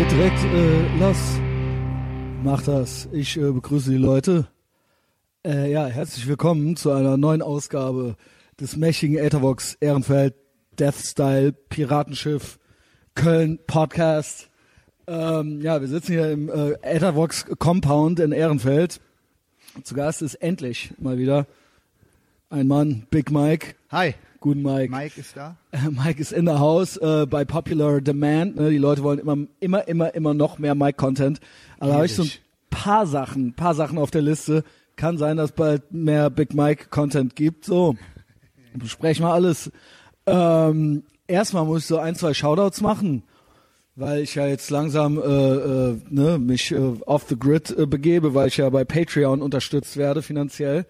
geht direkt äh, los. Macht das. Ich äh, begrüße die Leute. Äh, ja, herzlich willkommen zu einer neuen Ausgabe des mächtigen Ethervox Ehrenfeld Death Style Piratenschiff Köln Podcast. Ähm, ja, wir sitzen hier im äh, Ethervox Compound in Ehrenfeld. Zu Gast ist endlich mal wieder ein Mann, Big Mike. Hi. Guten Mike. Mike ist da. Mike ist in the house äh, bei Popular Demand. Ne? Die Leute wollen immer, immer, immer, immer noch mehr Mike-Content. Also habe ich so ein paar Sachen, paar Sachen auf der Liste. Kann sein, dass bald mehr Big Mike-Content gibt. So, besprechen wir alles. Ähm, erstmal muss ich so ein, zwei Shoutouts machen, weil ich ja jetzt langsam äh, äh, ne, mich äh, off the grid äh, begebe, weil ich ja bei Patreon unterstützt werde finanziell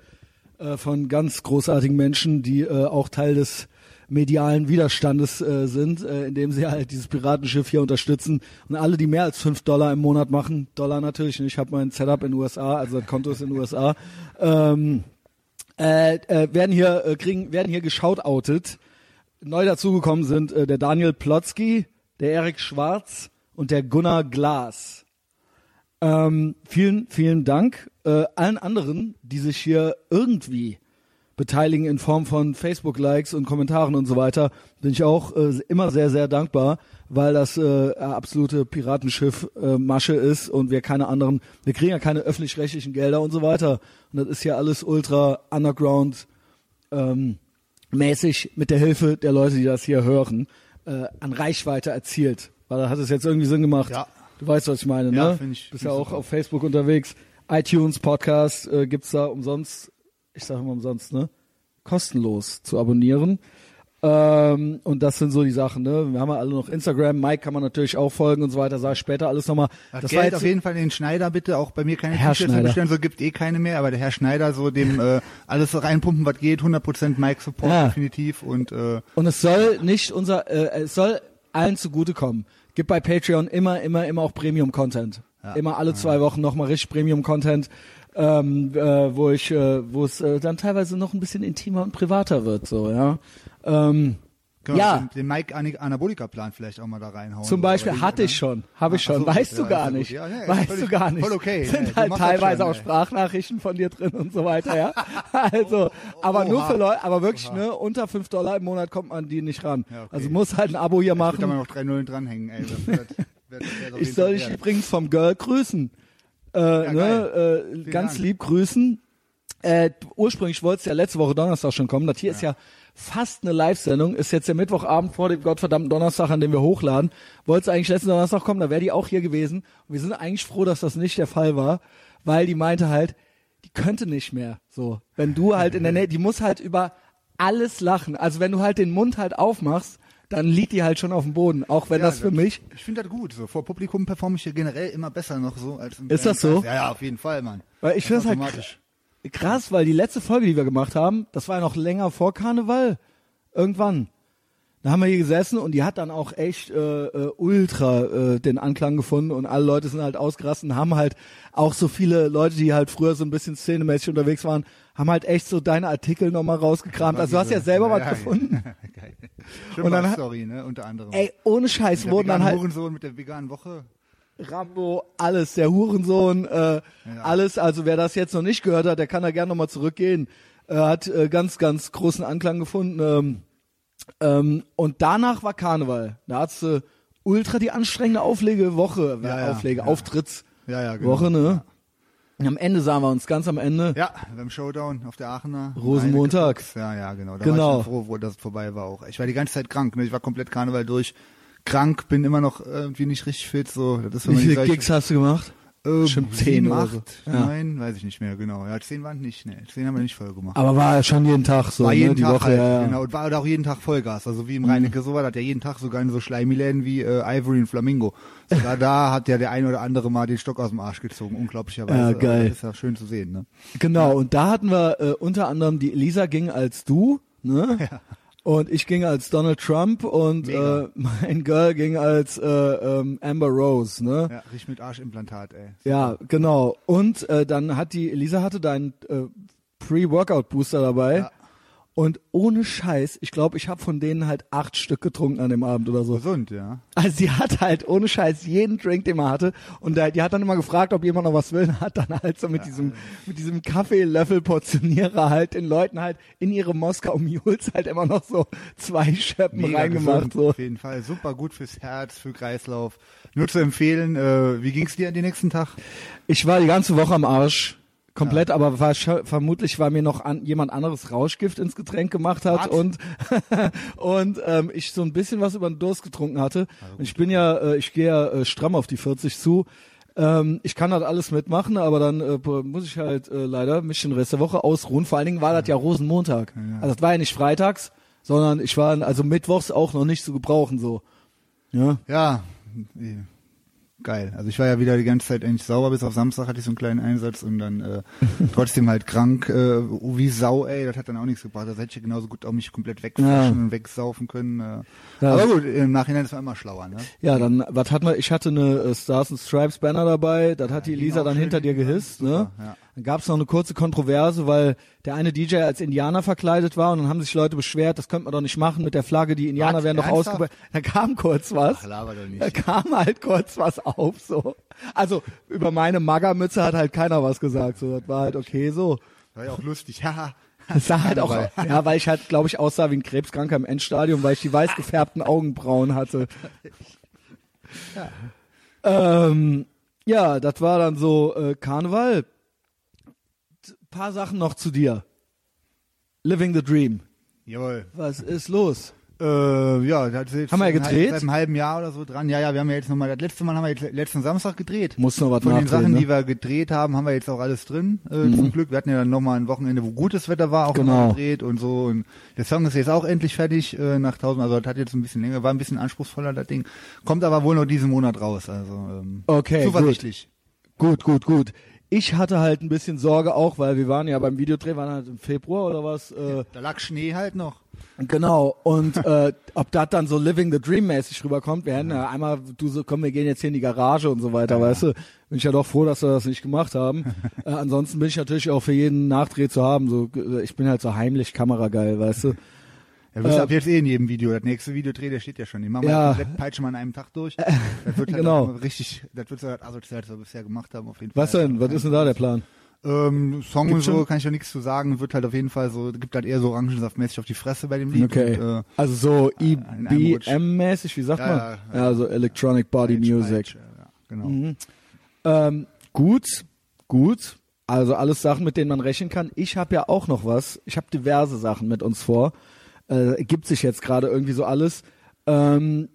äh, von ganz großartigen Menschen, die äh, auch Teil des medialen Widerstandes äh, sind, äh, indem sie halt dieses Piratenschiff hier unterstützen. Und alle, die mehr als fünf Dollar im Monat machen, Dollar natürlich, ich habe mein Setup in USA, also das Konto ist in USA, ähm, äh, äh, werden hier äh, kriegen, werden hier geschautoutet. Neu dazugekommen sind äh, der Daniel Plotzky, der Erik Schwarz und der Gunnar Glas. Ähm, vielen, vielen Dank äh, allen anderen, die sich hier irgendwie beteiligen in Form von Facebook-Likes und Kommentaren und so weiter, bin ich auch äh, immer sehr, sehr dankbar, weil das äh, absolute Piratenschiff-Masche ist und wir keine anderen, wir kriegen ja keine öffentlich-rechtlichen Gelder und so weiter. Und das ist ja alles ultra underground ähm, mäßig mit der Hilfe der Leute, die das hier hören, äh, an Reichweite erzielt. Weil da hat es jetzt irgendwie Sinn gemacht. Ja. Du weißt, was ich meine, Ja, ne? find ich- Bist ja auch super. auf Facebook unterwegs. iTunes Podcast äh, gibt's da umsonst, ich sage immer umsonst, ne? Kostenlos zu abonnieren. Ähm, und das sind so die Sachen, ne? Wir haben ja alle noch Instagram, Mike kann man natürlich auch folgen und so weiter, sag ich später alles nochmal. Das, Das war Geld jetzt auf jeden Fall den Schneider bitte, auch bei mir keine Herr T-Shirts mehr bestellen, so gibt eh keine mehr, aber der Herr Schneider so dem äh, alles reinpumpen, was geht, 100% Mike Support Ja. definitiv und äh, Und es soll nicht unser, äh, es soll allen zugutekommen. Gibt bei Patreon immer, immer, immer auch Premium-Content. Ja. Immer alle zwei Wochen nochmal richtig Premium-Content, ähm, äh, wo ich, äh, wo es äh, dann teilweise noch ein bisschen intimer und privater wird, so, ja. Ähm, können wir ja, den, den Mike Anabolika-Plan vielleicht auch mal da reinhauen. zum Beispiel aber hatte ich schon, habe ich schon, so, weißt du ja, gar ja nicht. Ja, ist weißt völlig- du gar nicht. voll okay, Sind halt teilweise schon, auch. Sprachnachrichten von dir drin und so weiter, ja. Also, aber nur Oha. für Leute, aber wirklich, ne, unter fünf Dollar im Monat kommt man die nicht ran. Ja, okay. Also muss halt ein Abo hier würde da mal machen. noch drei Nullen dranhängen, ey. Das wär's auf Ich soll dich übrigens vom Girl grüßen. Äh, ne, äh, ganz Dank. lieb grüßen. Äh, ursprünglich wollte es ja letzte Woche Donnerstag schon kommen. Das hier ist ja fast eine Live-Sendung. Ist jetzt der Mittwochabend vor dem gottverdammten Donnerstag, an dem wir hochladen. Wollte es eigentlich letzten Donnerstag kommen, da wäre die auch hier gewesen. Und wir sind eigentlich froh, dass das nicht der Fall war, weil die meinte halt, die könnte nicht mehr. So, wenn du halt in der Nähe, die muss halt über alles lachen. Also wenn du halt den Mund halt aufmachst, dann liegt die halt schon auf dem Boden. Auch wenn Ja, das für mich Ich finde das gut. So vor Publikum performe ich hier generell immer besser noch so als im Ist das kleinen so? Ja, ja, auf jeden Fall, Mann. Weil ich finde Das das halt. Krass, weil die letzte Folge, die wir gemacht haben, das war ja noch länger vor Karneval. Irgendwann. Da haben wir hier gesessen und die hat dann auch echt äh, äh, ultra äh, den Anklang gefunden und alle Leute sind halt ausgerastet und haben halt auch so viele Leute, die halt früher so ein bisschen szenemäßig unterwegs waren, haben halt echt so deine Artikel nochmal rausgekramt. Also du hast ja selber was gefunden. Geil. Und dann Story, ne, unter anderem. Ey, ohne Scheiß wurden dann halt Hurensohn mit der veganen Woche. Rambo, alles, der Hurensohn, äh, alles. Also wer das jetzt noch nicht gehört hat, der kann da gerne nochmal zurückgehen. Äh, hat äh, ganz, ganz großen Anklang gefunden. Ähm, ähm, und danach war Karneval. Da hat's äh, ultra die anstrengende Auflegewoche, äh, Ja, ja, Auflege, ja. Auftrittswoche, Ja, ja, genau. ne? Und am Ende sahen wir uns, ganz am Ende. Ja, beim Showdown auf der Aachener. Rosenmontag. Ja, ja, genau. Da Genau. war ich schon froh, wo das vorbei war auch. Ich war die ganze Zeit krank, ne? Ich war komplett Karneval durch. Krank, bin immer noch irgendwie nicht richtig fit, so. Das ist, Wie viele Gigs hast du gemacht? Ähm, Bestimmt zehn oder so. Ja. weiß ich nicht mehr, genau. Ja, zehn waren nicht, ne. Zehn haben wir nicht voll gemacht. Aber war schon jeden Tag so, war ne? jeden die Tag Woche, halt, ja, ja. genau. Und war auch jeden Tag Vollgas. Also wie im Rheinecke so war das ja jeden Tag sogar in so Schleimiläden wie äh, Ivory und Flamingo. Sogar da hat ja der ein oder andere mal den Stock aus dem Arsch gezogen, unglaublicherweise. Ja, Also geil. Das ist ja schön zu sehen, ne? Genau, und da hatten wir äh, unter anderem die Elisa ging als du, ne? Und ich ging als Donald Trump und Mega. äh, mein Girl ging als äh, ähm, Amber Rose, ne? Ja, richtig mit Arschimplantat, ey. Ja, genau. Und äh, dann hat die Elisa hatte deinen äh, Pre-Workout Booster dabei. Ja. Und ohne Scheiß, ich glaube, ich habe von denen halt acht Stück getrunken an dem Abend oder so. Gesund, ja. Also sie hat halt ohne Scheiß jeden Drink, den man hatte. Und da, die hat dann immer gefragt, ob jemand noch was will. Und hat dann halt so mit diesem, mit diesem Kaffeelöffel-Portionierer halt den Leuten halt in ihre Moskau Mules halt immer noch so zwei Schöppen Mega reingemacht. gesund, So. Auf jeden Fall. Super gut fürs Herz, für Kreislauf. Nur zu empfehlen, äh, wie ging's dir an den nächsten Tag? Ich war die ganze Woche am Arsch. Komplett, aber war, vermutlich, weil mir noch an, jemand anderes Rauschgift ins Getränk gemacht hat Was? und und ähm, ich so ein bisschen was über den Durst getrunken hatte. Und ich bin ja, äh, ich gehe ja äh, stramm auf die 40 zu. Ähm, ich kann das alles mitmachen, aber dann äh, muss ich halt äh, leider mich den Rest der Woche ausruhen. Vor allen Dingen war das ja Rosenmontag. Also das war ja nicht freitags, sondern ich war also mittwochs auch noch nicht zu gebrauchen so. Ja. Ja, geil. Also ich war ja wieder die ganze Zeit eigentlich sauber, bis auf Samstag hatte ich so einen kleinen Einsatz und dann äh, trotzdem halt krank, äh, wie Sau, ey, das hat dann auch nichts gebracht. Das hätte ich genauso gut auch mich komplett wegflaschen Ja. und wegsaufen können. Äh. Ja. Aber gut, im Nachhinein ist man immer schlauer, ne? Ja, dann, was hat man, ich hatte eine äh, Stars and Stripes Banner dabei, das hat die ging Elisa auch dann hinter dir gehisst, ne? ja. Dann gab's noch eine kurze Kontroverse, weil der eine DJ als Indianer verkleidet war und dann haben sich Leute beschwert, das könnte man doch nicht machen mit der Flagge, die Indianer Was? werden doch ausgebildet. Da kam kurz was. Ach, laber doch nicht. Da kam halt kurz was auf, so. Also, über meine Magermütze hat halt keiner was gesagt, so. Das war halt okay, so. War ja auch lustig, haha. Das sah halt auch, ja, weil ich halt, glaube ich, aussah wie ein Krebskranker im Endstadium, weil ich die weiß gefärbten Augenbrauen hatte. Ähm, ja, das war dann so äh, Karneval. Paar Sachen noch zu dir. Living the Dream. Jawohl. Was ist los? Äh, ja, das ist jetzt Haben wir ja gedreht? Seit einem halben Jahr oder so dran. Ja, ja, wir haben ja jetzt nochmal, das letzte Mal haben wir jetzt letzten Samstag gedreht. Muss noch was Von den Sachen, ne? die wir gedreht haben, haben wir jetzt auch alles drin. Äh, Zum Glück. Wir hatten ja dann nochmal ein Wochenende, wo gutes Wetter war, auch Genau. gedreht und so. Und der Song ist jetzt auch endlich fertig äh, nach 1000. Also das hat jetzt ein bisschen länger, war ein bisschen anspruchsvoller, das Ding. Kommt aber wohl noch diesen Monat raus. Also ähm, Okay, zuversichtlich. Gut, gut, gut. Ich hatte halt ein bisschen Sorge auch, weil wir waren ja beim Videodreh, waren halt im Februar oder was. Äh, Da lag Schnee halt noch. Genau, und äh, ob das dann so Living the Dream mäßig rüberkommt, wir hätten ja einmal, du so, komm, wir gehen jetzt hier in die Garage und so weiter, weißt du, bin ich ja doch froh, dass wir das nicht gemacht haben. äh, ansonsten bin ich natürlich auch für jeden Nachdreh zu haben, so, äh, ich bin halt so heimlich kamerageil, weißt du. Wirst Äh, ab jetzt eh in jedem Video. Das nächste Videodreh, der steht ja schon. Den machen wir Ja. ja. komplett peitschen wir an einem Tag durch. Das wird halt Genau. richtig, das wird so das asozial, was wir bisher gemacht haben, auf jeden Fall. Was denn, was ist denn da der Plan? Ähm, Song und so kann ich ja nichts zu sagen. Wird halt auf jeden Fall so, gibt halt eher so Orangensaftmäßig auf die Fresse bei dem Lied. Okay, Und, äh, also so Rutsch. EBM-mäßig, wie sagt Ja, man? ja, Ja, ja. so Electronic Body Peitsch, Music. Peitsch, ja, genau. Ähm, gut, gut. Also alles Sachen, mit denen man rechnen kann. Ich habe ja auch noch was. Ich habe diverse Sachen mit uns vor. Äh, gibt sich jetzt gerade irgendwie so alles. Ähm,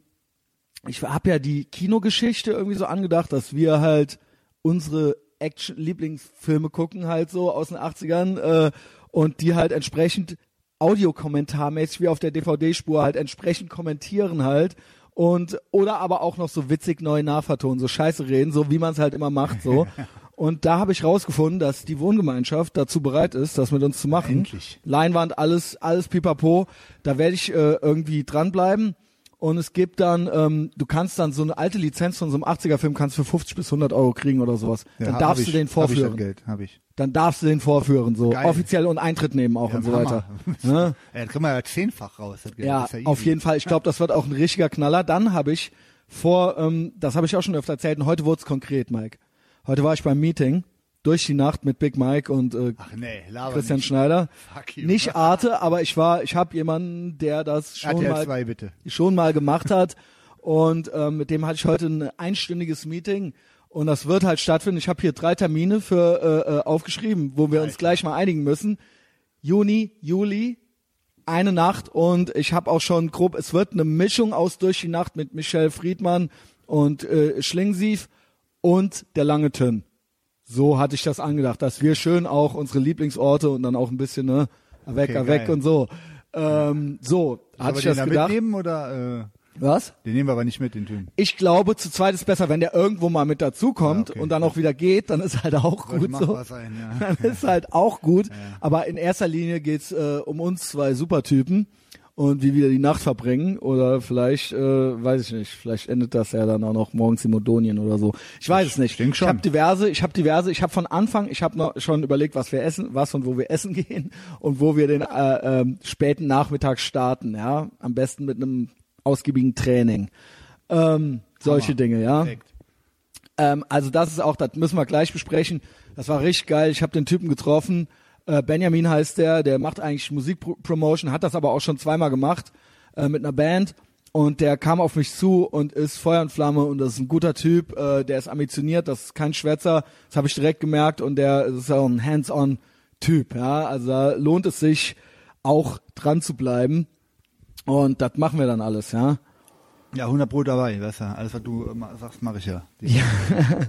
ich habe ja die Kinogeschichte irgendwie so angedacht, dass wir halt unsere Action-Lieblingsfilme gucken halt so aus den 80ern äh, und die halt entsprechend audiokommentarmäßig wie auf der DVD-Spur halt entsprechend kommentieren halt und oder aber auch noch so witzig neu nachvertonen, so scheiße reden, so wie man es halt immer macht so. Und da habe ich rausgefunden, dass die Wohngemeinschaft dazu bereit ist, das mit uns zu machen. Endlich. Leinwand, alles, alles pipapo. Da werde ich äh, irgendwie dranbleiben. Und es gibt dann, ähm, du kannst dann so eine alte Lizenz von so einem 80er-Film kannst für 50 bis 100 Euro kriegen oder sowas. Ja, dann darfst ich, du den Hab ich vorführen. Geld, hab ich. Dann darfst du den vorführen, so Geil. offiziell und Eintritt nehmen auch Ja, und so Hammer. weiter. Ne? Ja, da kriegen wir ja zehnfach raus. Ja, easy. auf jeden Fall. Ich glaube, das wird auch ein richtiger Knaller. Dann habe ich vor, ähm, das habe ich auch schon öfter erzählt, und heute wurde es konkret, Mike. Heute war ich beim Meeting durch die Nacht mit Big Mike und äh, Ach nee, Christian nicht. Schneider. Fuck you. Nicht Arte, aber ich war, ich habe jemanden, der das schon RTL mal 2 bitte. schon mal gemacht hat und ähm, mit dem hatte ich heute ein einstündiges Meeting und das wird halt stattfinden. Ich habe hier drei Termine für äh, äh, aufgeschrieben, wo wir uns gleich mal einigen müssen. Juni, Juli, eine Nacht und ich habe auch schon grob, es wird eine Mischung aus durch die Nacht mit Michelle Friedmann und äh, Schlingsief und der lange Tünn. So hatte ich das angedacht, dass wir schön auch unsere Lieblingsorte und dann auch ein bisschen ne, weg, Okay, weg und so. Ähm, so hatte ich das da gedacht. mitnehmen oder äh, Was? den nehmen wir aber nicht mit, den Tönen. Ich glaube, zu zweit ist besser, wenn der irgendwo mal mit dazukommt Ja, okay. und dann auch wieder geht, dann ist halt auch gut so. sein, ja. Dann ist halt auch gut. Aber in erster Linie geht's äh, um uns zwei Supertypen. Und wie wir die Nacht verbringen oder vielleicht, äh, weiß ich nicht, vielleicht endet das ja dann auch noch morgens in Modonien oder so. Ich weiß es nicht. Ich habe diverse, ich habe diverse, ich habe von Anfang, ich habe noch schon überlegt, was wir essen, was und wo wir essen gehen und wo wir den äh, ähm, späten Nachmittag starten, ja, am besten mit einem ausgiebigen Training. Ähm, solche Hammer. Dinge, ja. Perfekt. Ähm, also das ist auch, das müssen wir gleich besprechen. Das war richtig geil. Ich habe den Typen getroffen. Äh, Benjamin heißt der, der macht eigentlich Musikpromotion, hat das aber auch schon zweimal gemacht äh, mit einer Band. Und der kam auf mich zu und ist Feuer und Flamme und das ist ein guter Typ, äh, der ist ambitioniert, das ist kein Schwätzer, das habe ich direkt gemerkt und der ist auch ein Hands-on-Typ, ja. Also da lohnt es sich auch dran zu bleiben. Und das machen wir dann alles, ja. Ja, 100 Pro dabei, weißt du. Alles, was du äh, sagst, mache ich ja. ja.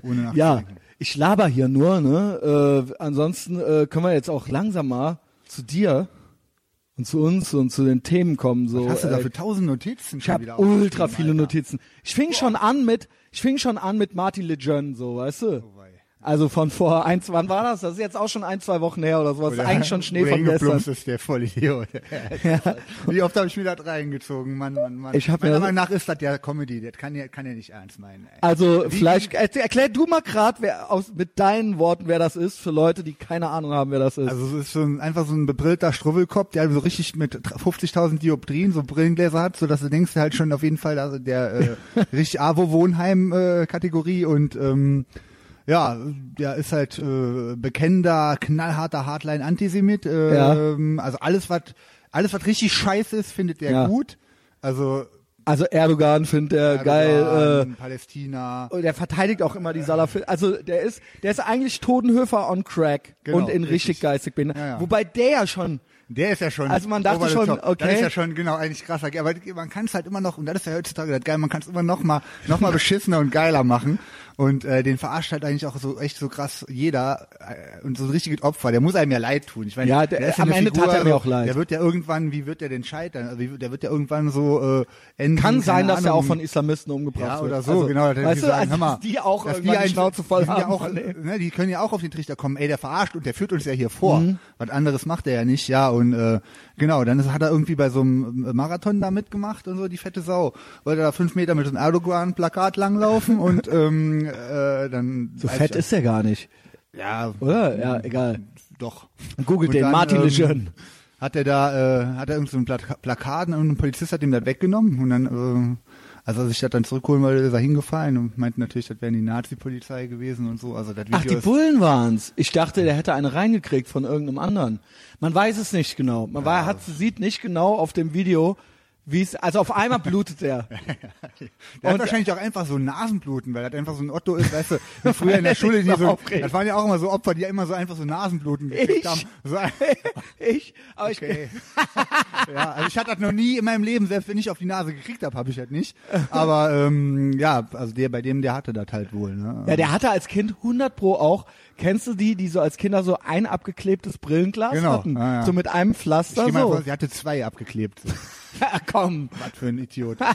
Ohne Ja, nachzudenken. Ich laber hier nur, ne? Äh, ansonsten äh, können wir jetzt auch langsam mal zu dir und zu uns und zu den Themen kommen. So, Was hast du da für tausend Notizen ich habe ultra viele Alter? Notizen. Ich fing schon an mit, ich fing schon an mit Martin Lejeune, so, weißt du? Also von vor ein, wann war das? Das ist jetzt auch schon ein, zwei Wochen her oder sowas. Oder- Eigentlich schon Schnee von gestern. ist der Vollidiot. Wie oft habe ich mir das reingezogen? Mann, Mann, Mann. Ich hab Meiner Meinung nach ist das ja Comedy. Das kann ja, kann ja nicht ernst meinen. Ey. Also Wie- vielleicht er- erklär du mal grad, wer aus mit deinen Worten, wer das ist, für Leute, die keine Ahnung haben, wer das ist. Also es ist so ein, einfach so ein bebrillter Struwwelkopf, der so richtig mit 50.000 Dioptrien so Brillengläser hat, so dass du denkst halt schon auf jeden Fall, also der äh, richtig Avo Wohnheim äh, und ähm, ja, der ist halt äh, bekennender, knallharter Hardline Antisemit. Äh, Ja. ähm, Also alles was alles was richtig scheiße ist, findet der Ja. gut. Also Also Erdogan findet er geil. Äh, Palästina. Und der verteidigt auch immer die Salafisten. Also der ist, der ist eigentlich Totenhöfer on Crack Genau, und in richtig, richtig. geistig bin. Ja, ja. Wobei der ja schon, Der ist ja schon. Also man dachte schon, top. okay. Das ist ja schon genau eigentlich krasser. Aber man kann es halt immer noch und das ist ja heutzutage das geil. Man kann es immer noch mal noch mal beschissener und geiler machen. Und äh, den verarscht halt eigentlich auch so echt so krass jeder äh, und so ein richtiges Opfer. Der muss einem ja leid tun. Ich meine, Ja, der- ist ja am Ende tat er mir auch leid. Der wird ja irgendwann, wie wird der denn scheitern? Also der wird ja irgendwann so äh, enden. kann sein, dass er auch von Islamisten umgebracht Ja, wird. oder so, also, genau. Weißt du, sagen, also, mal, die auch dass die ein- Schnauze voll haben. Ja auch, ne, die können ja auch auf den Trichter kommen, ey, der verarscht und der führt uns ja hier vor. Mhm. Was anderes macht er ja nicht, ja, und äh, genau, dann ist, hat er irgendwie bei so einem Marathon da mitgemacht und so, die fette Sau. Wollte da fünf Meter mit so einem Erdogan-Plakat langlaufen und ähm, äh, dann... So fett ist er gar nicht. Ja, Oder? Ja, egal. doch. Googelt den, dann, Martin ähm, Lejeune. Hat er da, äh, hat er irgend so Plak Plakat und ein Polizist hat ihm das weggenommen und dann, äh, als er sich das dann zurückholen wollte, ist er hingefallen und meinte natürlich, das wäre die Nazi-Polizei gewesen und so. Also das Video Ach, die Bullen waren's. Ich dachte, der hätte eine reingekriegt von irgendeinem anderen. Man weiß es nicht genau. Man war, hat, sieht nicht genau auf dem Video, wie es, also auf einmal blutet er. Der hat wahrscheinlich auch einfach so Nasenbluten, weil das einfach so ein Otto ist, weißt du, früher in der Schule, die so, das waren ja auch immer so Opfer, die ja immer so einfach so Nasenbluten gekriegt Ich? haben. So, ich, aber ich, okay. ja, also ich hatte das noch nie in meinem Leben, selbst wenn ich auf die Nase gekriegt habe, habe ich das nicht. Aber ähm, ja, also der bei dem, der hatte das halt wohl. Ne? Ja, der hatte als Kind 100 pro auch. Kennst du die, die so als Kinder so ein abgeklebtes Brillenglas Genau, hatten? ja, ja. So mit einem ich Pflaster mal so. vor, sie hatte zwei abgeklebt. So. Ja, komm. Was für ein Idiot. Das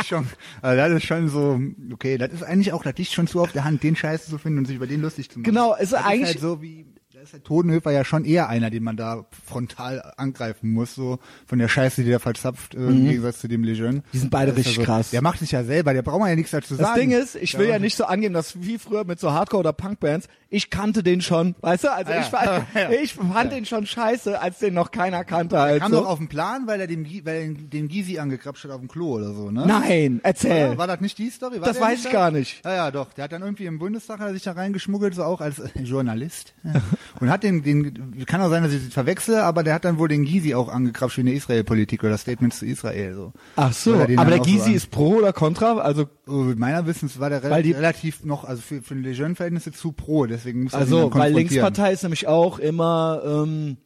ist schon, also das ist schon so, okay, das ist eigentlich auch, das liegt schon zu auf der Hand, den Scheiße zu finden und sich über den lustig zu machen. Genau, ist das eigentlich- Ist halt so wie, ist der Totenhöfer ja schon eher einer, den man da frontal angreifen muss, so von der Scheiße, die der verzapft, äh, im Gegensatz zu dem Lejeune. Mhm. Die sind beide Das richtig ja so, krass. Der macht sich ja selber, der braucht man ja nichts dazu Das sagen. Ding ist, ich will ja nicht so angeben, dass wie früher mit so Hardcore- oder Punkbands, ich kannte den schon, weißt du? Also Ah, ja. ich, fand, Ja. ich fand den schon scheiße, als den noch keiner kannte. Er Halt kam so. doch auf den Plan, weil er dem, weil er den Gysi angekrapscht hat auf dem Klo oder so, ne? Nein, erzähl. Ja, war das nicht die Story? War Das weiß ich da? gar nicht. Ja, ja, doch. Der hat dann irgendwie im Bundestag hat er sich da reingeschmuggelt, so auch als äh, Journalist. Ja. Und hat den, den, kann auch sein, dass ich das verwechsle, aber der hat dann wohl den Gysi auch angekrapscht in der Israel-Politik oder Statements zu Israel, so. Ach so, er aber der so Gysi an- ist pro oder contra? Also, Oh, Meiner Wissens war der relativ, die- relativ noch, also für, für Lejeune-Verhältnisse zu pro, deswegen muss ihn also weil. Linkspartei ist nämlich auch immer ähm,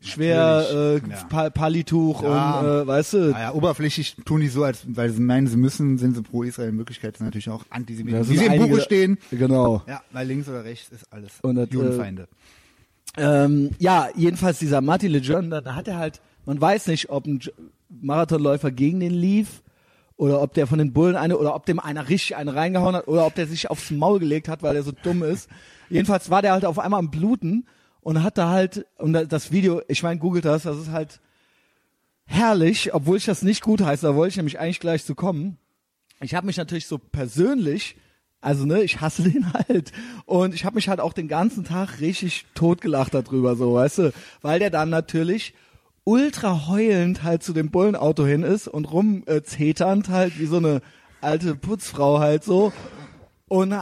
schwer äh, ja. pa Palituch Ja. und äh, weißt du, Naja, oberflächlich tun die so, als weil sie meinen, sie müssen, sind sie pro Israel. In Wirklichkeit sind natürlich auch Antisemiten. Wie sie im Buche stehen. Genau. Ja, weil links oder rechts ist alles Und das, äh, Judenfeinde. Ähm, ja, jedenfalls dieser Martin Lejeune, da, hat er halt, man weiß nicht, ob ein Marathonläufer gegen den lief oder ob der von den Bullen eine oder ob dem einer richtig eine reingehauen hat oder ob der sich aufs Maul gelegt hat, weil er so dumm ist. Jedenfalls war der halt auf einmal am Bluten und hat da halt, und da- das Video, ich meine, googelt das, das ist halt herrlich, obwohl ich das nicht gut heiße, da wollte ich nämlich eigentlich gleich zu kommen. Ich habe mich natürlich so persönlich, also ne, ich hasse den halt. Und ich habe mich halt auch den ganzen Tag richtig totgelacht darüber, so, weißt du, weil der dann natürlich ultra heulend halt zu dem Bullenauto hin ist und rumzeternd halt wie so eine alte Putzfrau halt so. Und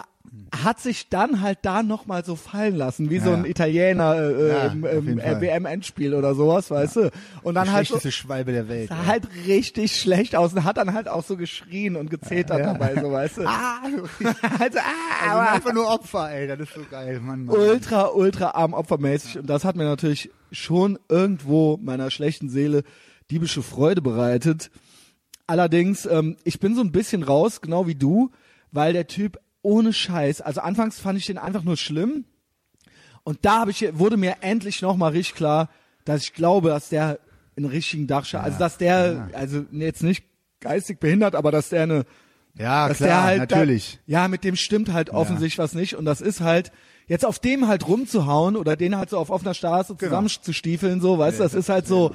hat sich dann halt da nochmal so fallen lassen, wie so ein Italiener äh, Ja, im, im Fall. WM-Endspiel oder sowas, weißt du? Und dann halt so, schlechteste Schwalbe der Welt. sah halt richtig schlecht aus und hat dann halt auch so geschrien und gezetert Ja. dabei, so weißt du. Ah, also, ah, also aber einfach nur Opfer, ey, das ist so geil, Mann. Mann. ultra, ultra arm opfermäßig. Und das hat mir natürlich schon irgendwo meiner schlechten Seele diebische Freude bereitet. Allerdings, ähm, ich bin so ein bisschen raus, genau wie du, weil der Typ ohne Scheiß, also anfangs fand ich den einfach nur schlimm. Und da habe ich, wurde mir endlich nochmal richtig klar, dass ich glaube, dass der einen richtigen Dachschaden, also dass der, also jetzt nicht geistig behindert, aber dass der eine, Ja, dass klar, der halt natürlich. Da, ja, mit dem stimmt halt offensichtlich was nicht. Und das ist halt jetzt auf dem halt rumzuhauen oder den halt so auf offener Straße Genau. zusammenzustiefeln so, weißt du, das ist halt so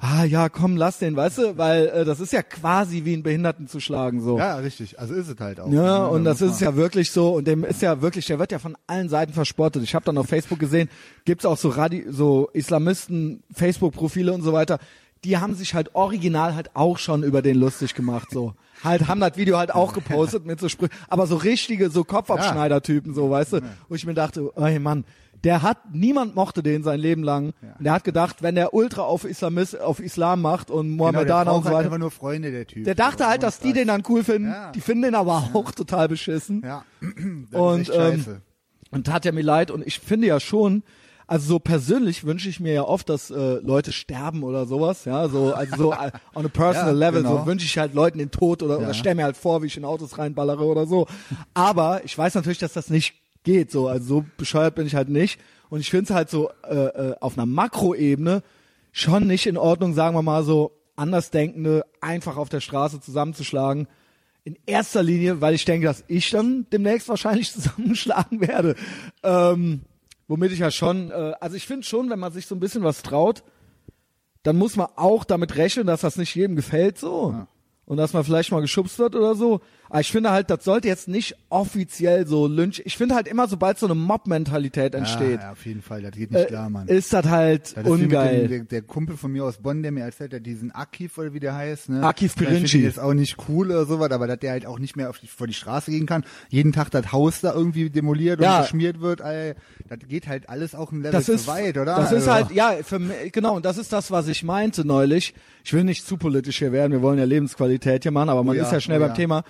ah ja, komm, lass den, weißt du, weil äh, das ist ja quasi wie einen Behinderten zu schlagen so. Ja, richtig. Also ist es halt auch. Ja, Ne, und da das ist ja wirklich so, und dem ist ja wirklich, der wird ja von allen Seiten verspottet. Ich habe dann auf Facebook gesehen, gibt's auch so Radi so Islamisten, Facebook-Profile und so weiter, die haben sich halt original halt auch schon über den lustig gemacht, so. Halt, haben das Video halt auch gepostet mit so Sprüchen, aber so richtige, so Kopfabschneider-Typen, so, weißt du, wo ich mir dachte, ey Mann, der hat, niemand mochte den sein Leben lang. Und der hat gedacht, wenn der Ultra auf Islamist, auf Islam macht und Genau, Mohammedaner braucht und so halt weiter, einfach nur Freunde, der Typ. der dachte halt, dass die den dann cool finden. Ja. Die finden den aber auch total beschissen. Ja, das Und, ist ähm. Und tat er mir leid. Und ich finde ja schon, also so persönlich wünsche ich mir ja oft, dass äh, Leute sterben oder sowas. Ja, so also so äh, on a personal Ja, level genau. so wünsche ich halt Leuten den Tod oder, oder Ja. stell mir halt vor, wie ich in Autos reinballere oder so. Aber ich weiß natürlich, dass das nicht geht. So also so bescheuert bin ich halt nicht. Und ich finde es halt so äh, äh, auf einer Makroebene schon nicht in Ordnung, sagen wir mal so Andersdenkende einfach auf der Straße zusammenzuschlagen. In erster Linie, weil ich denke, dass ich dann demnächst wahrscheinlich zusammenschlagen werde. Ähm, womit ich ja schon, äh, also ich finde schon, wenn man sich so ein bisschen was traut, dann muss man auch damit rechnen, dass das nicht jedem gefällt so. Und dass man vielleicht mal geschubst wird oder so. Aber ich finde halt, das sollte jetzt nicht offiziell so Lynch. Ich finde halt immer, sobald so eine Mob-Mentalität entsteht, Ja, ja, auf jeden Fall, das geht nicht äh, klar, Mann. ist das halt Das ist ungeil. Dem, der, der Kumpel von mir aus Bonn, der mir erzählt hat, diesen Akif oder wie der heißt, ne? Akif Pirinci. ich jetzt auch nicht cool oder sowas, aber dass der halt auch nicht mehr auf die, vor die Straße gehen kann. Jeden Tag das Haus da irgendwie demoliert Ja. und geschmiert wird, ey, das geht halt alles auch ein Level das zu ist, weit, oder? Das ist Also, halt, ja, für genau, und das ist das, was ich meinte neulich. Ich will nicht zu politisch hier werden, wir wollen ja Lebensqualität hier machen, aber man Oh ja, ist ja schnell oh beim ja, Thema.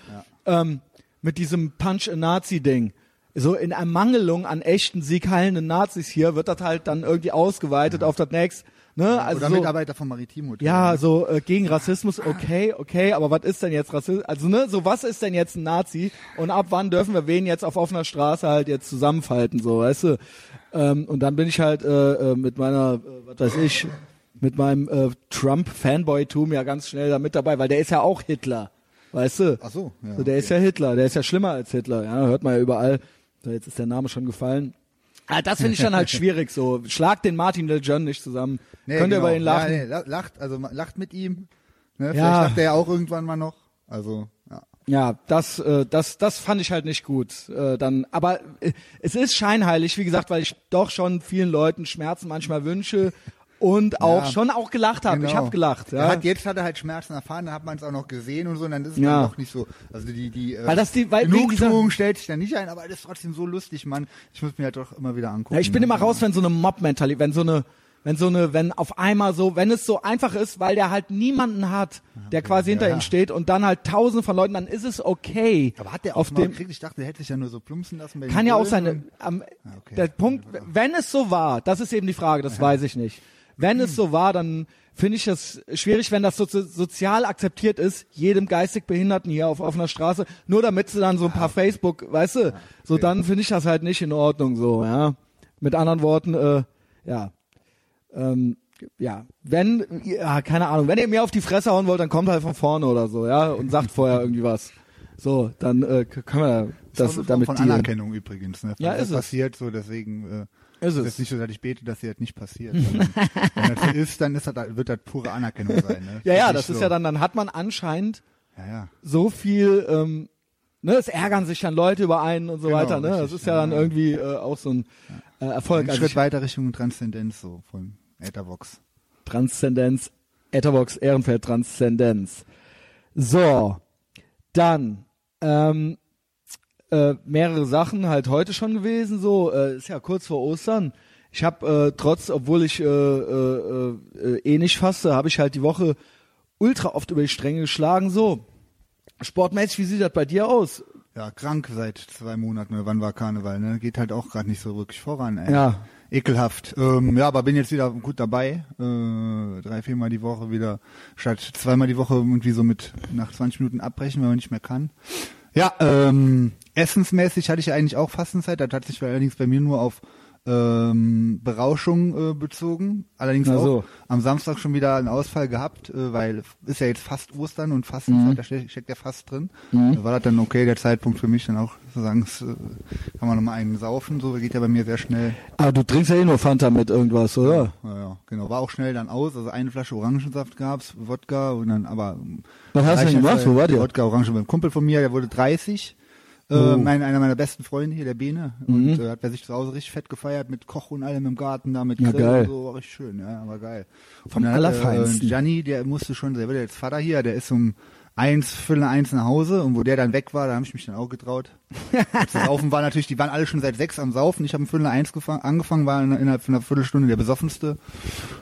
Ähm, mit diesem Punch-a-Nazi-Ding. So in Ermangelung an echten, siegheilenden Nazis hier wird das halt dann irgendwie ausgeweitet auf das nächste, ne? Also oder so, Mitarbeiter vom Maritim Hotel. ja, so äh, gegen Rassismus, okay, okay, aber was ist denn jetzt Rassismus? Also ne, so was ist denn jetzt ein Nazi und ab wann dürfen wir wen jetzt auf offener Straße halt jetzt zusammenfalten, so, weißt du? Ähm, und dann bin ich halt äh, äh, mit meiner, äh, was weiß ich, mit meinem äh, Trump-Fanboy-Tum ja ganz schnell da mit dabei, weil der ist ja auch Hitler, weißt du? Ach so, ja, so der ist ja Hitler, der ist ja schlimmer als Hitler, ja, hört man ja überall. So, jetzt ist der Name schon gefallen. Ah, das finde ich dann halt schwierig so. Schlag den Martin Lejeune nicht zusammen. Nee, Könnt ihr genau. über ihn lachen? Ja, nee, la- lacht, also lacht mit ihm. Ne? Vielleicht Ja. lacht er ja auch irgendwann mal noch. Also, ja. Ja, das, äh, das, das fand ich halt nicht gut. Äh, dann, aber äh, es ist scheinheilig, wie gesagt, weil ich doch schon vielen Leuten Schmerzen manchmal wünsche und auch Ja. schon auch gelacht habe. Ich Genau. habe gelacht. Ja. Hat, jetzt hat er halt Schmerzen erfahren, dann hat man es auch noch gesehen und so, und dann ist es Ja. dann doch nicht so. Also die, die äh, Weil das die- weil Genugtuung stellt sich dann nicht ein, aber das ist trotzdem so lustig, Mann. Ich muss mir halt doch immer wieder angucken. Ja, ich bin immer raus, wenn so eine Mob-Mentalität, wenn so eine, wenn so eine, wenn auf einmal so, wenn es so einfach ist, weil der halt niemanden hat, der quasi hinter ja. ihm steht und dann halt tausende von Leuten, dann ist es okay. Aber hat der auf dem, gekriegt? Ich dachte, der hätte sich ja nur so plumpsen lassen. bei Kann ja auch sein. und- Am, okay. Der Punkt, wenn es so war, das ist eben die Frage, das weiß ich nicht. Wenn es so war, dann finde ich das schwierig, wenn das so, sozial akzeptiert ist, jedem geistig Behinderten hier auf offener Straße, nur damit sie dann so ein paar Facebook, weißt du, so dann finde ich das halt nicht in Ordnung, so, ja. Mit anderen Worten, äh, ja, ähm, ja, wenn, ja, keine Ahnung, wenn ihr mir auf die Fresse hauen wollt, dann kommt halt von vorne oder so, ja, und sagt vorher irgendwie was. So, dann äh, können wir Das das ist auch eine Form damit von dealen. Anerkennung übrigens. Ne? Ja, das ist es. passiert so, deswegen. Ist Es ist nicht so, dass ich bete, dass dir das nicht passiert. wenn das so ist, dann ist das, wird das pure Anerkennung sein. Ne? Ja, ja, das ist so. ja dann, dann hat man anscheinend Ja, ja. so viel, ähm, ne, es ärgern sich dann Leute über einen und so Genau, weiter, ne? Das ist ja ja, dann irgendwie äh, auch so ein äh, Erfolg. Ein Also Schritt weiter Richtung Transzendenz so von Ethervox. Transzendenz, Etherbox, Ehrenfeld, Transzendenz. So, dann ähm, äh, mehrere Sachen halt heute schon gewesen. So äh, ist ja kurz vor Ostern. Ich habe äh, trotz, obwohl ich äh, äh, äh, eh nicht faste, habe ich halt die Woche ultra oft über die Stränge geschlagen. So sportmäßig, wie sieht das bei dir aus? Ja, krank seit zwei Monaten oder wann war Karneval, ne? Geht halt auch gerade nicht so wirklich voran, ey. Ja. Ekelhaft. Ähm, ja, aber bin jetzt wieder gut dabei. Äh, drei, viermal die Woche wieder, statt zweimal die Woche irgendwie so mit nach 20 Minuten abbrechen, wenn man nicht mehr kann. Ja, ähm, essensmäßig hatte ich eigentlich auch Fastenzeit. Das hat sich allerdings bei mir nur auf ähm, Berauschung äh, bezogen. Allerdings Na auch so. am Samstag schon wieder einen Ausfall gehabt, äh, weil ist ja jetzt fast Ostern und Fastenzeit, da steckt, ja fast drin. Da war das dann okay, der Zeitpunkt für mich dann auch zu sagen, äh, kann man nochmal einen saufen, so geht ja bei mir sehr schnell. Aber du trinkst ja eh nur Fanta mit irgendwas, oder? Ja, ja, genau. War auch schnell dann aus, also eine Flasche Orangensaft gab's, Wodka und dann aber Was hast du denn gemacht? Wo wart ihr? Wodka, Orange beim Kumpel von mir, der wurde 30. Äh, mein, einer meiner besten Freunde hier, der Bene, und äh, hat bei sich zu Hause richtig fett gefeiert mit Koch und allem im Garten, da mit Ja, Grill geil. und so, war richtig schön, ja, war geil. Vom Und dann, Allerfeinsten. Äh, Gianni, der musste schon, der wird jetzt Vater hier, der ist um eins, Viertel eins nach Hause und wo der dann weg war, da habe ich mich dann auch getraut. Das Saufen war natürlich, die waren alle schon seit sechs am Saufen. Ich habe um Viertel eins gefangen, angefangen, war in- innerhalb von einer Viertelstunde der besoffenste.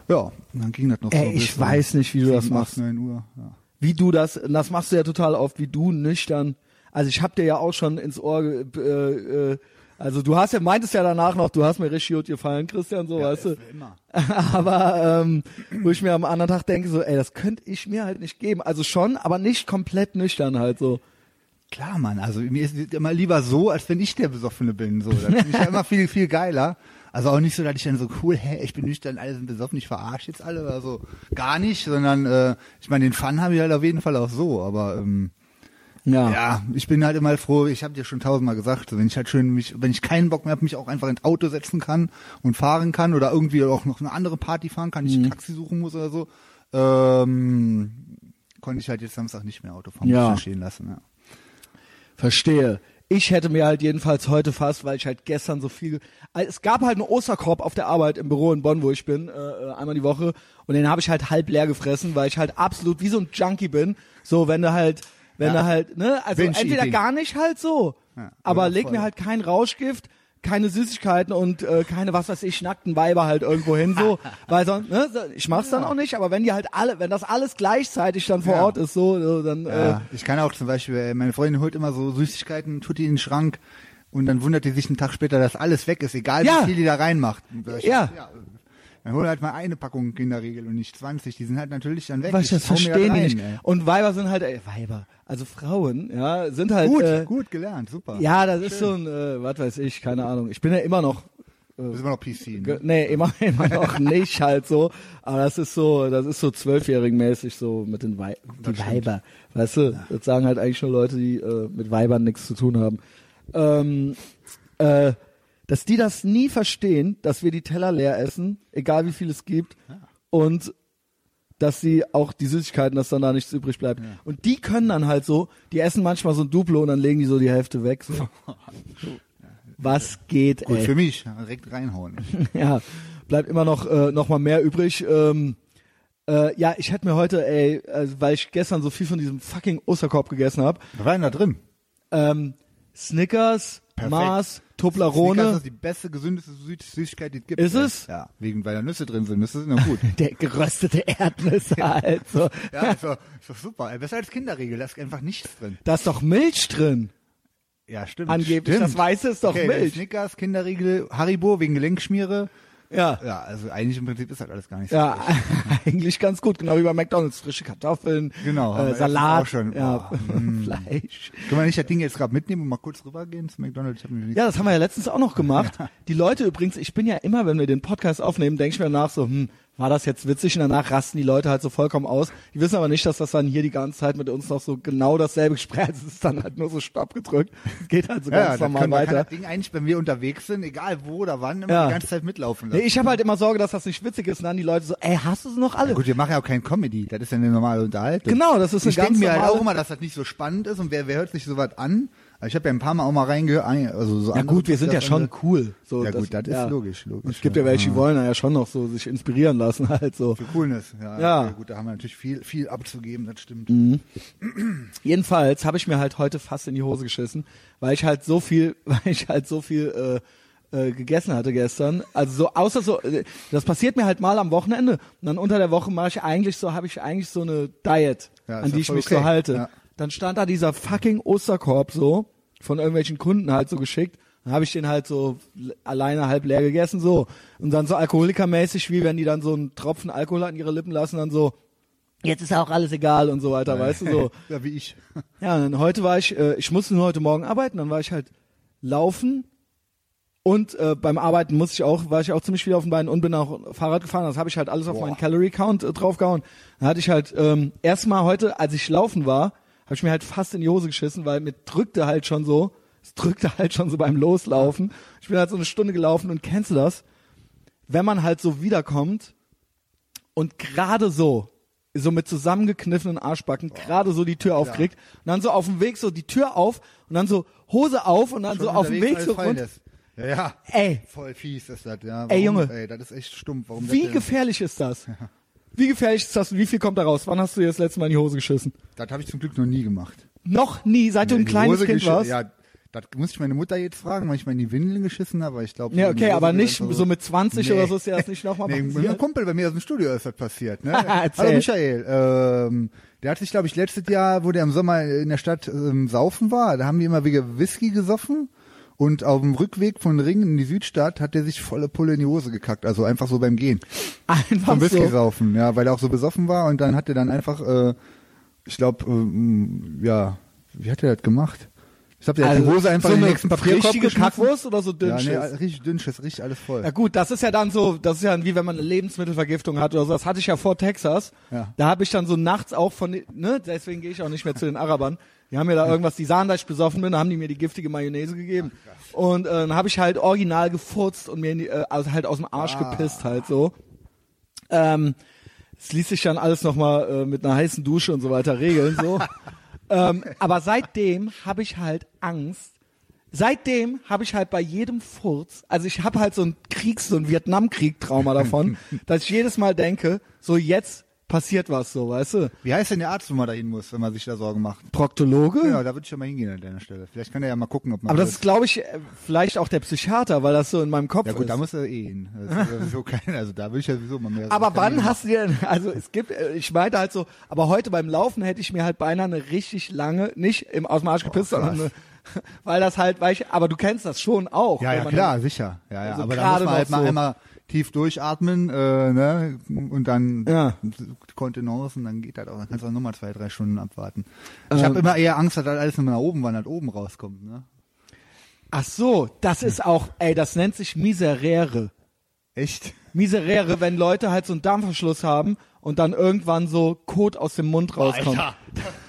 Ja, und dann ging das noch Ey, so. ich bis, weiß nicht, wie du das machst. acht, neun Uhr. Ja. wie du das, das machst du ja total oft, wie du nüchtern. Also ich hab dir ja auch schon ins Ohr, äh, äh, also du hast ja, meintest ja danach noch, du hast mir richtig gut gefallen, Christian, so, weißt du. Immer. Aber ähm, wo ich mir am anderen Tag denke, so, ey, das könnte ich mir halt nicht geben. Also schon, aber nicht komplett nüchtern halt so. Klar, Mann. Also mir ist es immer lieber so, als wenn ich der Besoffene bin. So, das finde ich ja immer viel, viel geiler. Also auch nicht so, dass ich dann so cool, hä, ich bin nüchtern, alle sind besoffen, ich verarsche jetzt alle oder so. Gar nicht, sondern äh, ich meine, den Fun habe ich halt auf jeden Fall auch so. Aber ähm, Ja. ja, ich bin halt immer froh, ich habe dir schon tausendmal gesagt, wenn ich halt schön mich, wenn ich keinen Bock mehr habe, mich auch einfach ins Auto setzen kann und fahren kann oder irgendwie auch noch eine andere Party fahren kann, ich ein Taxi suchen muss oder so, ähm, konnte ich halt jetzt Samstag nicht mehr Auto fahren, Ja. muss ich stehen lassen. Ja. Verstehe. Ich hätte mir halt jedenfalls heute fast, weil ich halt gestern so viel. Es gab halt einen Osterkorb auf der Arbeit im Büro in Bonn, wo ich bin, äh, äh, einmal die Woche. Und den habe ich halt halb leer gefressen, weil ich halt absolut wie so ein Junkie bin. So, wenn du halt, wenn Ja. du halt, ne, also Binge entweder eating. gar nicht halt so. Ja, aber leg voll. mir halt kein Rauschgift, keine Süßigkeiten und äh, keine, was weiß ich, nackten Weiber halt irgendwo hin so. weil sonst, ne, ich mach's dann auch nicht, aber wenn die halt alle, wenn das alles gleichzeitig dann vor Ja. Ort ist, so, so dann, äh, Ja, ich kann auch zum Beispiel, äh, meine Freundin holt immer so Süßigkeiten, tut die in den Schrank und dann wundert die sich einen Tag später, dass alles weg ist, egal Ja. wie viel die da reinmacht. Ich- Ja. Dann hol halt mal eine Packung in der Regel und nicht 20. Die sind halt natürlich dann weg. Was, das verstehen die rein, nicht. ey. Und Weiber sind halt, ey, Weiber, also Frauen, ja, sind halt, Gut, äh, gut gelernt, super. ja, das ist so ein, äh, was weiß ich, keine Ahnung. Ich bin ja immer noch, Das ist immer noch PC. Ne? nee, immer, immer noch nicht halt so, aber das ist so, das ist so zwölfjährigen mäßig so mit den Wei die Weiber, weißt du, das sagen halt eigentlich nur Leute, die äh, mit Weibern nichts zu tun haben. Ähm, äh, dass die das nie verstehen, dass wir die Teller leer essen, egal wie viel es gibt, und dass sie auch die Süßigkeiten, dass dann da nichts übrig bleibt. Und die können dann halt so, die essen manchmal so ein Duplo und dann legen die so die Hälfte weg. So. Was geht, Gut ey? für mich, ja, direkt reinhauen. ja, bleibt immer noch äh, noch mal mehr übrig. Ähm, äh, ja, ich hätte mir heute, ey, also, weil ich gestern so viel von diesem fucking Osterkorb gegessen habe, Was war denn da drin? ähm, Snickers, Perfekt. Mars, Toblerone, ist die beste, gesündeste Süß Süßigkeit, die es gibt. Ist es? Ja, wegen, weil da Nüsse drin sind. Nüsse sind ja gut. der geröstete Erdnüsse halt. So. ja, ist doch, ist doch super. Besser als Kinderregel, da ist einfach nichts drin. Da ist doch Milch drin. Ja, stimmt. Angeblich, stimmt. das Weiße ist doch okay, Milch. Snickers, Kinderriegel, Haribo wegen Gelenkschmiere. Ja. Ja, also eigentlich im Prinzip ist das alles gar nicht so. Ja, eigentlich ganz gut, genau wie bei McDonalds. Frische Kartoffeln, Genau, äh, Salat, auch schon. ja, mm. Fleisch. Können wir nicht das Ding jetzt gerade mitnehmen und mal kurz rübergehen zu McDonalds? Ja, das haben wir ja letztens auch noch gemacht. Die Leute übrigens, ich bin ja immer, wenn wir den Podcast aufnehmen, denke ich mir nach so, hm, war das jetzt witzig und danach rasten die Leute halt so vollkommen aus. Die wissen aber nicht, dass das dann hier die ganze Zeit mit uns noch so genau dasselbe Gespräch ist. Es ist dann halt nur so Stopp gedrückt. Es geht halt so Ja, ganz normal kann weiter. das Ding eigentlich, wenn wir unterwegs sind, egal wo oder wann, immer Ja. die ganze Zeit mitlaufen Nee, lassen. ich habe halt immer Sorge, dass das nicht witzig ist und dann die Leute so, ey, hast du sie noch alle? ja, gut, wir machen ja auch kein Comedy. Das ist ja eine normale Unterhaltung. Genau, das ist eine ich ganz denke mir halt normale- auch immer, dass das nicht so spannend ist und wer, wer hört sich sowas an? Ich habe ja ein paar Mal auch mal reingehört. Also so Ja gut, wir sind ja schon cool. So, Ja gut, das ist ja. logisch, logisch. Es gibt ja welche, die wollen ja schon noch so sich inspirieren lassen halt so. Für Coolness, ja. Ja. gut, da haben wir natürlich viel, viel abzugeben, das stimmt. Jedenfalls habe ich mir halt heute fast in die Hose geschissen, weil ich halt so viel, weil ich halt so viel äh, äh, gegessen hatte gestern. Also so außer so, äh, das passiert mir halt mal am Wochenende. Und dann unter der Woche mache ich eigentlich so, habe ich eigentlich so eine Diet, Ja, ist an die ich mich okay. so halte. Ja. Dann stand da dieser fucking Osterkorb so von irgendwelchen Kunden halt so geschickt. Dann habe ich den halt so alleine halb leer gegessen so und dann so alkoholikermäßig, wie wenn die dann so einen Tropfen Alkohol an ihre Lippen lassen, dann so jetzt ist ja auch alles egal und so weiter, weißt du so. ja, wie ich. Ja, und dann heute war ich, äh, ich musste nur heute Morgen arbeiten, dann war ich halt laufen und äh, beim Arbeiten musste ich auch, war ich auch ziemlich viel auf den Beinen und bin auch Fahrrad gefahren. Das habe ich halt alles auf Boah. meinen Calorie Count äh, draufgehauen. Dann hatte ich halt ähm, erstmal heute, als ich laufen war, habe ich mir halt fast in die Hose geschissen, weil mir drückte halt schon so, es drückte halt schon so beim Loslaufen. Ich bin halt so eine Stunde gelaufen und kennst du das? Wenn man halt so wiederkommt und gerade so, so mit zusammengekniffenen Arschbacken, gerade so die Tür aufkriegt und dann so auf dem Weg so die Tür auf und dann so Hose auf und dann so Schon auf dem Weg so lässt. Ja, ja. Ey, Voll fies ist das, ja. Ey, Junge. Ey, das ist echt stumpf. Warum wie gefährlich ist das? Wie gefährlich ist das und wie viel kommt da raus? Wann hast du dir das letzte Mal in die Hose geschissen? Das habe ich zum Glück noch nie gemacht. Noch nie, seit du ein kleines Hose Kind warst? Ja, das muss ich meine Mutter jetzt fragen, weil ich mal in die Windeln geschissen habe, aber ich glaube. Ja, okay, aber nicht so mit 20 oder so ist dir das nicht nochmal nee, mit passiert? einem Kumpel bei mir aus dem Studio ist das passiert. Ne? Hallo Michael. Ähm, der hat sich, glaube ich, letztes Jahr, wo der im Sommer in der Stadt ähm, saufen war, da haben die immer wieder Whisky gesoffen. Und auf dem Rückweg von Ringen in die Südstadt hat der sich volle Pulle in die Hose gekackt, also einfach so beim Gehen. Einfach Vom Whisky so. saufen, ja, weil er auch so besoffen war und dann hat er dann einfach, äh, ich glaube, ähm, ja, wie hat er das gemacht? Ich glaube, der hat die Hose einfach Also so in den nächsten Papierkorb geschmissen. Kackwurst oder so dünn Ja, nee, richtig dünn Schiss, richtig alles voll. Ja gut, das ist ja dann so, das ist ja wie wenn man eine Lebensmittelvergiftung hat oder so. Das hatte ich ja vor Texas. Ja. Da habe ich dann so nachts auch von, ne, deswegen gehe ich auch nicht mehr zu den Arabern. Die haben mir da irgendwas, die sahen, dass ich besoffen bin, da haben die mir die giftige Mayonnaise gegeben. und äh, dann habe ich halt original gefurzt und mir in die, äh, also halt aus dem Arsch Ah. gepisst halt so. Ähm, es ließ sich dann alles nochmal äh, mit einer heißen Dusche und so weiter regeln so. ähm, aber seitdem habe ich halt Angst, seitdem habe ich halt bei jedem Furz, also ich habe halt so ein Kriegs-, so ein Vietnamkrieg-Trauma davon, dass ich jedes Mal denke, so jetzt passiert was, so, weißt du? Wie heißt denn der Arzt, wo man da hin muss, wenn man sich da Sorgen macht? Proktologe? Ja, da würde ich ja mal hingehen an deiner Stelle. Vielleicht kann er ja mal gucken, ob man. Aber das ist, glaube ich, äh, vielleicht auch der Psychiater, weil das so in meinem Kopf ja gut, ist. da muss er eh hin. Ist sowieso kein, also da würde ich ja sowieso mal mehr. aber wann hast du dir, also es gibt, äh, ich meinte halt so, aber heute beim Laufen hätte ich mir halt beinahe eine richtig lange, nicht im, aus dem Arsch gepisst, sondern eine, weil das halt, weil ich, aber du kennst das schon auch. Ja, ja, klar, sicher. Ja, ja. Also aber da muss man halt noch mal so. Tief durchatmen, äh, ne? Und dann Ja. Kontenance und dann geht das auch. Dann kannst du auch nochmal zwei, drei Stunden abwarten. Ich Ähm. habe immer eher Angst, dass das alles nur nach oben wandert, oben rauskommt, ne? Ach so, das ist auch, ey, das nennt sich Miserere. Echt? Miserere, wenn Leute halt so einen Darmverschluss haben und dann irgendwann so Kot aus dem Mund rauskommt.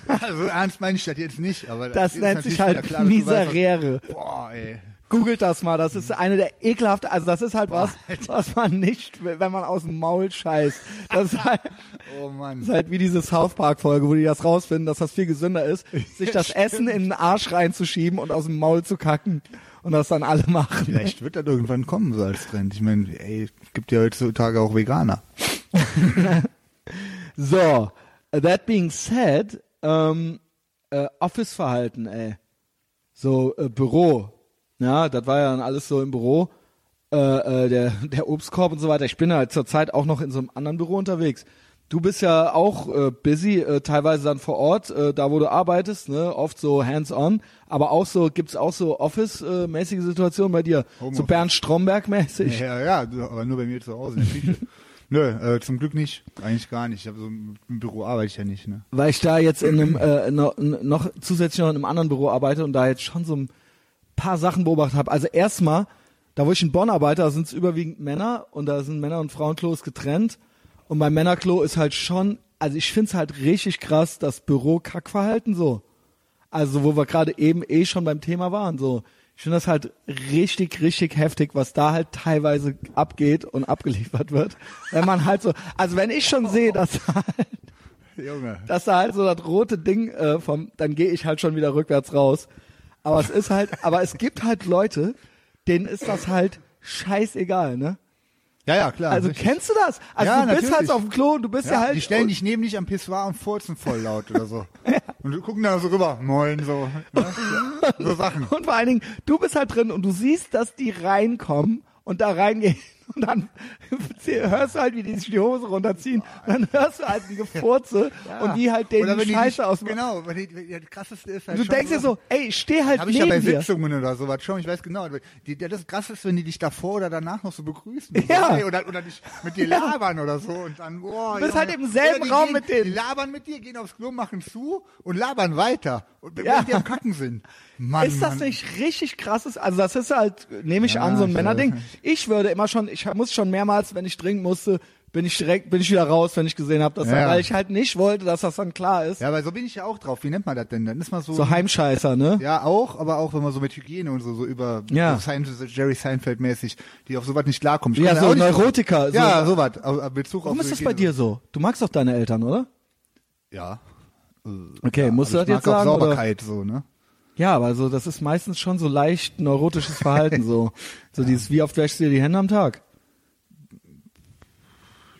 Also ernst meine ich das jetzt nicht, aber Das ist nennt sich halt klar, weißt, Miserere. was- Boah, ey. Googelt das mal, das ist eine der ekelhaften, also das ist halt was, was man nicht, wenn man aus dem Maul scheißt. Das ist halt, Oh Mann. das ist halt wie diese South Park Folge, wo die das rausfinden, dass das viel gesünder ist, sich das Essen in den Arsch reinzuschieben und aus dem Maul zu kacken und das dann alle machen. Vielleicht wird das irgendwann kommen, so als Trend. Ich meine, ey, es gibt ja heutzutage auch Veganer. So, that being said, ähm, äh, Office-Verhalten, ey. So, äh, Büro. Ja, das war ja dann alles so im Büro. Äh, äh, der, der Obstkorb und so weiter. Ich bin halt zurzeit auch noch in so einem anderen Büro unterwegs. Du bist ja auch äh, busy, äh, teilweise dann vor Ort, äh, da wo du arbeitest, ne, oft so hands-on, aber auch so, gibt's auch so Office-mäßige Situationen bei dir? So Homeoffice. Bernd Stromberg-mäßig? Ja, ja, aber nur bei mir zu Hause in der Küche. Nö, äh, zum Glück nicht. Eigentlich gar nicht. Ich habe so im im Büro arbeite ich ja nicht, ne? weil ich da jetzt in einem äh, noch, noch zusätzlich noch in einem anderen Büro arbeite und da jetzt schon so ein paar Sachen beobachtet habe. Also erstmal, da wo ich in Bonn arbeite, da sind es überwiegend Männer und da sind Männer und Frauenklos getrennt Und beim Männerklo ist halt schon, also ich find's halt richtig krass, das Büro-Kackverhalten so. Also wo wir gerade eben eh schon beim Thema waren, so. Ich finde das halt richtig, richtig heftig, was da halt teilweise abgeht und abgeliefert wird. Wenn man halt so, also wenn ich schon sehe, dass halt, Junge. dass da halt so das rote Ding äh, vom, dann gehe ich halt schon wieder rückwärts raus. Aber es ist halt, aber es gibt halt Leute, denen ist das halt scheißegal, ne? Ja, ja, klar. Also richtig. kennst du das? Also Ja, du bist natürlich. halt auf dem Klo und du bist ja, ja, halt die stellen dich neben dich am Pissoir und furzen voll laut oder so. Und du gucken da so rüber, moin, so. Ne? So Sachen. Und vor allen Dingen, du bist halt drin und du siehst, dass die reinkommen und da reingehen. Und dann hörst du halt, wie die sich die Hose runterziehen. Und dann hörst du halt die Gefurze und die halt denen wenn die die Scheiße dich- aus. Genau, weil die, ja, das krasseste ist halt Du denkst dir so, ey, ich steh halt Habe ich ja bei neben. Sitzungen oder sowas schon, ich weiß genau. Die, die, das krasse ist, wenn die dich davor oder danach noch so begrüßen. Ja. So, ey, Oder, oder dich mit dir labern oder so. Und dann, boah, Du bist Junge. halt im selben die Raum gehen, mit denen. Die labern mit dir, gehen aufs Klo, machen zu und labern weiter. Und Ja. die am Kacken sind. Mann, Ist das Mann. nicht richtig krasses? Also das ist halt, nehme ich Ja, an, so ein ich Männerding. Ich würde immer schon, ich muss schon mehrmals, wenn ich trinken musste, bin ich direkt, bin ich wieder raus, wenn ich gesehen habe, dass Ja. weil ich halt nicht wollte, dass das dann klar ist. Ja, aber so bin ich ja auch drauf. Wie nennt man das denn? Dann ist man so. So Heimscheißer, ne? ja, auch, aber auch wenn man so mit Hygiene und so, so über Ja. so Seinfeld, Jerry Seinfeld mäßig, die auf sowas nicht klarkommen. Ich Ja, so Neurotiker. So. Ja, sowas. auf Bezug Warum auf ist so das bei Hygiene. dir so? Du magst doch deine Eltern, oder? Ja. Okay, musst du das jetzt sagen? Oder? Sauberkeit so, ne? Ja, aber so, das ist meistens schon so leicht neurotisches Verhalten, so. So dieses, wie oft wäschst du dir die Hände am Tag?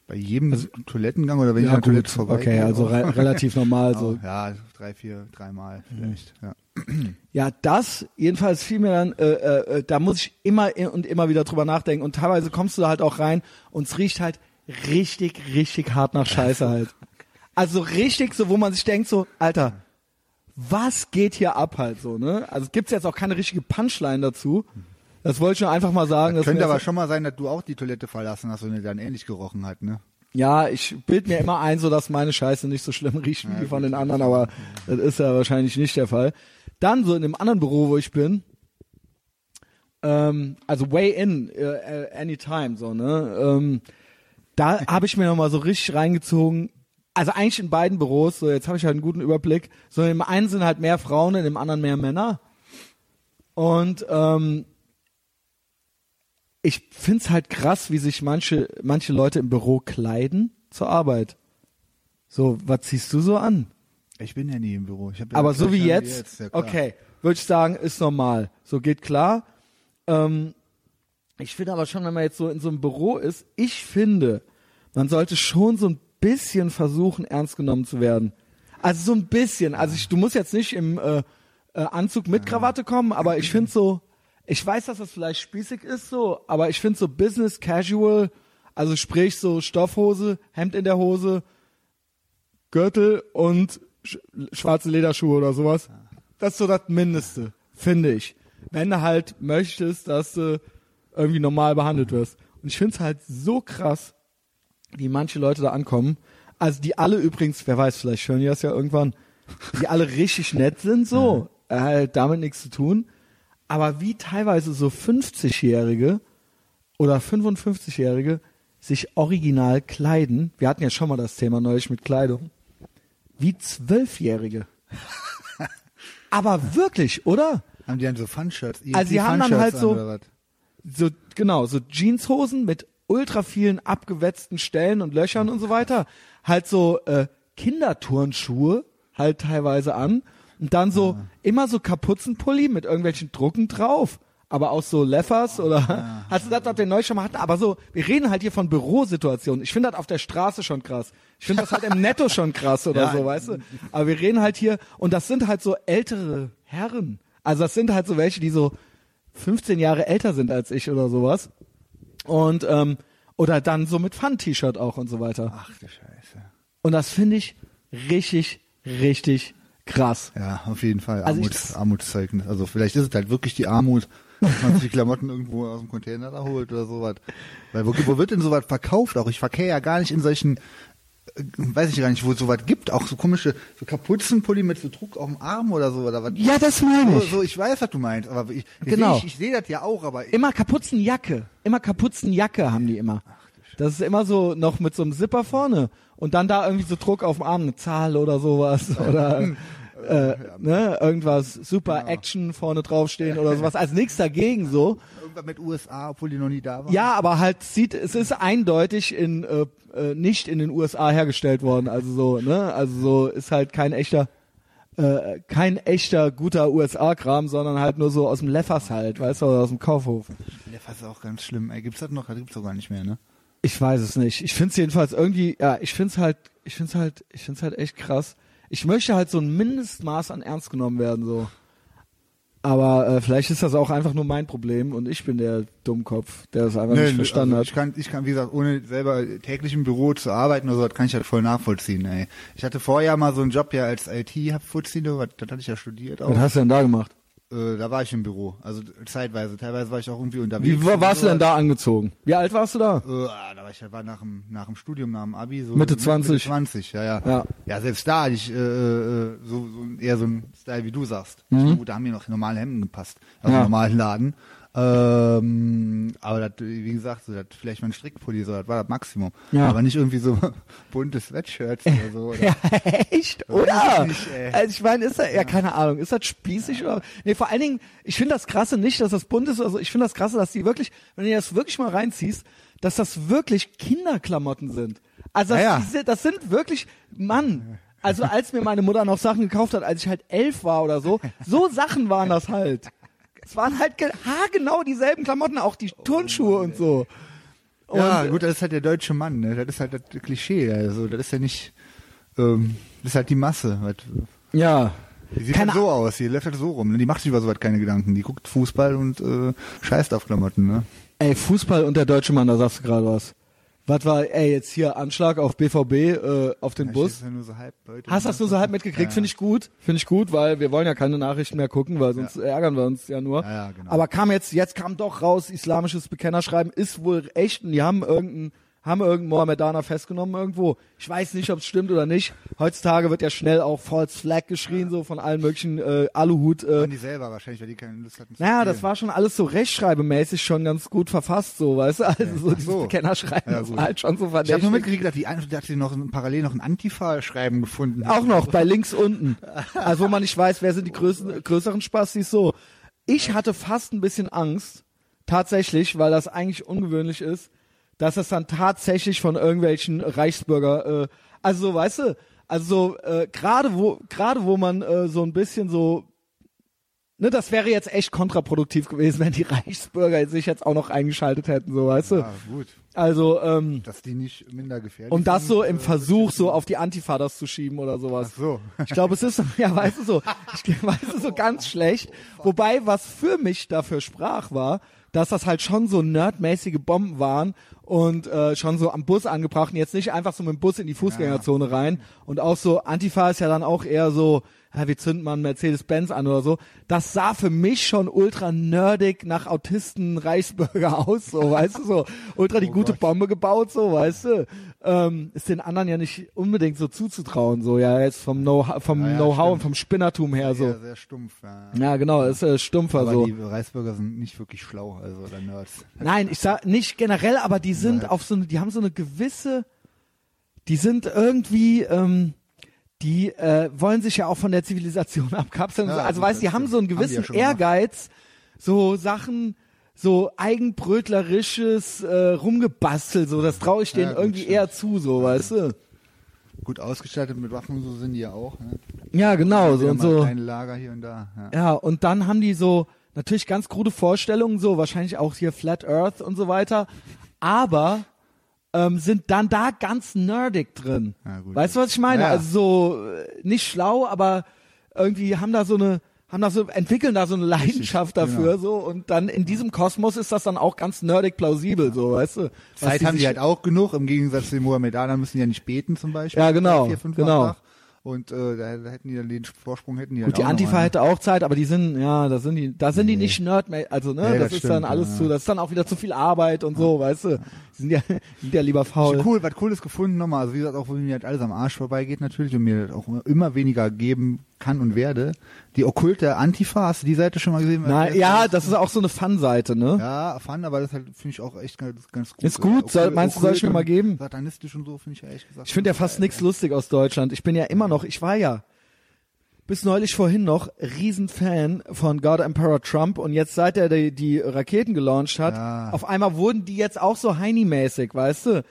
Bei jedem Toilettengang oder wenn ich an der Toilette vorbei okay, also re relativ normal, so. Ja, drei, vier, dreimal vielleicht. Ja. Ja, das jedenfalls fiel mir dann, äh, äh, da muss ich immer und immer wieder drüber nachdenken und teilweise kommst du da halt auch rein und es riecht halt richtig, richtig hart nach Scheiße halt. Also richtig so, wo man sich denkt so, Alter, was geht hier ab halt so, ne? Also es gibt jetzt auch keine richtige Punchline dazu. Das wollte ich nur einfach mal sagen. dass Könnte aber das- schon mal sein, dass du auch die Toilette verlassen hast und die dann ähnlich gerochen hat, ne? Ja, ich bild mir immer ein, so dass meine Scheiße nicht so schlimm riecht wie die von den anderen, aber das ist ja wahrscheinlich nicht der Fall. Dann so in dem anderen Büro, wo ich bin, ähm, also way in, äh, anytime, so, ne, ähm, da habe ich mir nochmal so richtig reingezogen, also eigentlich in beiden Büros, so jetzt habe ich halt einen guten Überblick, so in dem einen sind halt mehr Frauen, in dem anderen mehr Männer und ähm, ich find's halt krass, wie sich manche, manche Leute im Büro kleiden zur Arbeit. So, was ziehst du so an? Ich bin ja nie im Büro. Ja Aber so wie gleiche jetzt, ja, okay, würde ich sagen, ist normal. So geht klar. Ähm, ich finde aber schon, wenn man jetzt so in so einem Büro ist, ich finde, man sollte schon so ein bisschen versuchen, ernst genommen zu werden. Also so ein bisschen. Also ich, du musst jetzt nicht im äh, äh, Anzug mit Krawatte kommen, aber ich finde so, ich weiß, dass das vielleicht spießig ist so, aber ich finde so Business Casual, also sprich so Stoffhose, Hemd in der Hose, Gürtel und sch schwarze Lederschuhe oder sowas. Das ist so das Mindeste, finde ich. Wenn du halt möchtest, dass du irgendwie normal behandelt wirst. Und ich finde es halt so krass, wie manche Leute da ankommen. Also die alle übrigens, wer weiß, vielleicht hören die das ja irgendwann, die alle richtig nett sind, so, äh, halt damit nichts zu tun. Aber wie teilweise so 50-Jährige oder 55-Jährige sich original kleiden. Wir hatten ja schon mal das Thema neulich mit Kleidung. Wie Zwölfjährige. Aber wirklich, oder? Haben die dann so Fun-Shirts? Also die haben dann Fun-Shirts halt so- so genau, so Jeanshosen mit ultra vielen abgewetzten Stellen und Löchern und so weiter, halt so äh, Kinderturnschuhe halt teilweise an und dann so immer so Kapuzenpulli mit irgendwelchen Drucken drauf. Aber auch so Leffers oder hast du das auf den neu schon mal hatten? Aber so, wir reden halt hier von Bürosituationen. Ich finde das auf der Straße schon krass. Ich finde das halt im Netto schon krass oder Ja. so, weißt du? Aber wir reden halt hier, und das sind halt so ältere Herren. Also das sind halt so welche, die so 15 Jahre älter sind als ich oder sowas. Und ähm, oder dann so mit Fun-T-Shirt auch und so weiter. Ach du Scheiße. Und das finde ich richtig, richtig krass. Ja, auf jeden Fall. Also Armuts, Armutszeugnis. Also vielleicht ist es halt wirklich die Armut, dass man sich die Klamotten irgendwo aus dem Container da holt oder sowas. Weil wo, wo wird denn sowas verkauft? Auch ich verkehre ja gar nicht in solchen, weiß ich gar nicht, wo es sowas gibt. Auch so komische so Kapuzenpulli mit so Druck auf dem Arm oder so. Oder was. Ja, das meine So, ich. so, ich weiß, was du meinst, aber ich, Genau. ich, ich sehe das ja auch, aber Immer Kapuzenjacke. Immer Kapuzenjacke haben die immer. Das ist immer so noch mit so einem Zipper vorne und dann da irgendwie so Druck auf dem Arm, eine Zahl oder sowas oder äh, ne, irgendwas super Action vorne draufstehen oder sowas. Als nichts dagegen so. Irgendwas mit USA, obwohl die noch nie da waren. Ja, aber halt sieht, es ist eindeutig in äh, äh, nicht in den USA hergestellt worden. Also so, ne, also so ist halt kein echter äh, kein echter guter USA-Kram, sondern halt nur so aus dem Leffers halt, weißt du, aus dem Kaufhof. Leffers ist auch ganz schlimm. Ey, gibt's das noch? Das gibt's doch gar nicht mehr, ne? Ich weiß es nicht. Ich find's jedenfalls irgendwie, ja, ich find's halt, ich find's halt, ich find's halt echt krass. Ich möchte halt so ein Mindestmaß an ernst genommen werden, so. Aber äh, vielleicht ist das auch einfach nur mein Problem und ich bin der Dummkopf, der das einfach Nee, nicht verstanden also ich hat. kann, ich kann, wie gesagt, ohne selber täglich im Büro zu arbeiten oder so, das kann ich halt voll nachvollziehen, ey. Ich hatte vorher mal so einen Job ja als was- das hatte ich ja studiert auch. Was hast du denn da gemacht? Äh, da war ich im Büro, also zeitweise. Teilweise war ich auch irgendwie unterwegs. Wie wa- und warst du denn da angezogen? Wie alt warst du da? Äh, ah, da war ich war nach dem, nach dem Studium, nach dem Abi, so Mitte Mitte 20. 20, ja, ja. Ja. Ja, selbst da hatte ich äh, äh, so, so eher so ein Style, wie du sagst. Mhm. Gut, da haben mir noch normale Hemden gepasst, aus Ja. normalen Laden. Ähm, aber das, wie gesagt, so, das vielleicht mal ein Strickpulli, so, das war das Maximum. Ja. Aber nicht irgendwie so bunte Sweatshirts oder so. Oder? Ja, echt, oder? ich nicht, also ich meine, ist das, ja, keine Ahnung, ist das spießig oder? Nee, vor allen Dingen, ich finde das krasse nicht, dass das bunt ist, also ich finde das krasse, dass die wirklich, wenn du das wirklich mal reinziehst, dass das wirklich Kinderklamotten sind. Also das, Ja, ja. die das sind wirklich, Mann, also als mir meine Mutter noch Sachen gekauft hat, als ich halt elf war oder so, so Sachen waren das halt. Es waren halt ge- haargenau dieselben Klamotten, auch die Turnschuhe und so. Und, ja, gut, das ist halt der deutsche Mann, ne? Das ist halt das Klischee, also, das ist ja nicht, ähm, das ist halt die Masse. Was, Ja. Die sieht Keine halt so aus, die läuft halt so rum. ne? Die macht sich über sowas keine Gedanken. Die guckt Fußball und äh, scheißt auf Klamotten, ne? Ey, Fußball und der deutsche Mann, da sagst du gerade was. Was war, ey, jetzt hier Anschlag auf BVB, äh, auf den Ja, Bus. ja so halb. Hast das nur so halb mitgekriegt? Ja. Finde ich gut. Finde ich gut, weil wir wollen ja keine Nachrichten mehr gucken, weil sonst ärgern wir uns ja nur. Ja, ja, genau. Aber kam jetzt, jetzt kam doch raus, islamisches Bekennerschreiben ist wohl echt und die haben irgendeinen, haben irgendeinen Mohammedaner festgenommen irgendwo. Ich weiß nicht, ob es stimmt oder nicht. Heutzutage wird ja schnell auch False Flag geschrien, so von allen möglichen äh, Aluhut. Äh, die selber wahrscheinlich, weil die keine Lust hatten naja, das war schon alles so rechtschreibemäßig schon ganz gut verfasst, so, weißt du? Also so dieses so. Bekennerschreiben Ja, das war halt schon so Ich habe verdächtig. nur mitgekriegt, dass die, dass die noch parallel noch ein Antifa-Schreiben gefunden Auch noch bei links unten. Also wo man nicht weiß, wer sind die größten, größeren Spastis so. Ich hatte fast ein bisschen Angst, tatsächlich, weil das eigentlich ungewöhnlich ist, dass es dann tatsächlich von irgendwelchen Reichsbürger, äh, also so, weißt du, also so, äh, gerade wo, gerade wo man äh, so ein bisschen so Ne, das wäre jetzt echt kontraproduktiv gewesen, wenn die Reichsbürger sich jetzt auch noch eingeschaltet hätten, so weißt du. Ja, gut. Also, ähm, Dass die nicht minder gefährlich und das sind, so im äh, Versuch, so auf die Antifa das zu schieben oder sowas. Ach so. Ich glaube, es ist, ja, weißt du so, ich weißt du, so ganz schlecht. Wobei, was für mich dafür sprach, war, dass das halt schon so nerdmäßige Bomben waren und äh, schon so am Bus angebracht und jetzt nicht einfach so mit dem Bus in die Fußgängerzone rein. Und auch so, Antifa ist ja dann auch eher so, ja, wir zünden mal einen Mercedes-Benz an oder so. Das sah für mich schon ultra nerdig nach Autisten Reichsbürger aus, so, weißt du, so ultra die gute Bombe gebaut, so, weißt du. Ähm, ist den anderen ja nicht unbedingt so zuzutrauen, so, ja, jetzt vom Know-how, vom Ja, ja, Know-how und vom Spinnertum her, so. Sehr, sehr stumpf, ja. Ja, genau, ist äh, stumpfer Aber so. die Reichsbürger sind nicht wirklich schlau, also oder Nerds. Nein, ich sag nicht generell, aber die sind Nein. auf so eine, die haben so eine gewisse, die sind irgendwie, ähm, die äh, wollen sich ja auch von der Zivilisation abkapseln. Ja, also weißt, die haben so einen gewissen ja. Ehrgeiz, so Sachen, so eigenbrötlerisches äh, rumgebastelt, so das traue ich Ja, denen gut, irgendwie stimmt. eher zu, so weißt du. Gut ausgestattet mit Waffen so sind die ja auch. Ne? Ja, genau, so und so. Kleine Lager hier und da. Ja. Ja, und dann haben die so natürlich ganz krude Vorstellungen, so wahrscheinlich auch hier Flat Earth und so weiter, aber ähm, sind dann da ganz nerdig drin. Ja, gut. weißt du, was ich meine? Ja, ja. Also so äh, nicht schlau, aber irgendwie haben da so eine haben da so entwickeln da so eine Leidenschaft Richtig, dafür genau. so und dann in diesem Kosmos ist das dann auch ganz nerdig plausibel so, weißt du? Zeit haben die halt auch genug, im Gegensatz zu den Mohammedanern müssen die ja nicht beten zum Beispiel. Ja, genau, Vier, fünf genau. Tag. Und äh, da, hätten die dann den Vorsprung hätten die Gut, die Antifa hätte auch Zeit, aber die sind, ja, da sind die, da sind die nicht Nerd, also ne, Nee, das, das ist dann alles ja. zu, das ist dann auch wieder zu viel Arbeit und so, weißt du. Die sind ja, sind ja lieber faul. Cool, was Cooles gefunden nochmal. Also wie gesagt, auch wenn mir halt alles am Arsch vorbeigeht natürlich und mir auch immer weniger geben kann und werde. Die okkulte Antifa, hast du die Seite schon mal gesehen? Na, ja, das ist auch so eine Fun-Seite, ne? Ja, fun, aber das halt, finde ich auch echt ganz, ganz gut. Ist gut, soll- meinst du, soll ich mir mal geben? Satanistisch und so, finde ich ehrlich gesagt. Ich finde ja fast nichts lustig aus Deutschland. Ich bin ja immer noch, ich war ja bis neulich vorhin noch Riesenfan von God Emperor Trump und jetzt seit er die, die Raketen gelauncht hat, Ja. auf einmal wurden die jetzt auch so Heini-mäßig, weißt du?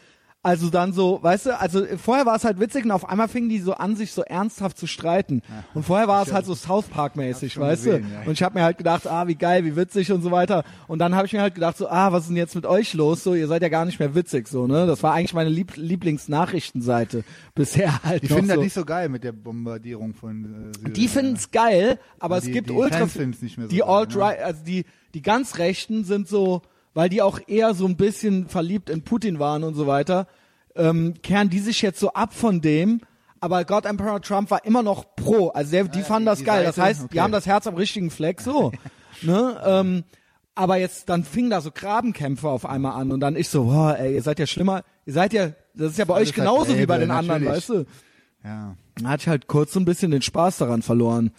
Also dann so, weißt du, also vorher war es halt witzig und auf einmal fingen die so an, sich so ernsthaft zu streiten. Und vorher war es halt so South Park-mäßig, weißt gesehen, du? ja. Und ich habe mir halt gedacht, ah, wie geil, wie witzig und so weiter. Und dann habe ich mir halt gedacht, so, ah, was ist denn jetzt mit euch los? So, ihr seid ja gar nicht mehr witzig, so, ne? Das war eigentlich meine Lieb Lieblingsnachrichtenseite bisher halt. Die finden so. das nicht so geil mit der Bombardierung von äh, Syrien. Die finden's geil, aber Die- es gibt die ultra so die alt-right, also die die ganz Rechten sind so, weil die auch eher so ein bisschen verliebt in Putin waren und so weiter, ähm, kehren die sich jetzt so ab von dem. Aber God Emperor Trump war immer noch pro, also der, die ja, fanden die- das die geil. Das Seite, heißt, die okay. haben das Herz am richtigen Fleck, so, ne? Ähm, aber jetzt dann fingen da so Grabenkämpfe auf einmal an und dann ich so, boah, ey, ihr seid ja schlimmer, ihr seid ja, das ist ja bei Alles euch genauso wie bei den anderen, natürlich. weißt du? Ja. Da hatte ich halt kurz so ein bisschen den Spaß daran verloren.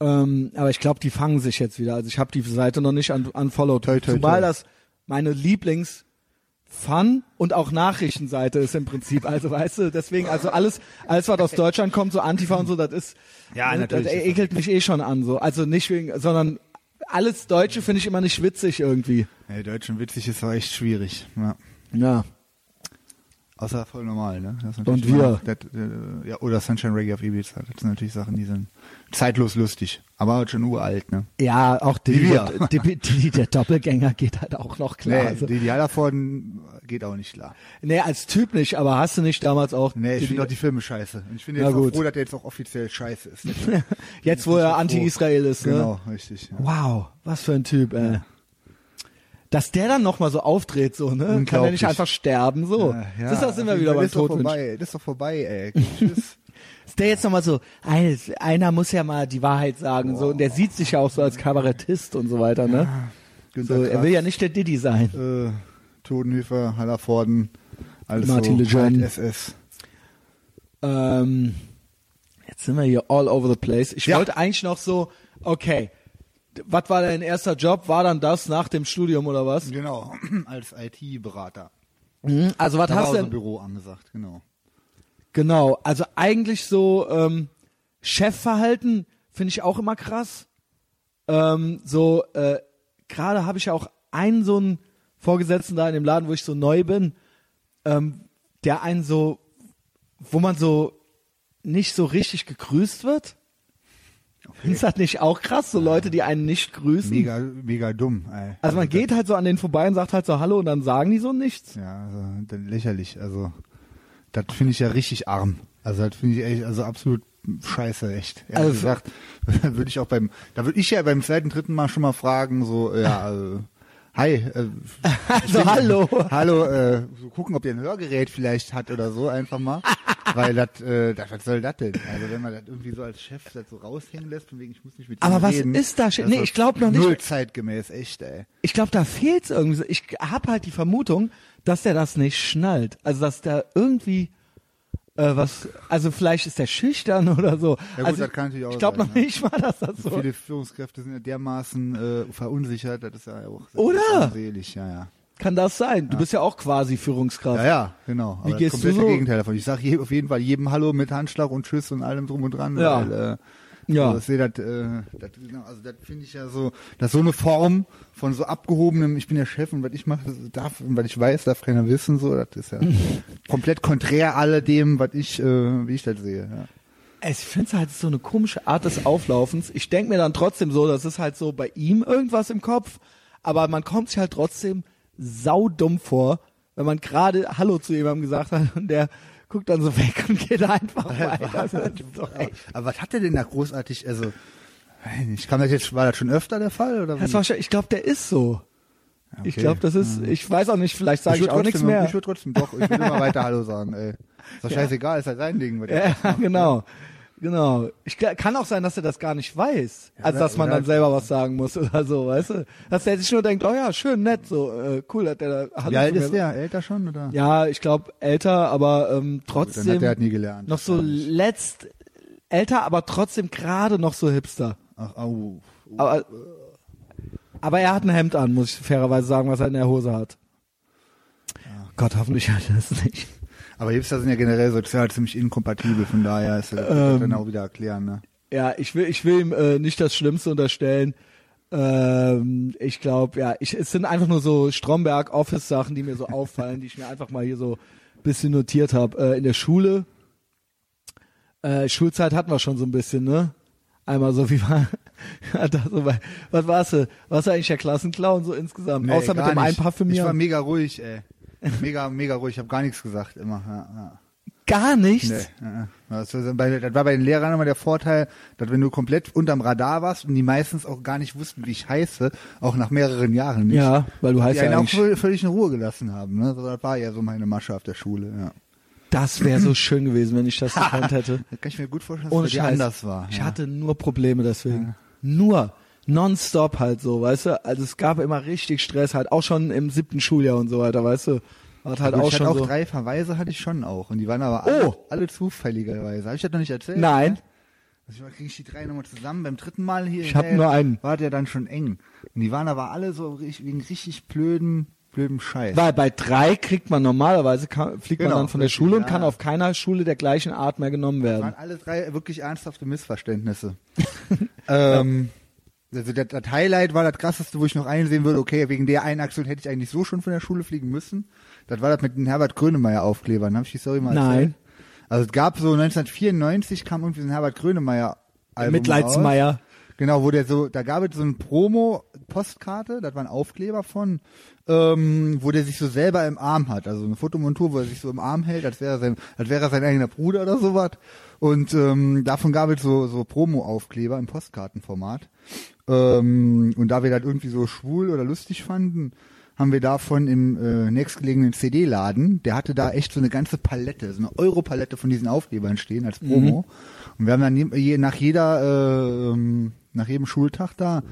Ähm, aber ich glaube, die fangen sich jetzt wieder. Also ich habe die Seite noch nicht un unfollowed. Toi, toi, Zumal toi. das meine Lieblings Fun und auch Nachrichtenseite ist im Prinzip. Also weißt du, deswegen, also alles, alles was aus Deutschland kommt, so Antifa und so, das ist, Ja, ne, natürlich das ekelt mich eh schon an. So, also nicht wegen, sondern alles Deutsche finde ich immer nicht witzig irgendwie. ja Deutsch und witzig ist auch echt schwierig. Ja. Ja. Außer voll normal, ne? Und wir. mal- Das, äh, ja, oder Sunshine Reggae auf Ibiza. Das sind natürlich Sachen, die sind zeitlos lustig. Aber halt schon uralt, ne? Ja, auch die, wir. der, die, die, der Doppelgänger geht halt auch noch klar. Nee, also. die Ideal davon geht auch nicht klar. Nee, als Typ nicht, aber hast du nicht damals auch. Nee, ich die- finde auch die Filme scheiße. Und ich bin Ja, jetzt froh, dass der jetzt auch offiziell scheiße ist. Jetzt, wo er. Anti-Israel ist, ne? Genau, richtig. Ja. Wow, was für ein Typ, ey. Dass der dann nochmal so auftritt, so, ne? Kann er nicht einfach sterben, so. Ja, das, das sind wir wieder beim vorbei. Das ist doch vorbei, ey. Tschüss. Ist der jetzt nochmal so, einer muss ja mal die Wahrheit sagen, so. Und der sieht sich ja auch so als Kabarettist und so weiter, ne? Günter So, er will ja nicht der Diddy sein. Äh, Todenhöfer, Hallervorden, alles Martin so. Alt SS. Ähm, jetzt sind wir hier all over the place. Ich Ja. wollte eigentlich noch so, okay, was war dein erster Job? War dann das nach dem Studium oder was? Genau, als IT-Berater. Mhm, Also was hast du denn? Büro angesagt, genau. Genau, also eigentlich so ähm, Chefverhalten finde ich auch immer krass. Ähm, so äh, gerade habe ich ja auch einen so einen Vorgesetzten da in dem Laden, wo ich so neu bin, ähm, der einen so, wo man so nicht so richtig gegrüßt wird. Ist das nicht auch krass, so Leute, die einen nicht grüßen? Mega, mega dumm, ey. Also man geht halt so an denen vorbei und sagt halt so Hallo und dann sagen die so nichts. Ja, also, lächerlich. Also, das finde ich ja richtig arm. Also, das finde ich echt, also absolut scheiße, echt. Ehrlich Also- gesagt, würde ich auch beim, da würde ich ja beim zweiten, dritten Mal schon mal fragen, so, ja, äh, hi, äh, Also hallo. hallo, äh, so gucken, ob der ein Hörgerät vielleicht hat oder so, einfach mal. Weil das, äh, das, was soll das denn? Also, wenn man das irgendwie so als Chef das so raushängen lässt, von wegen, ich muss nicht mit Aber was reden. ist da? Nee, ich glaub noch nicht- Null zeitgemäß, echt, ey. Ich glaube, da fehlt's irgendwie. so. Ich habe halt die Vermutung, dass der das nicht schnallt. Also dass der irgendwie äh, was, also vielleicht ist der schüchtern oder so. Ja gut, also das kann natürlich auch Ich glaube noch ja. nicht mal, dass das so. Viele Führungskräfte sind ja dermaßen äh, verunsichert, das ist ja auch Oder? selig, ja, ja. Kann das sein? Du bist ja auch quasi Führungskraft. Ja, ja, genau. Wie Aber gehst du so? Gegenteil davon. Ich sage je, auf jeden Fall jedem Hallo mit Handschlag und Tschüss und allem drum und dran. Ja. Weil, äh, Ja. Also, das, äh, das, genau, also das finde ich ja so, dass so eine Form von so abgehobenem, ich bin der Chef und was ich mache, darf und was ich weiß, darf keiner wissen, so, das ist ja komplett konträr alledem, was ich, äh, wie ich das sehe. Ja. Ich finde es halt so eine komische Art des Auflaufens. Ich denke mir dann trotzdem so, das ist halt so bei ihm irgendwas im Kopf, aber man kommt sich halt trotzdem saudumm vor, wenn man gerade Hallo zu jemandem gesagt hat und der guckt dann so weg und geht einfach weiter. So echt- Aber was hat der denn da großartig, also, nicht, kam das jetzt, war das schon öfter der Fall, oder? Das war, schon- ich glaube, der ist so. Ich Okay. glaube, das ist, ich weiß auch nicht, vielleicht sage ich, würd auch nichts mehr. Ich würde trotzdem doch, ich würde immer weiter Hallo sagen, ey. Ist doch scheißegal, ist halt sein Ding. ja, genau. Genau. Ich kann auch sein, dass er das gar nicht weiß. also, oder- dass man dann selber was sagen muss oder so, weißt du? Dass er sich nur denkt, oh ja, schön, nett, so, äh, cool, hat der da Hallo Wie alt ist der? Älter schon, oder? Ja, ich glaube älter, aber ähm, Dann hat trotzdem der halt nie gelernt. noch so Ja, letzt älter, aber trotzdem gerade noch so hipster. Ach, au. Aber, aber er hat ein Hemd an, muss ich fairerweise sagen, was er in der Hose hat. Gott, hoffentlich hat er es nicht. Aber Hipster sind ja generell sozial ziemlich inkompatibel, von daher ist das Ähm. dann auch wieder erklären, ne? Ja, ich will, ich will ihm äh, nicht das Schlimmste unterstellen. Ähm, ich glaube, ja, ich, es sind einfach nur so Stromberg-Office-Sachen, die mir so auffallen, die ich mir einfach mal hier so ein bisschen notiert habe. Äh, in der Schule, äh, Schulzeit hatten wir schon so ein bisschen, ne? Einmal so wie war, so bei, was warst du? Warst du eigentlich der Klassenclown so insgesamt? Nee, Außer mit dem nicht. Ich war mega ruhig, ey. Mega, mega ruhig. Ich habe gar nichts gesagt immer. Ja, ja. Gar nichts? Nee, ja, ja. das, war bei, den Lehrern immer der Vorteil, dass wenn du komplett unterm Radar warst und die meistens auch gar nicht wussten, wie ich heiße, auch nach mehreren Jahren nicht, Ja, weil du heißt die einen ja auch eigentlich, völ- völlig in Ruhe gelassen haben. Ne? Das war ja so meine Masche auf der Schule. Ja. das wäre so schön gewesen, wenn ich das gekonnt hätte. Das kann ich mir gut vorstellen, dass es anders war. Ich ja. hatte nur Probleme deswegen. Nur. Nonstop halt so, weißt du? Also es gab immer richtig Stress halt, auch schon im siebten Schuljahr und so weiter, weißt du? War halt auch ich schon hatte auch so. drei Verweise hatte ich schon auch und die waren aber alle, Oh. alle zufälligerweise. Habe ich das noch nicht erzählt? Nein. Also ich kriege ich die drei nochmal zusammen. Beim dritten Mal hier Ich hab nur einen. war der dann schon eng. Und die waren aber alle so richtig, wegen richtig blöden, blöden Scheiß. Weil bei drei kriegt man normalerweise, kann, fliegt man Genau, dann von der Schule und ja. kann auf keiner Schule der gleichen Art mehr genommen Das werden. waren alle drei wirklich ernsthafte Missverständnisse. ähm, also das, das Highlight war das krasseste, wo ich noch einsehen würde, okay, wegen der einen Aktion hätte ich eigentlich so schon von der Schule fliegen müssen. Das war das mit den Herbert Grönemeyer Aufklebern. Habe ich die Story mal Nein. erzählt? Also es gab so 1994 kam irgendwie so ein Herbert Grönemeyer Album Mitleidsmeier. Genau, wo der so, da gab es so eine Promo-Postkarte, das war ein Aufkleber von, ähm, wo der sich so selber im Arm hat, also eine Fotomontur, wo er sich so im Arm hält, als wäre er sein, als wäre er sein eigener Bruder oder sowas. Und ähm, davon gab es so, so Promo-Aufkleber im Postkartenformat. Ähm, und da wir das irgendwie so schwul oder lustig fanden, haben wir davon im äh, nächstgelegenen CD-Laden, der hatte da echt so eine ganze Palette, so eine Europalette von diesen Aufklebern stehen als Promo. Und wir haben dann je, je, nach jeder, äh, ähm, nach jedem Schultag da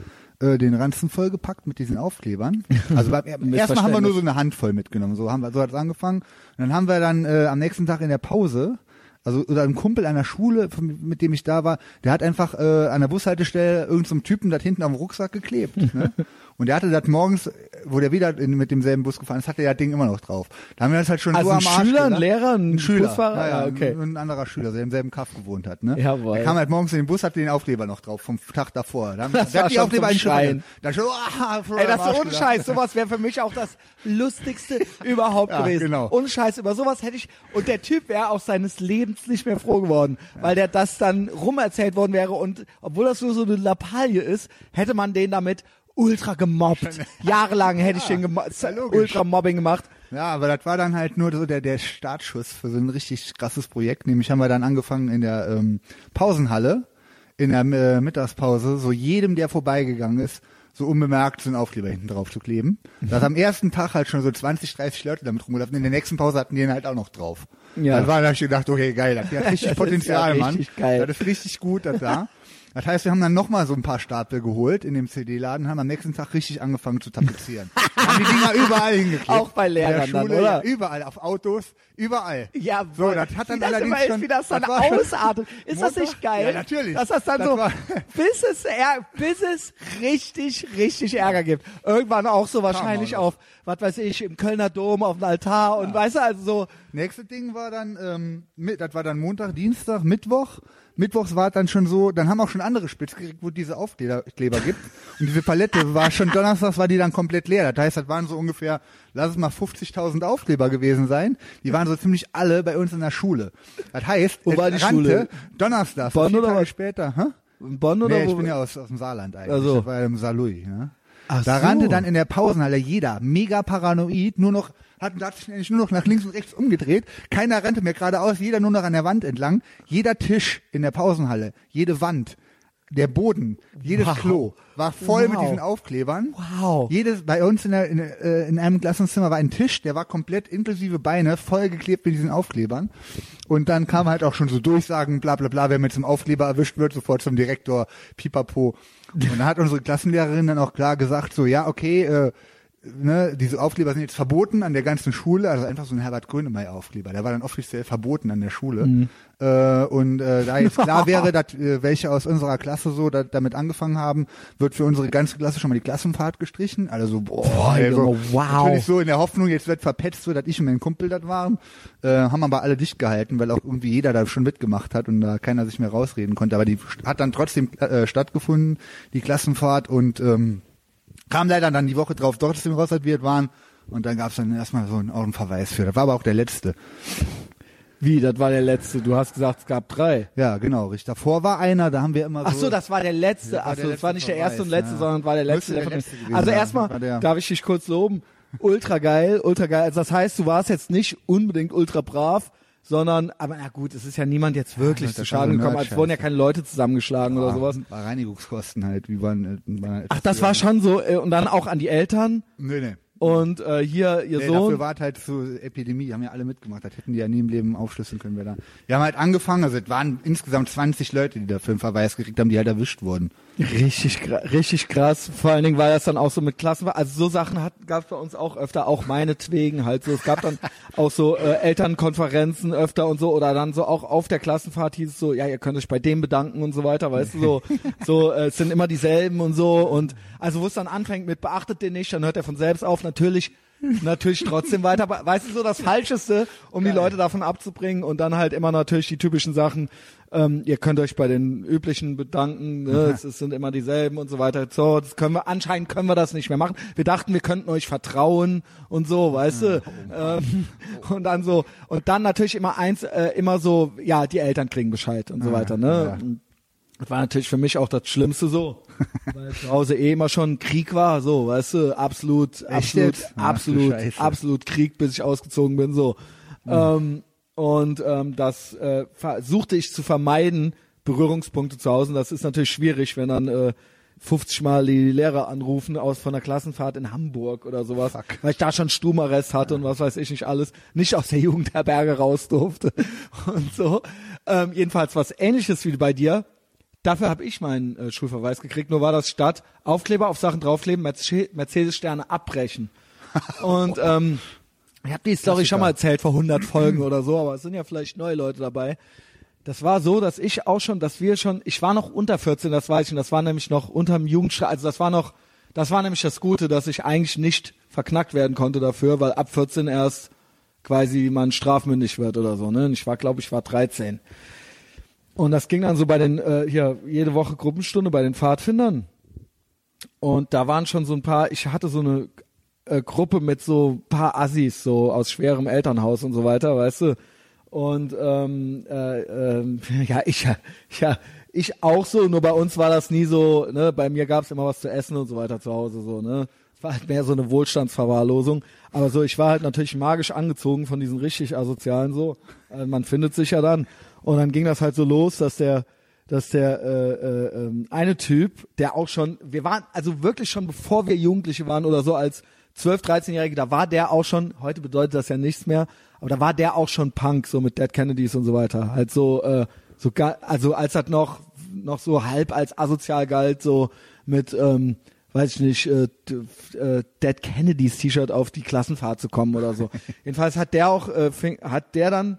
äh, den Ranzen vollgepackt mit diesen Aufklebern. Also beim, erstmal haben wir nur so eine Handvoll mitgenommen. So haben wir, so hat es angefangen. Und dann haben wir dann äh, am nächsten Tag in der Pause also oder ein Kumpel der Schule, mit dem ich da war, der hat einfach äh, an der Bushaltestelle irgendeinem Typen da hinten am Rucksack geklebt. Ne? Und der hatte das morgens, wo der wieder in, mit demselben Bus gefahren ist, hatte er das Ding immer noch drauf. Da haben wir das halt schon Also so am Arsch Schüler, ein. Lehrer, ein ein Schüler, Busfahrer? Ja, ja, Ah, okay. ein, ein anderer Schüler, der im selben Kaff gewohnt hat. Ne? Jawohl. Der kam halt morgens in den Bus, hatte den Aufkleber noch drauf vom Tag davor. Da haben, Das war hat die schon Aufkleber Schreien. Dann schon, ah, Ey, das ist ohne. Scheiß. Sowas wäre für mich auch das lustigste überhaupt Ja, gewesen. genau. Ohne Scheiß. Über sowas hätte ich, und der Typ wäre auch seines Lebens nicht mehr froh geworden, weil der das dann rumerzählt worden wäre und obwohl das nur so eine Lappalie ist, hätte man den damit ultra gemobbt. Jahrelang hätte ich den gemo logisch. ultra Mobbing gemacht. Ja, aber das war dann halt nur so der, der Startschuss für so ein richtig krasses Projekt. Nämlich haben wir dann angefangen in der ähm, Pausenhalle, in der äh, Mittagspause, so jedem, der vorbeigegangen ist, so unbemerkt so einen Aufkleber hinten drauf zu kleben. Da ist am ersten Tag halt schon so 20, 30 Leute damit rumgelaufen. In der nächsten Pause hatten die ihn halt auch noch drauf. Ja. Dann war da hab ich gedacht, okay, geil, das hat richtig Das Potenzial, ja Mann. richtig geil. Das ist richtig gut, das da. Das heißt, wir haben dann nochmal so ein paar Stapel geholt in dem CD-Laden, haben am nächsten Tag richtig angefangen zu tapezieren. haben die Dinger überall hingeklebt. Auch bei Lehrern dann, Schule, oder? Ja, überall, auf Autos, überall. Ja, So, das hat dann wie das allerdings immer ist, schon- wie das dann das ausartet. Ist das Montag? nicht geil? Ja, natürlich. Dass das dann Das so, bis es, bis es richtig, richtig Ärger gibt. Irgendwann auch so wahrscheinlich auf, was weiß ich, im Kölner Dom auf dem Altar und weißt du, also so, Nächste Ding war dann, ähm, das war dann Montag, Dienstag, Mittwoch. Mittwochs war es dann schon so, dann haben auch schon andere Spitz gekriegt, wo es diese Aufkleber Kleber gibt. Und diese Palette war schon donnerstags war die dann komplett leer. Das heißt, das waren so ungefähr, lass es mal 50.000 Aufkleber gewesen sein. Die waren so ziemlich alle bei uns in der Schule. Das heißt, Wo war die rannte Schule? donnerstags, Bonn vier oder Tage später, hä? in Bonn oder Nee, wo? ich bin ja aus, aus dem Saarland eigentlich. Ach so. Das war im Saarlouis, ne? Ach Da so. rannte dann in der Pausenhalle jeder mega paranoid, nur noch, hat, hat sich eigentlich nur noch nach links und rechts umgedreht. Keiner rannte mehr geradeaus, jeder nur noch an der Wand entlang. Jeder Tisch in der Pausenhalle, jede Wand, der Boden, jedes Wow. Klo war voll mit Wow. diesen Aufklebern. Wow. Jedes, bei uns in, der, in, äh, in einem Klassenzimmer war ein Tisch, der war komplett inklusive Beine vollgeklebt mit diesen Aufklebern. Und dann kam halt auch schon so Durchsagen, bla bla bla, wer mit zum Aufkleber erwischt wird, sofort zum Direktor, pipapo. Und dann hat unsere Klassenlehrerin dann auch klar gesagt, so, ja, okay, äh, ne, diese Aufkleber sind jetzt verboten an der ganzen Schule, also einfach so ein Herbert Grönemeyer Aufkleber, der war dann offiziell verboten an der Schule. Mhm. Äh, und äh, da jetzt klar wäre, dass äh, welche aus unserer Klasse so da, damit angefangen haben, wird für unsere ganze Klasse schon mal die Klassenfahrt gestrichen. Also so, boah, ey, so, wow. natürlich so in der Hoffnung, jetzt wird verpetzt, so dass ich und mein Kumpel das waren. Äh, haben aber alle dicht gehalten, weil auch irgendwie jeder da schon mitgemacht hat und da keiner sich mehr rausreden konnte. Aber die hat dann trotzdem äh, stattgefunden, die Klassenfahrt und ähm, kam leider dann die Woche drauf raus, als wir es waren. Und dann gab es dann erstmal so einen Ohrenverweis für. Das war aber auch der letzte. Wie, das war der letzte. Du hast gesagt, es gab drei. Ja, genau, richtig. Davor war einer, da haben wir immer so. Ach so, das war der letzte. Das Ach so, das war nicht der erste und letzte, ja. sondern war der letzte. Der letzte also erstmal darf ich dich kurz loben. Ultra geil, ultra geil. Also das heißt, du warst jetzt nicht unbedingt ultra brav, sondern, aber na gut, es ist ja niemand jetzt wirklich das zu war Schaden gekommen. Es Nerd-Scheiße. wurden ja keine Leute zusammengeschlagen oder sowas. War Reinigungskosten halt, wie waren. Äh, waren Ach, das war schon so. äh, Und dann auch an die Eltern Nee, nee. Und äh, hier ihr Nee, Sohn. dafür war halt so Epidemie, haben ja alle mitgemacht. Das hätten die ja nie im Leben aufschlüsseln können. Wir, da. wir haben halt angefangen, also es waren insgesamt 20 Leute, die dafür einen Verweis gekriegt haben, die halt erwischt wurden. Richtig, richtig krass. Vor allen Dingen, weil das dann auch so mit Klassen war. Also so Sachen gab es bei uns auch öfter, auch meinetwegen halt so. Es gab dann auch so äh, Elternkonferenzen öfter und so oder dann so auch auf der Klassenfahrt hieß es so, ja, ihr könnt euch bei dem bedanken und so weiter, weißt du, so, so äh, es sind immer dieselben und so und also wo es dann anfängt mit beachtet den nicht, dann hört er von selbst auf, natürlich natürlich trotzdem weiter, weißt du so das Falscheste, um die Leute davon abzubringen und dann halt immer natürlich die typischen Sachen, ähm, ihr könnt euch bei den üblichen bedanken, ne? es, es sind immer dieselben und so weiter. So, das können wir, anscheinend können wir das nicht mehr machen. Wir dachten, wir könnten euch vertrauen und so, weißt du. Ähm, und dann so, und dann natürlich immer eins, äh, immer so, ja, die Eltern kriegen Bescheid und so weiter, ne? Und Das war natürlich für mich auch das Schlimmste so. Weil zu Hause eh immer schon Krieg war, so, weißt du, absolut, absolut, jetzt? Absolut, absolut Krieg, bis ich ausgezogen bin, so. Ähm, und ähm, das äh, versuchte ich zu vermeiden, Berührungspunkte zu Hause. Und Das ist natürlich schwierig, wenn dann äh, 50 Mal die Lehrer anrufen aus von der Klassenfahrt in Hamburg oder sowas, weil ich da schon Stumarrest hatte und was weiß ich nicht alles, nicht aus der Jugendherberge raus durfte und so. Ähm, jedenfalls was ähnliches wie bei dir. Dafür habe ich meinen äh, Schulverweis gekriegt, nur war das statt Aufkleber auf Sachen draufkleben, Merce- Mercedes-Sterne abbrechen. Und ähm, ich habe die Story schon mal erzählt vor 100 Folgen oder so, aber es sind ja vielleicht neue Leute dabei. Das war so, dass ich auch schon, dass wir schon, ich war noch unter 14, das weiß ich, und das war nämlich noch unterm Jugendstraf, also das war noch, das war nämlich das Gute, dass ich eigentlich nicht verknackt werden konnte dafür, weil ab 14 erst quasi man strafmündig wird oder so, ne? Und ich war, glaube ich, war 13. Und das ging dann so bei den, äh, hier, jede Woche Gruppenstunde bei den Pfadfindern. Und da waren schon so ein paar, ich hatte so eine äh, Gruppe mit so ein paar Assis, so aus schwerem Elternhaus und so weiter, weißt du. Und ähm, äh, ähm, ja, ich ja, ich auch so, nur bei uns war das nie so, ne, bei mir gab's immer was zu essen und so weiter zu Hause, so, ne. War halt mehr so eine Wohlstandsverwahrlosung. Aber so, ich war halt natürlich magisch angezogen von diesen richtig asozialen so. Äh, man findet sich ja dann. Und dann ging das halt so los, dass der dass der äh, äh, ähm, eine Typ, der auch schon, wir waren also wirklich schon bevor wir Jugendliche waren oder so als 12, 13-Jährige, da war der auch schon, heute bedeutet das ja nichts mehr, aber da war der auch schon Punk, so mit Dead Kennedys und so weiter. Halt so, äh, so also als das noch, noch so halb als asozial galt, so mit, ähm, weiß ich nicht, äh, äh, Dead Kennedys T-Shirt auf die Klassenfahrt zu kommen oder so. Jedenfalls hat der auch, äh, fing, hat der dann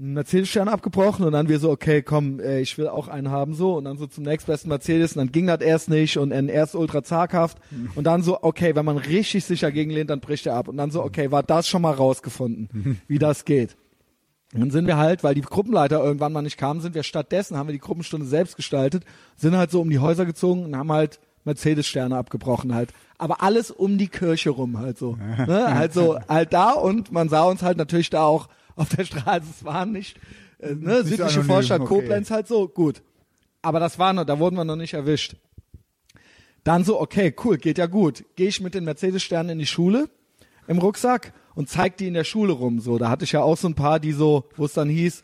einen Mercedes-Stern abgebrochen und dann wir so, okay, komm, ey, ich will auch einen haben so und dann so zum nächstbesten Mercedes und dann ging das erst nicht und er erst ultra zaghaft und dann so, okay, wenn man richtig sicher gegenlehnt, dann bricht er ab und dann so, okay, war das schon mal rausgefunden, wie das geht. Und dann sind wir halt, weil die Gruppenleiter irgendwann mal nicht kamen, sind wir stattdessen, haben wir die Gruppenstunde selbst gestaltet, sind halt so um die Häuser gezogen und haben halt Mercedes-Sterne abgebrochen halt. Aber alles um die Kirche rum halt so. ne? Halt so, halt da und man sah uns halt natürlich da auch auf der Straße. Es waren nicht, äh, ne, südliche anonym, Vorstadt okay. Koblenz halt so, gut. Aber das war noch, da wurden wir noch nicht erwischt. Dann so, okay, cool, geht ja gut. Gehe ich mit den Mercedes-Sternen in die Schule im Rucksack und zeig die in der Schule rum. So, da hatte ich ja auch so ein paar, die so, wo es dann hieß,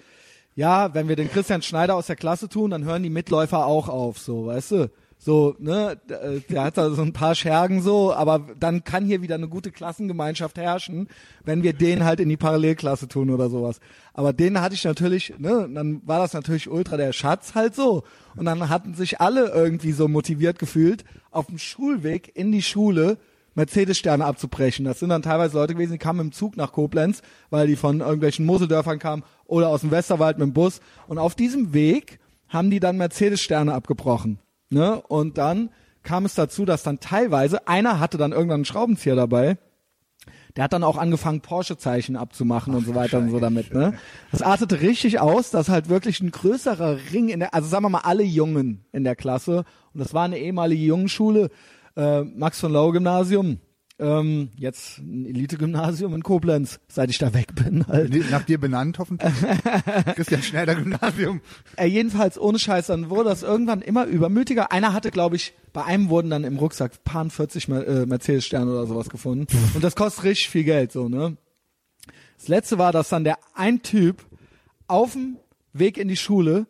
ja, wenn wir den Christian Schneider aus der Klasse tun, dann hören die Mitläufer auch auf, so, weißt du? So, ne, äh, der hat da so ein paar Schergen so, aber dann kann hier wieder eine gute Klassengemeinschaft herrschen, wenn wir den halt in die Parallelklasse tun oder sowas. Aber den hatte ich natürlich, ne, dann war das natürlich ultra der Schatz halt so. Und dann hatten sich alle irgendwie so motiviert gefühlt, auf dem Schulweg in die Schule Mercedes-Sterne abzubrechen. Das sind dann teilweise Leute gewesen, die kamen im Zug nach Koblenz, weil die von irgendwelchen Moseldörfern kamen oder aus dem Westerwald mit dem Bus. Und auf diesem Weg haben die dann Mercedes-Sterne abgebrochen. Ne? Und dann kam es dazu, dass dann teilweise, einer hatte dann irgendwann einen Schraubenzieher dabei, der hat dann auch angefangen, Porsche-Zeichen abzumachen und so weiter und so damit, ne? Das artete richtig aus, dass halt wirklich ein größerer Ring in der, also sagen wir mal alle Jungen in der Klasse, und das war eine ehemalige Jungenschule, äh, Max von Lau Gymnasium, ähm, jetzt ein Elite-Gymnasium in Koblenz, seit ich da weg bin. Halt. Nach dir benannt, hoffentlich. Christian Schneider Gymnasium. Äh, jedenfalls ohne Scheiß, dann wurde das irgendwann immer übermütiger. Einer hatte, glaube ich, bei einem wurden dann im Rucksack paar 40 Mer äh, Mercedes-Sterne oder sowas gefunden. Und das kostet richtig viel Geld, so, ne? Das letzte war, dass dann der ein Typ auf dem Weg in die Schule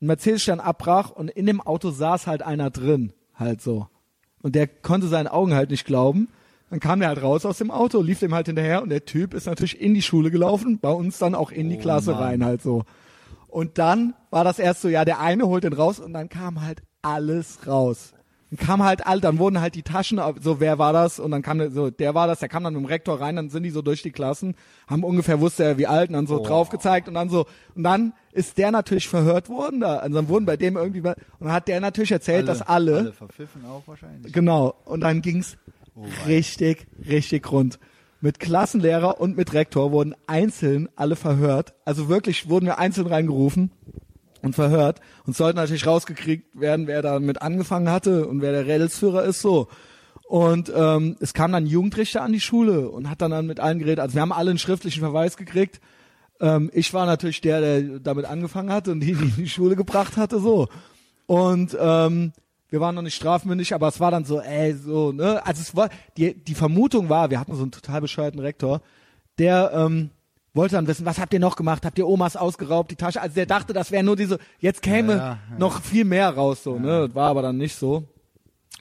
einen Mercedes-Stern abbrach und in dem Auto saß halt einer drin, halt so. Und der konnte seinen Augen halt nicht glauben. Dann kam er halt raus aus dem Auto, lief dem halt hinterher und der Typ ist natürlich in die Schule gelaufen, bei uns dann auch in die Oh Klasse Mann. rein halt so. Und dann war das erst so, ja, der eine holt den raus und dann kam halt alles raus. Dann kam halt all, dann wurden halt die Taschen, so wer war das? Und dann kam der, so, der war das, der kam dann mit dem Rektor rein, dann sind die so durch die Klassen, haben ungefähr wusste er wie alt und dann so drauf gezeigt und dann so, und dann ist der natürlich verhört worden da. Also dann wurden bei dem irgendwie, und dann hat der natürlich erzählt, dass alle, Alle verpfiffen auch wahrscheinlich. Genau. Und dann ging's richtig, richtig rund. Mit Klassenlehrer und mit Rektor wurden einzeln alle verhört. Also wirklich wurden wir einzeln reingerufen und verhört und sollten natürlich rausgekriegt werden, wer da mit angefangen hatte und wer der Rädelsführer ist, so. Und ähm, es kam dann Jugendrichter an die Schule und hat dann, dann mit allen geredet. Also wir haben alle einen schriftlichen Verweis gekriegt. Ähm, ich war natürlich der, der damit angefangen hatte und die, die in die Schule gebracht hatte, so. Und ähm, wir waren noch nicht strafmündig, aber es war dann so, ey, so, ne? Also es war, die, die Vermutung war, wir hatten so einen total bescheuerten Rektor, der ähm, wollte dann wissen, was habt ihr noch gemacht? Habt ihr Omas ausgeraubt, die Tasche? Also der dachte, das wäre nur diese, jetzt käme Ja, ja, ja. noch viel mehr raus, so, ne? Das war aber dann nicht so.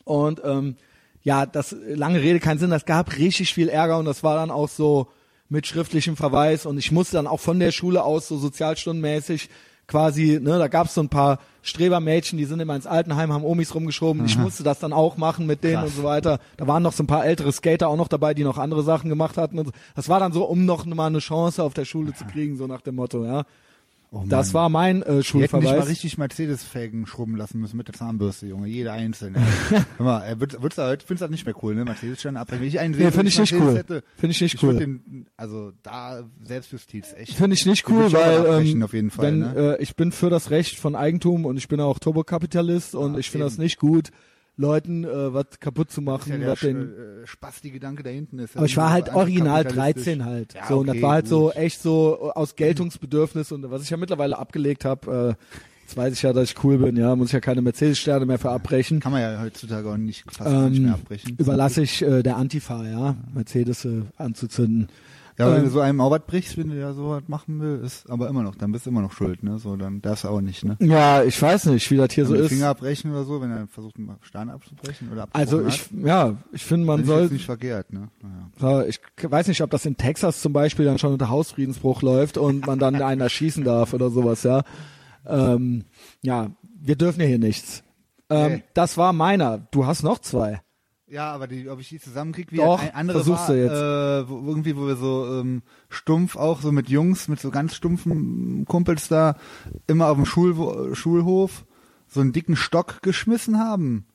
Und ähm, ja, das lange Rede, keinen Sinn, das gab richtig viel Ärger und das war dann auch so mit schriftlichem Verweis und ich musste dann auch von der Schule aus so sozialstundenmäßig quasi, ne, da gab's so ein paar Strebermädchen, die sind immer ins Altenheim, haben Omis rumgeschoben. Ich musste das dann auch machen mit denen Krass. und so weiter. Da waren noch so ein paar ältere Skater auch noch dabei, die noch andere Sachen gemacht hatten. Und so. Das war dann so, um noch mal eine Chance auf der Schule zu kriegen, so nach dem Motto, ja. Oh. Das war mein äh, hätten dich mal Schulverweis. richtig Mercedes-Felgen schrubben lassen müssen mit der Zahnbürste, Junge. Jede einzelne. Hör mal, er wird, wird's da heute, findest du das nicht mehr cool, ne? Mercedes-Stern abbrechen. Wenn ich einen sehe, Nee, find ich nicht Mercedes cool. hätte, Find ich nicht ich cool. Den, also da Selbstjustiz, echt. Finde ich nicht cool, ich weil ähm, auf jeden Fall, wenn, ne? äh, ich bin für das Recht von Eigentum und ich bin auch Turbokapitalist und ich finde das nicht gut, Leuten äh, was kaputt zu ja, machen. der was den, äh, Spaß, die Gedanke da hinten ist. aber ich war halt einfach original kapitalistisch. 13 halt. Ja, so und das okay, war halt so gut. echt so aus Geltungsbedürfnis und was ich ja mittlerweile abgelegt habe. Äh, jetzt weiß ich ja, dass ich cool bin. Ja, muss ich ja keine Mercedes-Sterne mehr für abbrechen. Kann man ja heutzutage auch nicht fast gar nicht Ähm, mehr abbrechen. überlasse ich äh, der Antifa, ja, Mercedes äh, anzuzünden. Ja, aber wenn ähm, du so einem auch was brichst, wenn du ja so was machen will, ist aber immer noch, dann bist du immer noch schuld, ne? So, dann darfst du auch nicht, ne? Ja, ich weiß nicht, wie das hier so Wenn die ist. Finger abbrechen oder so, wenn er versucht, einen Stein abzubrechen oder Also ich, hat, ja, ich finde, man soll nicht verkehrt, ne? Naja. Ja, ich weiß nicht, ob das in Texas zum Beispiel dann schon unter Hausfriedensbruch läuft und man dann einen erschießen darf oder sowas, ja. Ähm, ja, wir dürfen ja hier nichts. Ähm, Nee. Das war meiner. Du hast noch zwei. Ja, aber die, ob ich die zusammenkriege, wie Doch, ein andere versuchst war, du jetzt. Äh, wo, irgendwie, wo wir so ähm, stumpf auch so mit Jungs, mit so ganz stumpfen Kumpels da immer auf dem Schul Schulhof so einen dicken Stock geschmissen haben.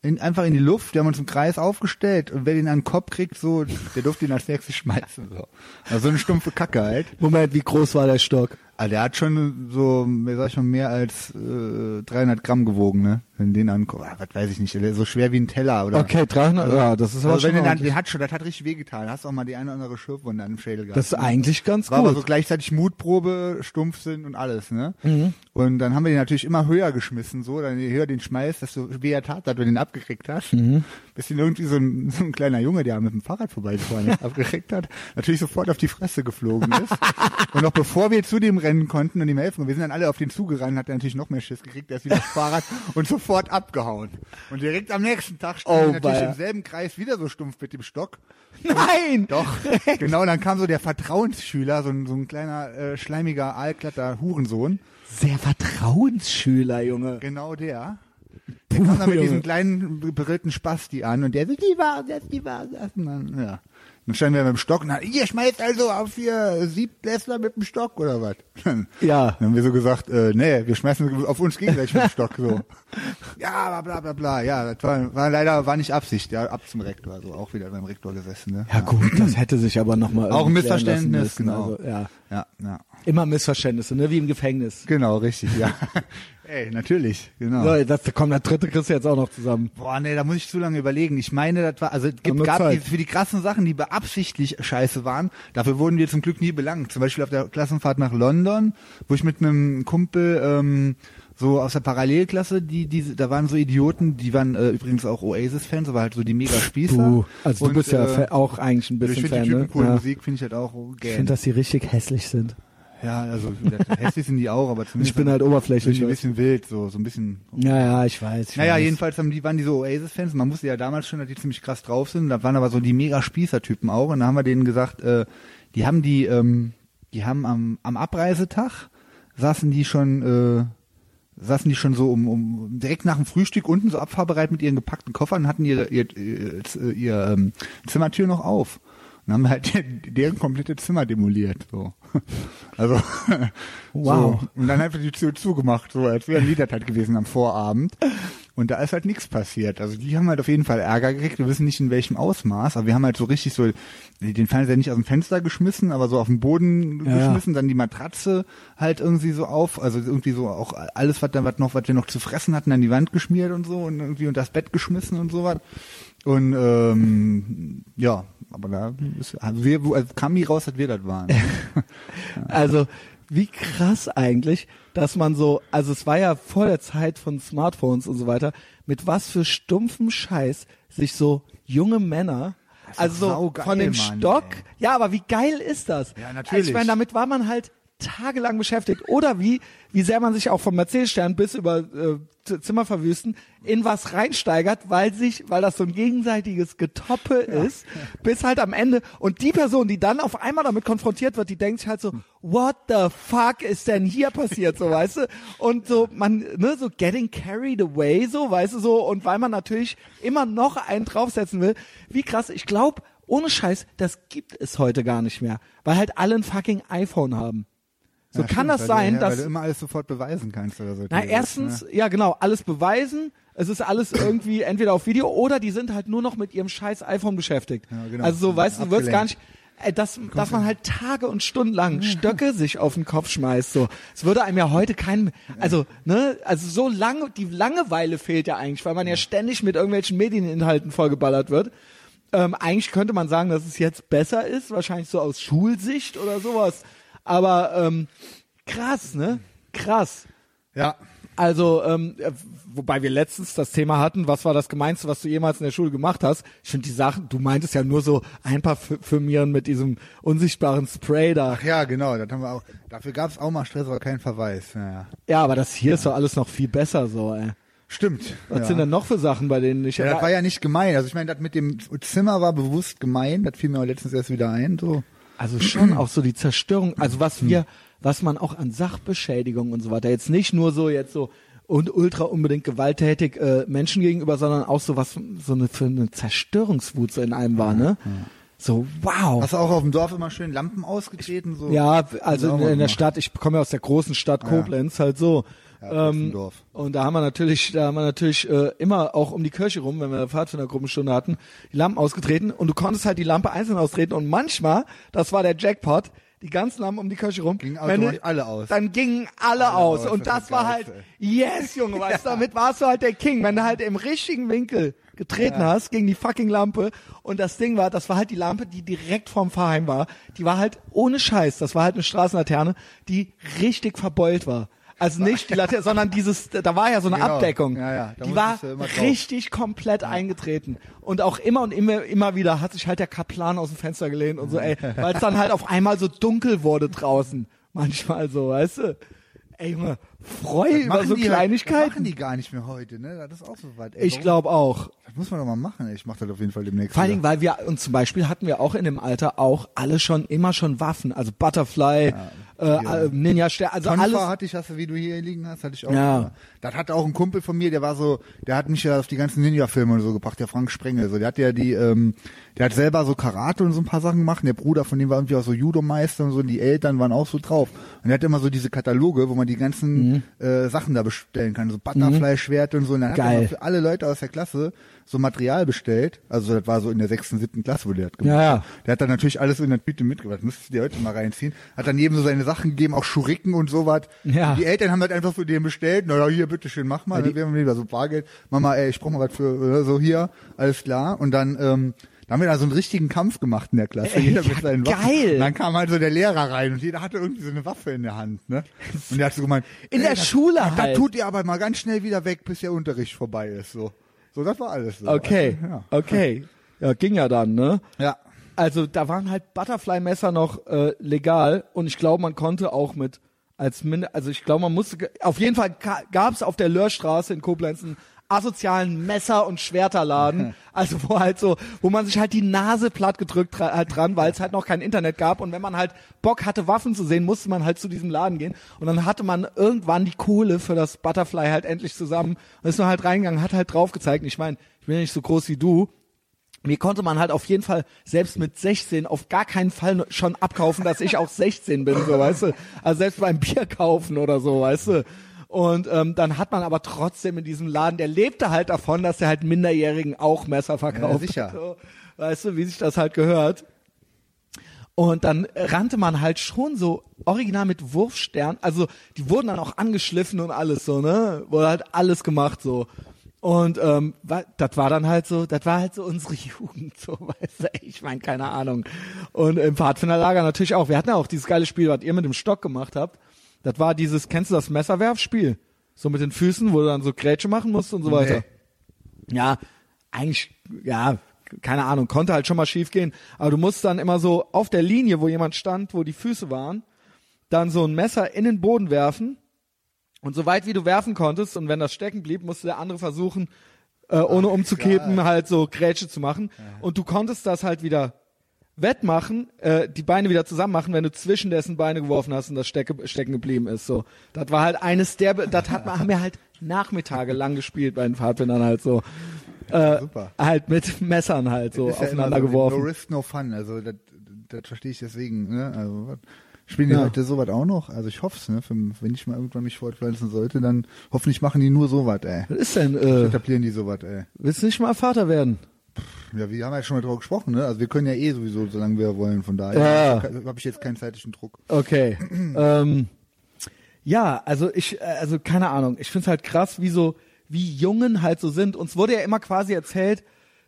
In, einfach in die Luft, wir haben uns im Kreis aufgestellt und wer den an den Kopf kriegt, so, der durfte ihn als nächstes schmeißen. So. Also so eine stumpfe Kacke halt. Moment, wie groß war der Stock? Also der hat schon so, wie sag ich mal, mehr als äh, 300 Gramm gewogen, ne? Wenn den anguckst, ah, was weiß ich nicht, der ist so schwer wie ein Teller oder. Okay, 300, ja, das ist aber Also schon wenn ordentlich. den hat schon, das hat richtig wehgetan. Hast auch mal die eine oder andere Schürfwunde an dem Schädel gehabt. Das ist ne? eigentlich ganz war aber so gut. gleichzeitig Mutprobe, Stumpfsinn und alles, ne? Mhm. Und dann haben wir den natürlich immer höher geschmissen, so, dann je höher den schmeißt, desto weh tat hat, wenn du den abgekriegt hast. Mhm. Bis ihn irgendwie so ein, so ein kleiner Junge, der mit dem Fahrrad vorbeigefahren ist, abgekriegt hat, natürlich sofort auf die Fresse geflogen ist. und noch bevor wir zu dem rennen konnten und ihm helfen, wir sind dann alle auf den zugerannt, hat er natürlich noch mehr Schiss gekriegt, der ist wieder aufs Fahrrad und sofort abgehauen. Und direkt am nächsten Tag standen Oh, wir natürlich im selben Kreis wieder so stumpf mit dem Stock. Nein! Doch, genau, dann kam so der Vertrauensschüler, so ein, so ein kleiner, äh, schleimiger, aalglatter Hurensohn. Sehr Vertrauensschüler, Junge. Genau der. Der kam dann mit Junge. diesem kleinen berillten Spasti an und der so, die war das, die war das. Und dann, ja. Dann standen wir mit dem Stock und dann, ihr schmeißt also auf hier Siebtklässler mit dem Stock oder was? Dann Ja. haben wir so gesagt, äh, nee, wir schmeißen auf uns gegenseitig mit dem Stock so. Ja, bla bla bla bla. Ja, das war, war leider war nicht Absicht, ja, ab zum Rektor, also auch wieder beim Rektor gesessen, ne? Ja gut, das hätte sich aber nochmal Auch ein Missverständnis, genau. Also, ja. Ja, ja. Immer Missverständnisse, ne? Wie im Gefängnis. Genau, richtig, ja. Ey, natürlich, genau. So, das, komm, der dritte kriegst du jetzt auch noch zusammen. Boah, nee, da muss ich zu lange überlegen. Ich meine, das war, also es gibt, gab die, für die krassen Sachen, die beabsichtlich scheiße waren, dafür wurden wir zum Glück nie belangt. Zum Beispiel auf der Klassenfahrt nach London, wo ich mit einem Kumpel ähm, so aus der Parallelklasse, die, die, da waren so Idioten, die waren äh, übrigens auch Oasis-Fans, aber halt so die mega Spießer. Du, also du Und, bist ja äh, auch eigentlich ein Ich bisschen finde Fan, die Typen ne? cool, Ja. Musik finde ich halt auch Ich gern. finde, dass die richtig hässlich sind. Ja, also hässlich sind die auch, aber zumindest Ich bin halt oberflächlich. ein bisschen wild, so, so ein bisschen Ja, ja, ich weiß. Ich Naja, weiß. jedenfalls haben die, waren die so Oasis-Fans. Man wusste ja damals schon, dass die ziemlich krass drauf sind. Da waren aber so die mega Spießer-Typen auch. Und da haben wir denen gesagt, äh, die haben die, ähm, die haben am, am Abreisetag saßen die schon, äh, saßen die schon so um, um direkt nach dem Frühstück unten so abfahrbereit mit ihren gepackten Koffern und hatten ihre, ihr, ihr, ihr, ihr ähm, Zimmertür noch auf. Und haben halt deren komplette Zimmer demoliert. So. Also Wow. So. Und dann einfach die Tür zugemacht, so als wäre ein halt gewesen am Vorabend. Und da ist halt nichts passiert. Also die haben halt auf jeden Fall Ärger gekriegt. Wir wissen nicht in welchem Ausmaß, aber wir haben halt so richtig so den Fernseher nicht aus dem Fenster geschmissen, aber so auf den Boden Ja, ja. geschmissen, dann die Matratze halt irgendwie so auf, also irgendwie so auch alles, was da was noch, was wir noch zu fressen hatten, an die Wand geschmiert und so und irgendwie unter das Bett geschmissen und sowas. Und ähm, ja, aber da ist, also wir, also kam nie raus, dass wir das waren. Also, wie krass eigentlich, dass man so, also es war ja vor der Zeit von Smartphones und so weiter, mit was für stumpfem Scheiß sich so junge Männer, also so saugeil, von dem Mann, Stock, ey. ja, aber wie geil ist das? Ja, Also natürlich. ich meine, damit war man halt tagelang beschäftigt. Oder wie, wie sehr man sich auch vom Mercedes-Stern bis über äh, Zimmer verwüsten in was reinsteigert, weil sich, weil das so ein gegenseitiges Getoppe ist, bis halt am Ende. Und die Person, die dann auf einmal damit konfrontiert wird, die denkt sich halt so, what the fuck ist denn hier passiert, so weißt du? Und so, man, ne, so getting carried away, so, weißt du, so, und weil man natürlich immer noch einen draufsetzen will, wie krass, ich glaube, ohne Scheiß, das gibt es heute gar nicht mehr, weil halt alle ein fucking iPhone haben. So Ja, kann stimmt, das sein, du, dass weil du immer alles sofort beweisen kannst oder so. na, erstens, ne? ja genau, alles beweisen. Es ist alles irgendwie entweder auf Video oder die sind halt nur noch mit ihrem scheiß iPhone beschäftigt. Ja, genau. Also so, weißt du, du wirst gar nicht, äh, dass, dass man halt Tage und Stunden lang Stöcke sich auf den Kopf schmeißt, so. Es würde einem ja heute kein, also, ne, also so lange, die Langeweile fehlt ja eigentlich, weil man ja ständig mit irgendwelchen Medieninhalten vollgeballert wird. Ähm, eigentlich könnte man sagen, dass es jetzt besser ist, wahrscheinlich so aus Schulsicht oder sowas. Aber, ähm, krass, ne? Krass. Ja. Also, ähm, äh, wobei wir letztens das Thema hatten, was war das Gemeinste, was du jemals in der Schule gemacht hast? Ich finde die Sachen, du meintest ja nur so ein paar Firmieren mit diesem unsichtbaren Spray da. Ach ja, genau, das haben wir auch. Dafür gab es auch mal Stress, aber keinen Verweis. Naja. Ja, aber das hier ist doch alles noch viel besser so, ey. Stimmt. Was ja. sind denn noch für Sachen, bei denen ich... Ja, das war ja nicht gemein. Also ich meine, das mit dem Zimmer war bewusst gemein. Das fiel mir auch letztens erst wieder ein. So. Also schon auch so die Zerstörung, also was wir, was man auch an Sachbeschädigung und so weiter, jetzt nicht nur so jetzt so und ultra unbedingt gewalttätig äh, Menschen gegenüber, sondern auch so was so eine für eine Zerstörungswut so in einem war, ne? So wow. Hast du auch auf dem Dorf immer schön Lampen ausgetreten? So? Ja, also in, in der. Stadt, ich komme ja aus der großen Stadt Koblenz, halt so. Ja, ähm, und da haben wir natürlich, da haben wir natürlich äh, immer auch um die Kirche rum, wenn wir eine Pfadfindergruppenstunde hatten, die Lampen ausgetreten und du konntest halt die Lampe einzeln austreten und manchmal, das war der Jackpot, die ganzen Lampen um die Kirche rum, Gingen du- alle aus. Dann gingen alle, aus aus, und das war halt, yes, Junge, weißt du, damit warst du halt der King, wenn du halt im richtigen Winkel getreten hast gegen die fucking Lampe und das Ding war, das war halt die Lampe, die direkt vorm Fahrheim war, die war halt ohne Scheiß, das war halt eine Straßenlaterne, die richtig verbeult war. Also nicht die Laterne, sondern dieses, da war ja so eine Genau. Abdeckung. Ja, ja, da die war richtig komplett eingetreten. Und auch immer und immer, immer wieder hat sich halt der Kaplan aus dem Fenster gelehnt und so, ey, weil es dann halt auf einmal so dunkel wurde draußen. Manchmal so, weißt du? Ey, Junge, freu über so die halt- Kleinigkeiten. machen die gar nicht mehr heute, ne? Das ist auch so weit. Ey, ich glaube auch. Das muss man doch mal machen. ey. Ich mach das auf jeden Fall demnächst. Vor allen Dingen, weil wir, und zum Beispiel hatten wir auch in dem Alter auch alle schon, immer schon Waffen. Also Butterfly, äh, äh, Ninja Stern, also Tonfa alles. hatte ich, hast du, wie du hier liegen hast, hatte ich auch. Ja. Das hatte auch ein Kumpel von mir, der war so, der hat mich ja auf die ganzen Ninja-Filme und so gebracht, der Frank Sprengel. So, der hat ja die, ähm, der hat selber so Karate und so ein paar Sachen gemacht. Und der Bruder von dem war irgendwie auch so Judo-Meister und so. Und die Eltern waren auch so drauf. Und er hat immer so diese Kataloge, wo man die ganzen äh, Sachen da bestellen kann, so Butterfly-Schwerte und so. Und dann hat er Mhm. Für alle Leute aus der Klasse so Material bestellt. Also das war so in der sechsten, siebten Klasse, wo der hat gemacht. Ja, ja. Der hat dann natürlich alles in der Tüte mitgebracht. Müsstest du dir heute mal reinziehen. Hat dann jedem so seine Sachen gegeben, auch Schuriken und sowas. Ja. Die Eltern haben das einfach für den bestellt. Na ja, hier, bitteschön, mach mal. Ja, wir haben wieder so Bargeld. Mama, ey, ich brauch mal was für, äh, so hier. Alles klar. Und dann, ähm, da haben wir da so einen richtigen Kampf gemacht in der Klasse. Ey, jeder ja, mit seinen Waffen. geil. Und dann kam halt so der Lehrer rein und jeder hatte irgendwie so eine Waffe in der Hand, ne? Und der hat so gemeint, In der das, Schule das, halt. Das tut ihr aber mal ganz schnell wieder weg, bis der Unterricht vorbei ist, so. So, das war alles so. Okay, Ja. okay. Ja, ging ja dann, ne? Ja. Also da waren halt Butterfly-Messer noch äh, legal und ich glaube, man konnte auch mit als Min also ich glaube, man musste auf jeden Fall gab es auf der Löhrstraße in Koblenz einen asozialen Messer- und Schwerterladen, also wo halt so, wo man sich halt die Nase platt gedrückt halt dran, weil es halt noch kein Internet gab und wenn man halt Bock hatte Waffen zu sehen, musste man halt zu diesem Laden gehen und dann hatte man irgendwann die Kohle für das Butterfly halt endlich zusammen und ist nur halt reingegangen, hat halt drauf gezeigt. Ich meine, ich bin ja nicht so groß wie du, mir konnte man halt auf jeden Fall selbst mit 16 auf gar keinen Fall schon abkaufen, dass ich auch 16 bin, so weißt du. Also selbst beim Bier kaufen oder so, weißt du. Und ähm, dann hat man aber trotzdem in diesem Laden, der lebte halt davon, dass er halt Minderjährigen auch Messer verkauft. Ja, sicher. So, weißt du, wie sich das halt gehört. Und dann rannte man halt schon so original mit Wurfstern. Also die wurden dann auch angeschliffen und alles so, ne? Wurde halt alles gemacht so. Und ähm, das war dann halt so, das war halt so unsere Jugend, so weißt du, ich meine, keine Ahnung. Und im Pfadfinderlager natürlich auch. Wir hatten ja auch dieses geile Spiel, was ihr mit dem Stock gemacht habt. Das war dieses, kennst du das Messerwerfspiel? So mit den Füßen, wo du dann so Grätsche machen musst und so weiter. Ja, eigentlich, ja, keine Ahnung, konnte halt schon mal schief gehen. Aber du musst dann immer so auf der Linie, wo jemand stand, wo die Füße waren, dann so ein Messer in den Boden werfen und so weit wie du werfen konntest und wenn das stecken blieb, musste der andere versuchen, äh, ohne umzukippen, halt so Grätsche zu machen. Und du konntest das halt wieder wettmachen, äh, die Beine wieder zusammen machen, wenn du zwischen dessen Beine geworfen hast und das stecke, stecken geblieben ist. So, das war halt eines der, das hat man, haben wir halt Nachmittage lang gespielt bei den Pfadfindern halt so. Äh, Super. halt mit Messern halt so Ist ja aufeinander so, geworfen. No risk, no fun. Also das, das verstehe ich deswegen. Ne? Also spielen die Ja. heute sowas auch noch? Also ich hoffe es. Ne? Für, wenn ich mal irgendwann mich fortpflanzen sollte, dann hoffentlich machen die nur sowas, ey. Was ist denn, äh, Etablieren die sowas, ey. willst du nicht mal Vater werden? Ja, wir haben ja schon mal drüber gesprochen, ne? Also wir können ja eh sowieso, solange wir wollen. Von daher Ja. habe ich jetzt keinen zeitlichen Druck. Okay. ähm, ja, also ich, äh, also keine Ahnung. Ich find's halt krass, wie so, wie Jungen halt so sind. Uns wurde ja immer quasi erzählt,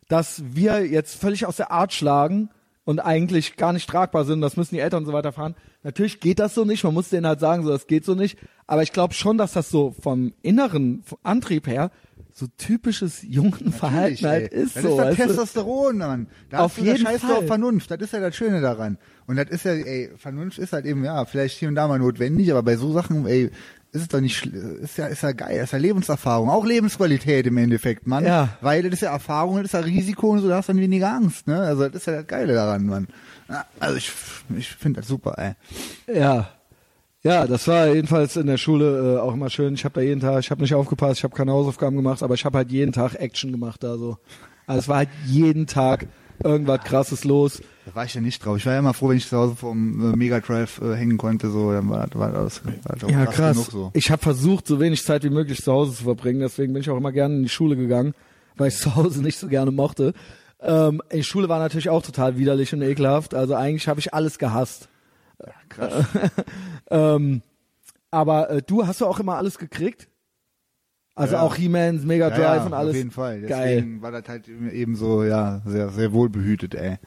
dass wir jetzt völlig aus der Art schlagen und eigentlich gar nicht tragbar sind. Das müssen die Eltern und so weiter fahren. Natürlich geht das so nicht. Man muss denen halt sagen, so das geht so nicht. Aber ich glaube schon, dass das so vom inneren Antrieb her so typisches jungen Verhalten halt ist. Das so, ist das weißt du? Testosteron, Mann. Da Auf hast du, jeden scheißt du Fall. auf Vernunft. Das ist ja das Schöne daran. Und das ist ja, ey, Vernunft ist halt eben, ja, vielleicht hier und da mal notwendig, aber bei so Sachen, ey, ist es doch nicht, ist ja, ist ja geil, ist ja Lebenserfahrung, auch Lebensqualität im Endeffekt, Mann. Ja. Weil das ist ja Erfahrung, das ist ja Risiko und so, da hast du dann weniger Angst, ne? Also das ist ja das Geile daran, Mann. Also ich, ich finde das super, ey. Ja. Ja, das war jedenfalls in der Schule äh, auch immer schön. Ich habe da jeden Tag, ich habe nicht aufgepasst, ich habe keine Hausaufgaben gemacht, aber ich habe halt jeden Tag Action gemacht da so. Also es war halt jeden Tag irgendwas krasses los. Da war ich ja nicht drauf. Ich war ja immer froh, wenn ich zu Hause vom äh, Mega Drive äh, hängen konnte, so, dann war, war das war das auch Ja, krass. genug so. Ich habe versucht, so wenig Zeit wie möglich zu Hause zu verbringen, deswegen bin ich auch immer gerne in die Schule gegangen, weil ich zu Hause nicht so gerne mochte. Ähm, die Schule war natürlich auch total widerlich und ekelhaft, also eigentlich habe ich alles gehasst. Krass. Ähm, aber äh, du hast du auch immer alles gekriegt? Also Ja. auch He-Mans, Mega Ja, Drive ja, und alles. Auf jeden Fall. Geil. Deswegen war das halt eben so, ja, sehr, sehr wohlbehütet, ey.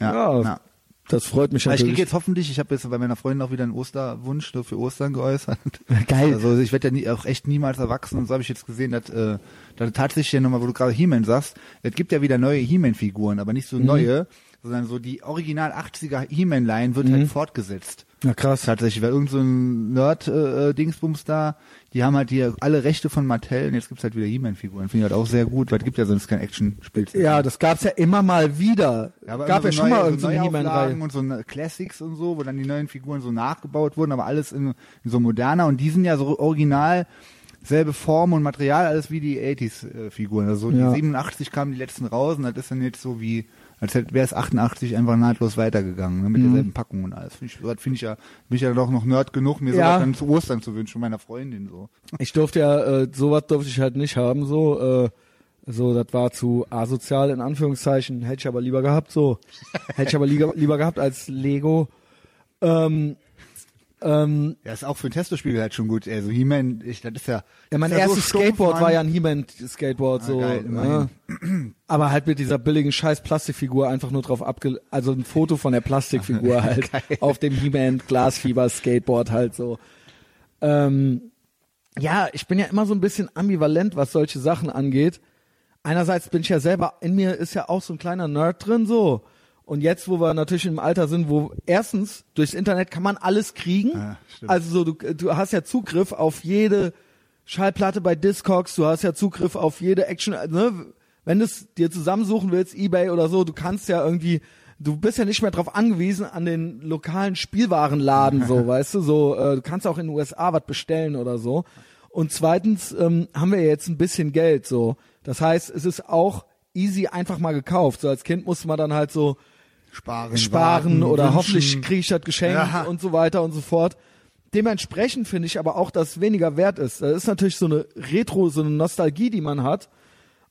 Ja. Ja, ja. Das freut mich Aber ich krieg natürlich. jetzt hoffentlich, ich habe jetzt bei meiner Freundin auch wieder einen Osterwunsch so für Ostern geäußert. Geil. Also ich werde ja nie, auch echt niemals erwachsen und so habe ich jetzt gesehen, dass, äh, dass tatsächlich ja nochmal, wo du gerade He-Man sagst, es gibt ja wieder neue He-Man-Figuren, aber nicht so Mhm. neue, sondern so die original 80er He-Man-Line wird halt fortgesetzt. Ja, krass. Tatsächlich, weil irgend so ein Nerd-Dingsbums äh, da, die haben halt hier alle Rechte von Mattel und jetzt gibt's halt wieder He-Man-Figuren. Finde ich halt auch sehr gut, weil es gibt ja sonst kein Action-Spiel. Ja, das gab's ja immer mal wieder. Ja, aber Gab immer ja so schon neue, mal so He-Man-Reihe. Und so Classics und so, wo dann die neuen Figuren so nachgebaut wurden, aber alles in, in so moderner und die sind ja so original selbe Form und Material, alles wie die 80s-Figuren. Also so Ja. die 87 kamen die letzten raus und das ist dann jetzt so wie, als wäre es 88 einfach nahtlos weitergegangen, ne, mit Mhm. derselben Packung und alles. Finde ich, finde ich ja, bin ich ja doch noch Nerd genug, mir Ja. sowas dann zu Ostern zu wünschen, meiner Freundin so. Ich durfte ja, äh, sowas durfte ich halt nicht haben, so, äh, so, das war zu asozial in Anführungszeichen. Hätte ich aber lieber gehabt, so. Hätte ich aber lieber, lieber gehabt als Lego. Ähm, ähm, Ja, ist auch für ein Testospiel halt schon gut. Also He-Man, ich, das ist ja. ja, mein ja so erstes stumpf, Skateboard war ja ein He-Man-Skateboard, Ah, so. geil, ja. Aber halt mit dieser billigen scheiß Plastikfigur einfach nur drauf abge... Also ein Foto von der Plastikfigur halt auf dem He-Man Glasfieber Skateboard halt so. Ähm, ja, ich bin ja immer so ein bisschen ambivalent, was solche Sachen angeht. Einerseits bin ich ja selber, in mir ist ja auch so ein kleiner Nerd drin, so. Und jetzt, wo wir natürlich im Alter sind, wo erstens durchs Internet kann man alles kriegen. Ja, also so, du, du hast ja Zugriff auf jede Schallplatte bei Discogs, du hast ja Zugriff auf jede Action, ne? Wenn du es dir zusammensuchen willst, Ebay oder so, du kannst ja irgendwie, du bist ja nicht mehr drauf angewiesen an den lokalen Spielwarenladen, so, weißt du, so, äh, du kannst auch in den USA was bestellen oder so. Und zweitens ähm, haben wir jetzt ein bisschen Geld, so. Das heißt, es ist auch easy einfach mal gekauft. So als Kind musste man dann halt so Sparen, sparen warten, oder wünschen. hoffentlich kriege ich das Geschenk Ja. und so weiter und so fort. Dementsprechend finde ich aber auch, dass es weniger wert ist. Das ist natürlich so eine Retro, so eine Nostalgie, die man hat.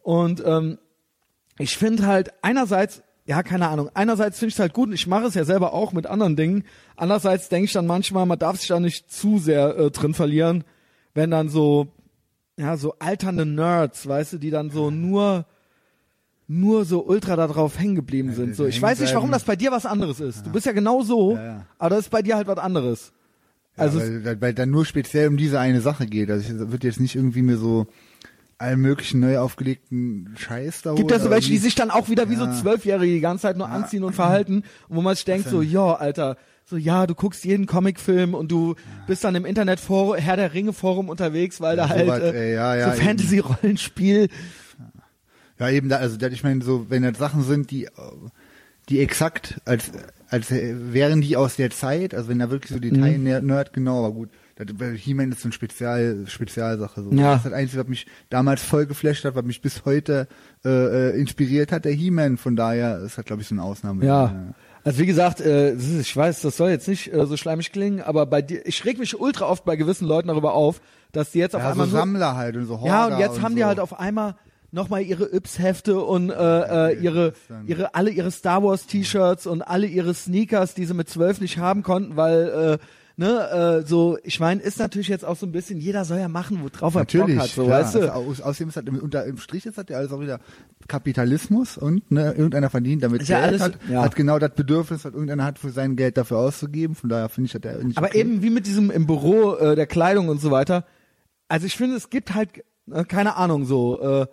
Und ähm, ich finde halt einerseits, ja, keine Ahnung, einerseits finde ich es halt gut und ich mache es ja selber auch mit anderen Dingen. Andererseits denke ich dann manchmal, man darf sich da nicht zu sehr äh, drin verlieren, wenn dann so, ja, so alternde Nerds, weißt du, die dann so nur nur so ultra darauf hängen geblieben sind. So, ich weiß nicht, warum das bei dir was anderes ist. Du bist ja genau so, Ja, ja. aber das ist bei dir halt was anderes. Also ja, weil, weil dann nur speziell um diese eine Sache geht. Also ich wird jetzt nicht irgendwie mir so allen möglichen neu aufgelegten Scheiß da gibt ja so welche, die sich dann auch wieder wie so Ja. Zwölfjährige die ganze Zeit nur anziehen und verhalten, wo man sich denkt so, ja, Alter, so ja, du guckst jeden Comicfilm und du bist dann im Internetforum, Herr der Ringe Forum unterwegs, weil da Ja, halt sowas, äh, ey, ja, ja, so eben. Fantasy-Rollenspiel. Ja, eben, da, also ich meine, so, wenn das Sachen sind, die, die exakt, als, als wären die aus der Zeit, also wenn da wirklich so Mhm. Detail-Nerd, genau, aber gut, He-Man ist so eine Spezial, Spezialsache. So. Ja. Das ist das Einzige, was mich damals voll geflasht hat, was mich bis heute äh, äh, inspiriert hat, der He-Man. Von daher ist das, glaube ich, so eine Ausnahme. Ja. Also wie gesagt, äh, ich weiß, das soll jetzt nicht äh, so schleimig klingen, aber bei dir, ich reg mich ultra oft bei gewissen Leuten darüber auf, dass die jetzt auf Ja, einmal so Sammler halt und so Horder Ja, und jetzt haben so. die halt auf einmal nochmal ihre Yps-Hefte und äh, äh, ihre, ihre, alle ihre Star Wars T-Shirts und alle ihre Sneakers, die sie mit zwölf nicht haben konnten, weil, äh, ne, äh, so, ich meine, ist natürlich jetzt auch so ein bisschen, jeder soll ja machen, worauf er Natürlich, Bock hat, so, klar. weißt du? Also, aus, außerdem ist das im, unter, im Strich ist das ja alles auch wieder Kapitalismus und ne, irgendeiner verdient damit Ist ja Geld, alles- hat, ja. hat genau das Bedürfnis, was irgendeiner hat, für sein Geld dafür auszugeben. Von daher finde ich das ja nicht Aber okay. eben wie mit diesem im Büro äh, der Kleidung und so weiter. Also ich finde, es gibt halt äh, keine Ahnung so. Äh,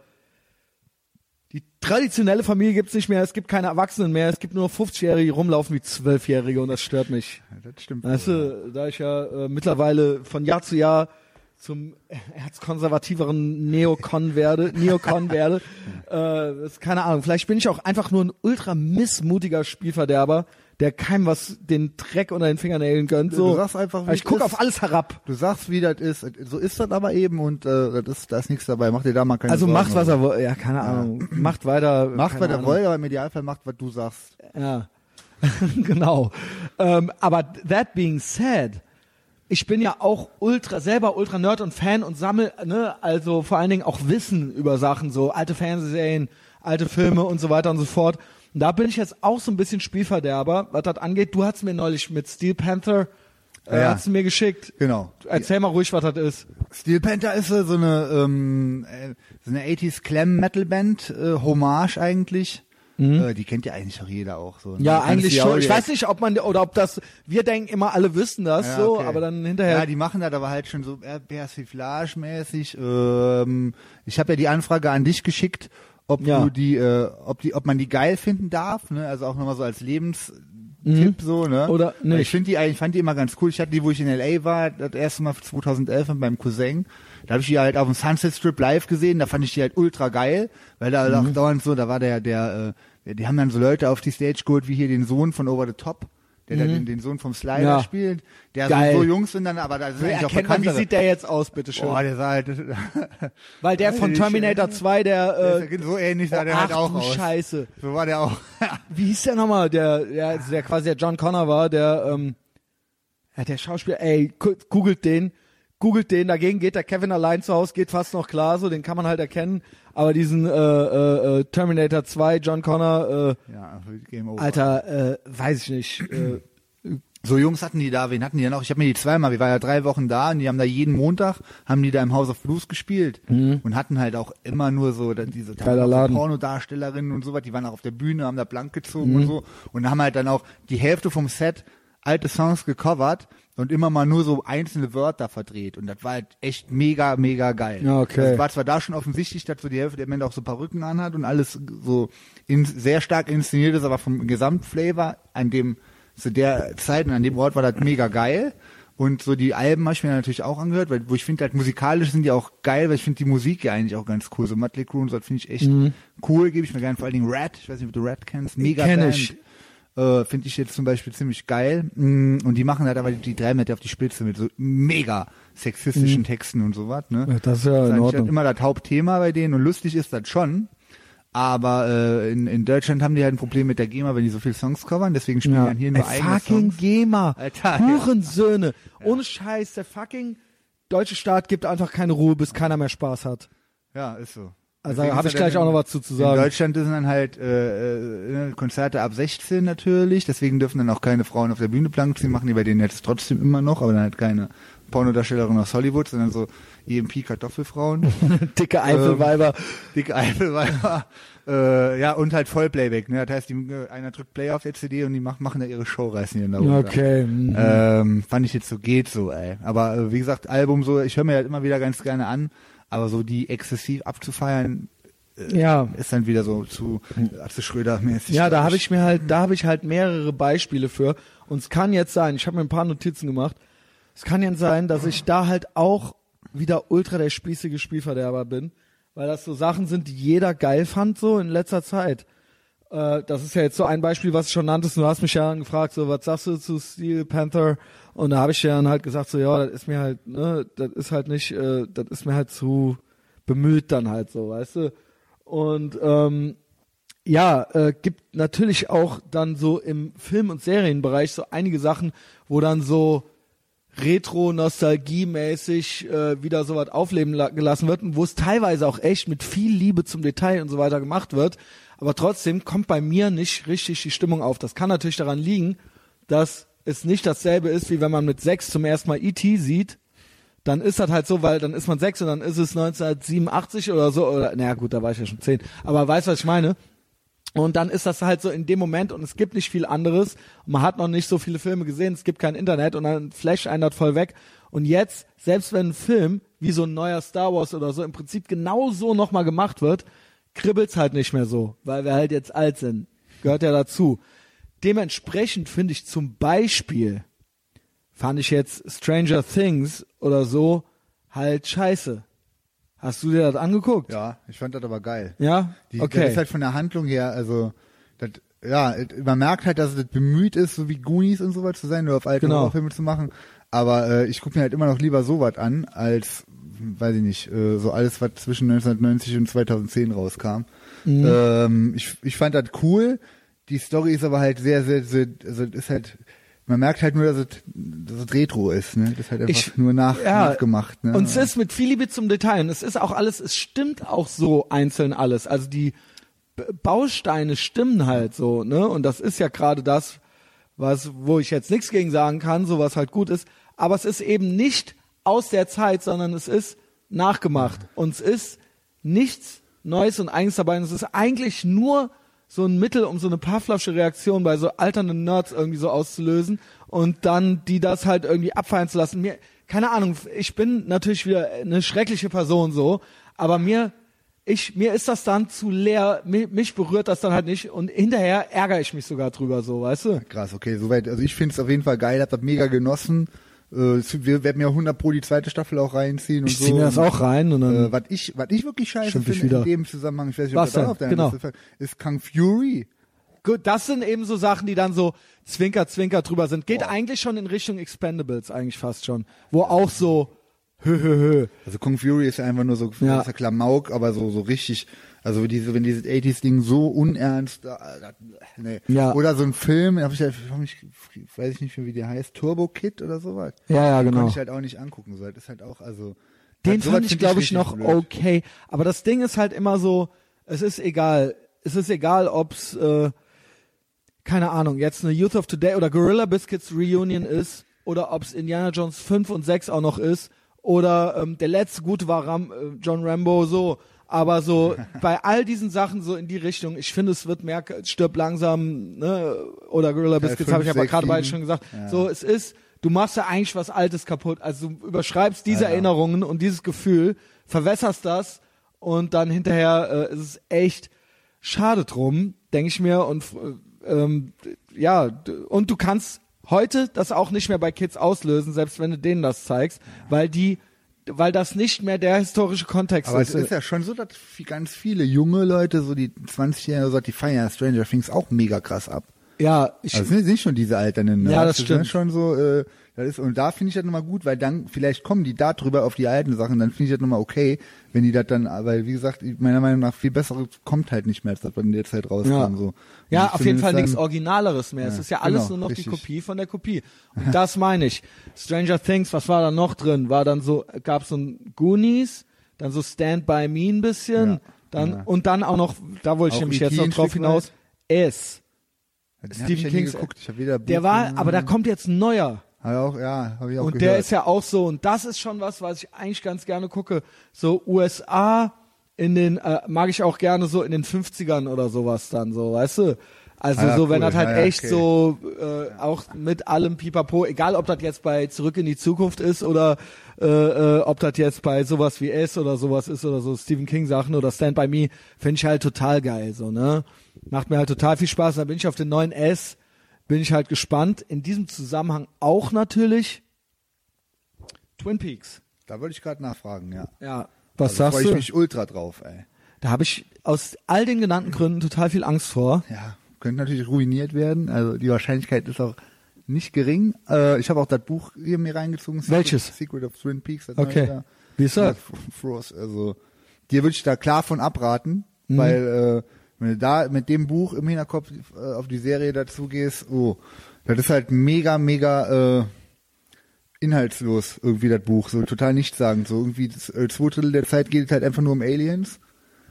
die traditionelle Familie gibt's nicht mehr. Es gibt keine Erwachsenen mehr. Es gibt nur 50-Jährige, die rumlaufen wie 12-Jährige und das stört mich. Ja, das stimmt. Weißt du, da ich ja äh, mittlerweile von Jahr zu Jahr zum erzkonservativeren Neokon werde, Neokon werde, äh, ist keine Ahnung. Vielleicht bin ich auch einfach nur ein ultra missmutiger Spielverderber, der keinem was den Dreck unter den Fingernägeln gönnt. So. Du sagst einfach, wie ich ist. auf alles herab. Du sagst, wie das ist. So ist das aber eben und äh, das ist, da ist nichts dabei. Mach dir da mal keine Also Sorgen. macht was er will. Ja, keine Ahnung. Macht weiter. Macht, was er will, aber im Idealfall macht, was du sagst. Ja, genau. Ähm, aber that being said, ich bin ja auch ultra selber ultra Nerd und Fan und sammel, ne, also vor allen Dingen auch Wissen über Sachen, so alte Fernsehserien, alte Filme und so weiter und so fort. Und da bin ich jetzt auch so ein bisschen Spielverderber, was das angeht. Du hast mir neulich mit Steel Panther, äh, Ja. hast du mir geschickt. Genau. Erzähl mal ruhig, was das ist. Steel Panther ist so eine ähm, äh, so eine 80s Clam Metal Band, äh, Hommage eigentlich. Äh, die kennt ja eigentlich auch jeder auch so. ne? Mhm. Ja, eigentlich schon. Ich weiß nicht, ob man oder ob das. Wir denken immer, alle wüssten das Ja, so, okay. aber dann hinterher. Ja, die machen das aber halt schon so äh, Persiflage-mäßig. Ähm, ich habe ja die Anfrage an dich geschickt, ob Ja. du die, äh, ob die, ob man die geil finden darf, ne? Also auch nochmal so als Tipp so, ne? Mhm. Oder nicht. Ich finde die eigentlich, fand die immer ganz cool. Ich hatte die, wo ich in LA war, das erste Mal 2011 mit meinem Cousin. Da habe ich die halt auf dem Sunset Strip live gesehen. Da fand ich die halt ultra geil, weil da Mhm. auch dauernd so, da war der, der, äh, die haben dann so Leute auf die Stage geholt, wie hier den Sohn von Over the Top. Der da den, den Sohn vom Slider Mhm. Ja. spielt. Der Geil. so, Jungs sind dann, aber da sind eigentlich auch man, wie sieht der jetzt aus, bitteschön? Boah, der sah halt, Weil der von Terminator 2, der, äh, der so ähnlich sah der ach halt auch aus. Scheiße. So war der auch. Wie hieß der nochmal, der, der, der quasi der John Connor war, der, ähm, ja, der Schauspieler, ey, googelt den, googelt den, dagegen geht der Kevin allein zu Hause, geht fast noch klar, so, den kann man halt erkennen, aber diesen, äh, äh, äh, Terminator 2, John Connor, äh, ja, Game Over. Alter, äh, weiß ich nicht, äh, So Jungs hatten die da, wen hatten die denn noch? Ich habe mir die zweimal, wir waren ja drei Wochen da und die haben da jeden Montag, haben die da im House of Blues gespielt und hatten halt auch immer nur so da- diese Mhm. Auch Laden. Pornodarstellerinnen und so was, die waren auch auf der Bühne, haben da blank gezogen Mhm. und so und haben halt dann auch die Hälfte vom Set alte Songs gecovert und immer mal nur so einzelne Wörter verdreht und das war halt echt mega, mega geil. Ja, okay. Das war zwar da schon offensichtlich, dass so die Hälfte der Männer auch so Perücken anhat und alles so in, sehr stark inszeniert ist, aber vom Gesamtflavor an dem zu der Zeit und an dem Ort war das mega geil. Und so die Alben habe ich mir natürlich auch angehört, weil wo ich finde halt musikalisch sind die auch geil, weil ich finde die Musik ja eigentlich auch ganz cool. So Mötley Crüe und so das finde ich echt cool, gebe ich mir gerne. Vor allen Dingen Rat, ich weiß nicht, ob du Rat kennst, mega Kenn ich. Äh, finde ich jetzt zum Beispiel ziemlich geil. Mm, Und die machen halt aber die drei mit auf die Spitze mit so mega sexistischen Texten und sowas. Ne? Ja, das ist ja in eigentlich Ordnung. immer das Hauptthema bei denen und lustig ist das schon. Aber äh, in, in Deutschland haben die halt ein Problem mit der GEMA, wenn die so viele Songs covern. Deswegen spielen die dann hier nur Ey, eigene fucking Songs. GEMA. Alter, ja. Hurensöhne. Ohne Scheiß, der fucking deutsche Staat gibt einfach keine Ruhe, bis keiner mehr Spaß hat. Ja, ist so. Also habe ich gleich auch noch was zu, zu sagen. In Deutschland sind dann halt äh, äh, Konzerte ab 16 natürlich, deswegen dürfen dann auch keine Frauen auf der Bühne blank ziehen, machen die bei denen jetzt trotzdem immer noch, aber dann halt keine Pornodarstellerin aus Hollywood, sondern so EMP-Kartoffelfrauen, Dicke Eifelweiber. dicke Eifelweiber, äh, ja und halt Vollplayback, ne? Das heißt, die, äh, einer drückt Play auf der CD und die mach, machen da ihre Show, reißen dann da runter. okay. mhm. Ähm, fand ich jetzt so, geht so, ey. Aber äh, wie gesagt, Album so, ich höre mir halt immer wieder ganz gerne an, aber so die exzessiv abzufeiern, ja. ist dann wieder so zu Atze Schröder mäßig. Ja, da habe ich mir halt, da habe ich halt mehrere Beispiele für. Und es kann jetzt sein, ich habe mir ein paar Notizen gemacht. Es kann jetzt sein, dass ich da halt auch wieder ultra der spießige Spielverderber bin, weil das so Sachen sind, die jeder geil fand so in letzter Zeit. Äh, das ist ja jetzt so ein Beispiel, was du schon nanntest. Du hast mich ja dann gefragt, so was sagst du zu Steel Panther? Und da habe ich ja dann halt gesagt, so ja, das ist mir halt, ne, das ist halt nicht, äh, das ist mir halt zu bemüht dann halt so, weißt du. Und ähm, ja, äh, gibt natürlich auch dann so im Film- und Serienbereich so einige Sachen, wo dann so retro-nostalgie-mäßig äh, wieder sowas aufleben la gelassen wird und wo es teilweise auch echt mit viel Liebe zum Detail und so weiter gemacht wird. Aber trotzdem kommt bei mir nicht richtig die Stimmung auf. Das kann natürlich daran liegen, dass es nicht dasselbe ist, wie wenn man mit sechs zum ersten Mal E.T. sieht. Dann ist das halt so, weil dann ist man sechs und dann ist es 1987 oder so. Oder, naja gut, da war ich ja schon zehn. Aber weißt du, was ich meine? Und dann ist das halt so in dem Moment und es gibt nicht viel anderes. Man hat noch nicht so viele Filme gesehen, es gibt kein Internet und dann flasht einen das voll weg. Und jetzt, selbst wenn ein Film wie so ein neuer Star Wars oder so im Prinzip genau so nochmal gemacht wird, kribbelt's halt nicht mehr so, weil wir halt jetzt alt sind. Gehört ja dazu. Dementsprechend finde ich zum Beispiel, fand ich jetzt Stranger Things oder so halt scheiße. Hast du dir das angeguckt? Ja, ich fand das aber geil. Ja? Die, okay. Das ist halt von der Handlung her, also das, ja, man merkt halt, dass es bemüht ist, so wie Goonies und sowas zu sein oder auf alte Genau. Horrorfilme zu machen. Aber äh, ich gucke mir halt immer noch lieber sowas an, als, weiß ich nicht, äh, so alles, was zwischen 1990 und 2010 rauskam. Mhm. Ähm, ich, ich fand das cool. Die Story ist aber halt sehr, sehr, sehr also ist halt, man merkt halt nur, dass es, dass es Retro ist, ne? Das ist halt einfach Ich- nur nach, ja, nachgemacht, ne? Und es ist mit viel Liebe zum Detail. Und es ist auch alles, es stimmt auch so einzeln alles. Also die Bausteine stimmen halt so, ne? Und das ist ja gerade das, was, wo ich jetzt nichts gegen sagen kann, so was halt gut ist. Aber es ist eben nicht aus der Zeit, sondern es ist nachgemacht. Und es ist nichts Neues und Eigenes dabei. Und es ist eigentlich nur so ein Mittel, um so eine Pavlovsche Reaktion bei so alternden Nerds irgendwie so auszulösen und dann die das halt irgendwie abfallen zu lassen. Mir, keine Ahnung, ich bin natürlich wieder eine schreckliche Person so, aber mir, ich, mir ist das dann zu leer, mich, mich berührt das dann halt nicht und hinterher ärgere ich mich sogar drüber, so, weißt du? Krass, okay, soweit. Also ich finde es auf jeden Fall geil, hab das mega genossen. Äh, wir werden mir 100 pro die zweite Staffel auch reinziehen und Ich so. zieh mir das auch rein und dann, Äh, was ich, was ich wirklich scheiße ich finde in dem Zusammenhang, ich weiß nicht, Was ob das denn? auch auf deiner Genau. Liste ist Kung Fury. gut, das sind eben so Sachen, die dann so zwinker, zwinker drüber sind. Geht eigentlich schon in Richtung Expendables, eigentlich fast schon. Wo auch so, hö, hö, hö. Also Kung Fury ist ja einfach nur so Ja. Klamauk, aber so so richtig, also diese, wenn dieses 80s Ding so unernst, da, nee. Ja. Oder so ein Film, hab ich, ja- hab ich weiß ich nicht mehr, wie der heißt, Turbo Kid oder sowas. Ja, ja, Den genau. Konnte ich halt auch nicht angucken, so das ist halt auch, also Den sowas fand ich, glaube ich, noch blöd. okay. Aber das Ding ist halt immer so, es ist egal. Es ist egal, ob's, äh, keine Ahnung, jetzt eine Youth of Today oder Gorilla Biscuits Reunion ist oder ob's Indiana Jones 5 und 6 auch noch ist oder ähm, der letzte gute war Ram, äh, John Rambo so. Aber so bei all diesen Sachen so in die Richtung, ich finde, es wird mehr, stirbt langsam, ne? Oder Gorilla Biscuits habe ich aber gerade beide schon gesagt. Ja. So, es ist, du machst ja eigentlich was Altes kaputt. Also du überschreibst diese Ja, ja. Erinnerungen und dieses Gefühl, verwässerst das und dann hinterher äh, ist es echt schade drum, denke ich mir. Und äh, ähm, ja, und du kannst heute das auch nicht mehr bei Kids auslösen, selbst wenn du denen das zeigst, weil die, weil das nicht mehr der historische Kontext Aber es ist. ist ja schon so, dass ganz viele junge Leute, so die 20-Jährigen, so, die feiern ja Stranger Things auch mega krass ab. ja, ich, Also sind nicht schon diese Alternden. Ne? Ja, das ist stimmt. schon so, äh, das ist, und da finde ich das nochmal gut, weil dann, vielleicht kommen die da drüber auf die alten Sachen, dann finde ich das nochmal okay, wenn die das dann, weil wie gesagt, meiner Meinung nach viel besseres kommt halt nicht mehr, als das in der Zeit rauskam. Ja, So. Und ja auf jeden Fall es nichts Originaleres mehr. es Ja, ist ja alles genau, nur noch richtig. die Kopie von der Kopie. Und das meine ich. Stranger Things, was war da noch drin? War dann so, gab so ein Goonies, dann so Stand By Me ein bisschen, Ja, dann und dann auch noch, da wollte ich nämlich E.T. jetzt noch ein drauf hinaus. S. Den Stephen geguckt. Ich hab weder Der war, aber da kommt jetzt ein neuer. Ich auch, ja, habe ich auch Und gehört. der ist ja auch so, und das ist schon was, was ich eigentlich ganz gerne gucke. So USA in den, äh, mag ich auch gerne so in den 50ern oder sowas dann so, weißt du? Also Ah ja, so, wenn cool. das halt ja, echt okay. so, äh, auch mit allem Pipapo, egal ob das jetzt bei Zurück in die Zukunft ist oder äh, äh, ob das jetzt bei sowas wie S oder sowas ist oder so Stephen King Sachen oder Stand By Me, finde ich halt total geil, so, ne? Macht mir halt total viel Spaß. Da bin ich auf den neuen S, bin ich halt gespannt. In diesem Zusammenhang auch natürlich Twin Peaks. Da wollte ich gerade nachfragen, ja. Ja. Was also sagst freue du? ich mich ultra drauf, ey. Da habe ich aus all den genannten Gründen total viel Angst vor. Ja, könnte natürlich ruiniert werden. Also die Wahrscheinlichkeit ist auch nicht gering. Äh, ich habe auch das Buch hier mir reingezogen. Secret- Welches? Secret of Twin Peaks. Okay. da. Wie ist das? Ja, Frost, also dir würde ich da klar von abraten, Mhm. weil äh, wenn du da mit dem Buch im Hinterkopf äh, auf die Serie dazu gehst, oh, das ist halt mega, mega äh, inhaltslos irgendwie das Buch, so total nichtssagend, so irgendwie das, äh, zwei Drittel der Zeit geht es halt einfach nur um Aliens.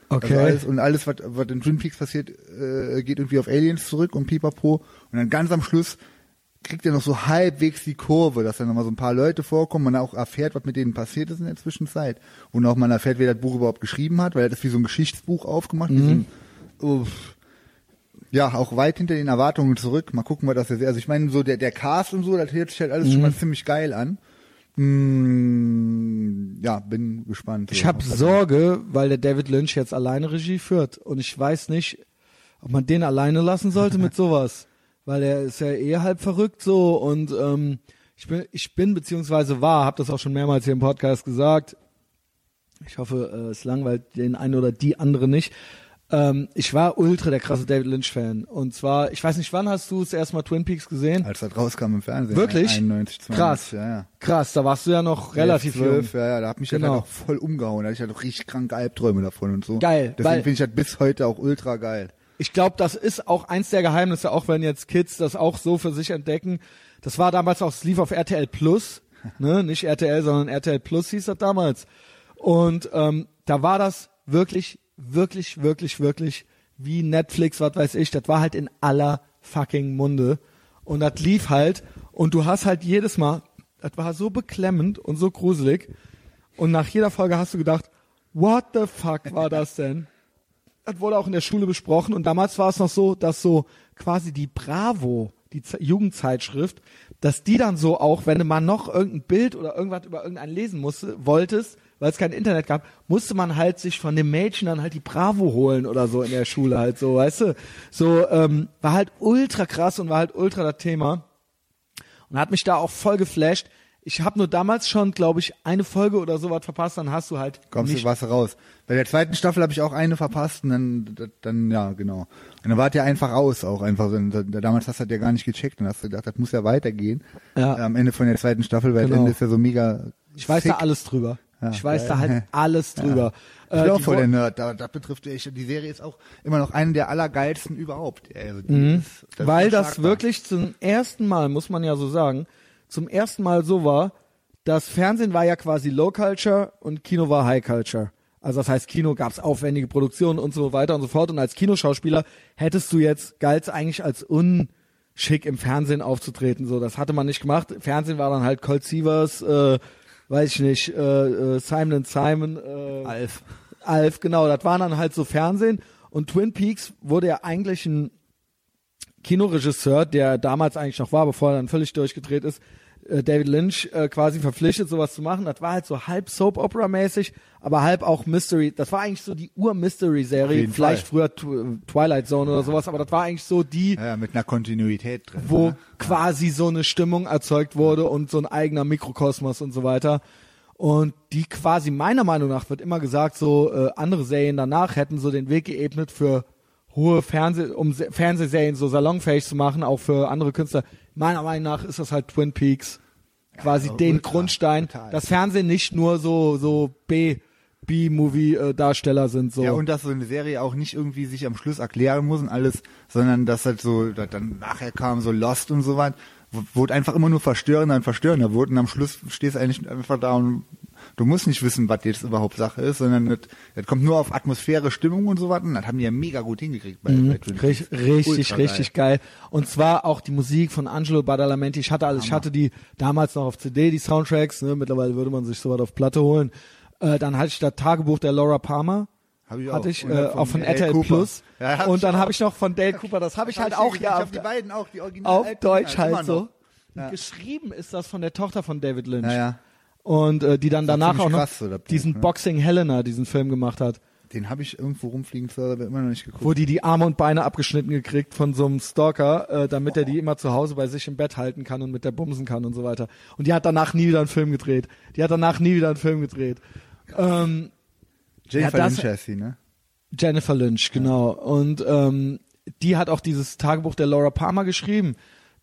Okay. Also alles, und alles, was, was in Twin Peaks passiert, äh, geht irgendwie auf Aliens zurück und pipapo. Und dann ganz am Schluss kriegt er noch so halbwegs die Kurve, dass dann nochmal so ein paar Leute vorkommen, man auch erfährt, was mit denen passiert ist in der Zwischenzeit. Und auch man erfährt, wer das Buch überhaupt geschrieben hat, weil das ist wie so ein Geschichtsbuch aufgemacht. wie so ein, uff, ja, auch weit hinter den Erwartungen zurück. Mal gucken, was das jetzt Also ich meine, so der, der Cast und so, das hört sich halt alles schon mal ziemlich geil an. Mm, ja, bin gespannt. Ich habe Sorge, weil der David Lynch jetzt alleine Regie führt und ich weiß nicht, ob man den alleine lassen sollte mit sowas, weil er ist ja eh halb verrückt so und ähm, ich bin, ich bin beziehungsweise war, habe das auch schon mehrmals hier im Podcast gesagt. Ich hoffe, äh, es langweilt den einen oder die andere nicht. Ähm, ich war ultra der krasse David Lynch Fan und zwar, ich weiß nicht, wann hast du es erstmal Twin Peaks gesehen? Als das rauskam im Fernsehen. Wirklich? 91, 92, Krass. Ja, ja. Krass, da warst du ja noch relativ 12, jung. ja, ja, da hat mich Genau. halt auch voll umgehauen. Da hatte ich halt auch richtig kranke Albträume davon und so. Geil, Deswegen finde ich das bis heute auch ultra geil. Ich glaube, das ist auch eins der Geheimnisse, auch wenn jetzt Kids das auch so für sich entdecken. Das war damals auch, es lief auf RTL Plus, ne, nicht RTL, sondern RTL Plus hieß das damals. Und ähm, da war das wirklich, wirklich, wirklich, wirklich wie Netflix, was weiß ich. Das war halt in aller fucking Munde und das lief halt und du hast halt jedes Mal, das war so beklemmend und so gruselig und nach jeder Folge hast du gedacht, what the fuck war das denn? Das wurde auch in der Schule besprochen und damals war es noch so, dass so quasi die Bravo, die Z Jugendzeitschrift, dass die dann so auch, wenn du mal noch irgendein Bild oder irgendwas über irgendeinen lesen musste, wolltest, weil es kein Internet gab, musste man halt sich von dem Mädchen dann halt die Bravo holen oder so in der Schule halt so, weißt du? So, ähm, war halt ultra krass und war halt ultra das Thema. Und hat mich da auch voll geflasht. Ich habe nur damals schon, glaube ich, eine Folge oder sowas verpasst, dann hast du halt Kommst nicht du was raus. Bei der zweiten Staffel habe ich auch eine verpasst und dann, dann ja, genau. Und dann wart ihr einfach raus auch einfach. Damals hast du das ja gar nicht gecheckt und hast gedacht, das muss ja weitergehen. Ja. Am Ende von der zweiten Staffel, weil Genau. das Ende ist ja so mega. Ich weiß sick. da alles drüber. Ja, ich weiß geil. da halt alles drüber. Ich bin Äh, auch die voll der Nerd. Da, das betrifft echt, die Serie ist auch immer noch eine der allergeilsten überhaupt. Also Mhm. ist- das Weil das wirklich zum ersten Mal, muss man ja so sagen, zum ersten Mal so war, das Fernsehen war ja quasi Low Culture und Kino war High Culture. Also das heißt, Kino gab's aufwendige Produktionen und so weiter und so fort. Und als Kinoschauspieler hättest du jetzt, galt's eigentlich als unschick im Fernsehen aufzutreten. So, das hatte man nicht gemacht. Fernsehen war dann halt Colt Sievers, äh, weiß ich nicht, äh, äh, Simon Simon, äh, Alf. Alf, genau, das waren dann halt so Fernsehen. Und Twin Peaks wurde ja eigentlich ein Kinoregisseur, der damals eigentlich noch war, bevor er dann völlig durchgedreht ist, äh, David Lynch äh, quasi verpflichtet, sowas zu machen. Das war halt so halb Soap-Opera-mäßig, aber halb auch Mystery. Das war eigentlich so die Ur-Mystery-Serie, vielleicht Fall. früher Tw Twilight Zone oder sowas, aber das war eigentlich so die, Ja, mit einer Kontinuität drin. wo ne? quasi so eine Stimmung erzeugt wurde und so ein eigener Mikrokosmos und so weiter. Und die quasi meiner Meinung nach wird immer gesagt, so äh, andere Serien danach hätten so den Weg geebnet für hohe Fernseh, um Se Fernsehserien so salonfähig zu machen, auch für andere Künstler. Meiner Meinung nach ist das halt Twin Peaks, quasi Ja, den ultra, Grundstein, total. dass Fernsehen nicht nur so so B B-Movie-Darsteller sind so. Ja, und dass so eine Serie auch nicht irgendwie sich am Schluss erklären muss und alles, sondern dass halt so, dass dann nachher kam so Lost und so was, wo- wurde einfach immer nur verstörender und verstörender wurde und am Schluss stehst du eigentlich einfach da und du musst nicht wissen, was jetzt überhaupt Sache ist, sondern das, das kommt nur auf Atmosphäre, Stimmung und so was und das haben die ja mega gut hingekriegt bei, bei Twin Peaks. Richtig, Mhm. richtig, richtig geil. Und zwar auch die Musik von Angelo Badalamenti. Ich hatte alles, ich hatte die damals noch auf CD, die Soundtracks. Ne? Mittlerweile würde man sich sowas auf Platte holen. Äh, dann hatte ich das Tagebuch der Laura Palmer. Hab ich auch. Hatte ich Und äh, auch von RTL. Plus. Ja, und ich dann habe ich noch von Dale Cooper. Das habe ich halt hab auch ich ja auf die beiden auch, die Original auf Deutsch halt so. Ja. Geschrieben ist das von der Tochter von David Lynch. Ja, ja. Und äh, die dann danach auch noch krass, Buch, diesen ne? Boxing Helena, diesen Film gemacht hat. Den habe ich irgendwo rumfliegen aber immer noch nicht geguckt. wo die die Arme und Beine abgeschnitten gekriegt von so einem Stalker, äh, damit er die immer zu Hause bei sich im Bett halten kann und mit der bumsen kann und so weiter. Und die hat danach nie wieder einen Film gedreht. Die hat danach nie wieder einen Film gedreht. Ähm, Jennifer Ja, das- Lynch heißt sie, ne? Jennifer Lynch, genau. Und ähm, die hat auch dieses Tagebuch der Laura Palmer geschrieben.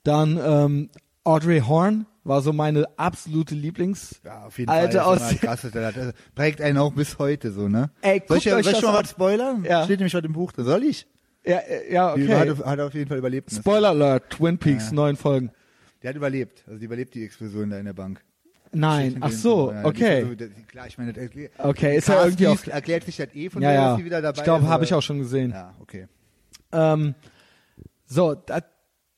Dann ähm, Audrey Horn war so meine absolute Lieblings. Ja, auf jeden Alte Fall. aus- Das ist immer krass, das, das prägt einen auch bis heute so, ne? Ey, soll ich, euch soll ich schon mal was spoilern? Ja. Steht nämlich heute im Buch drin. Soll ich? Ja, äh, ja Die okay. hat, hat auf jeden Fall überlebt. Spoiler Alert, Twin Peaks, neun Folgen. Die hat überlebt. Also die überlebt die Explosion da in der Bank. Nein, ach so, ja, die okay. so- die- klar, ich meine, das erklärt, Okay, ist ja irgendwie auch. erklärt sich das eh von Ja, der, ja. dass sie wieder dabei Ich glaube, habe ich auch schon gesehen. Ja, okay. Ähm, so, das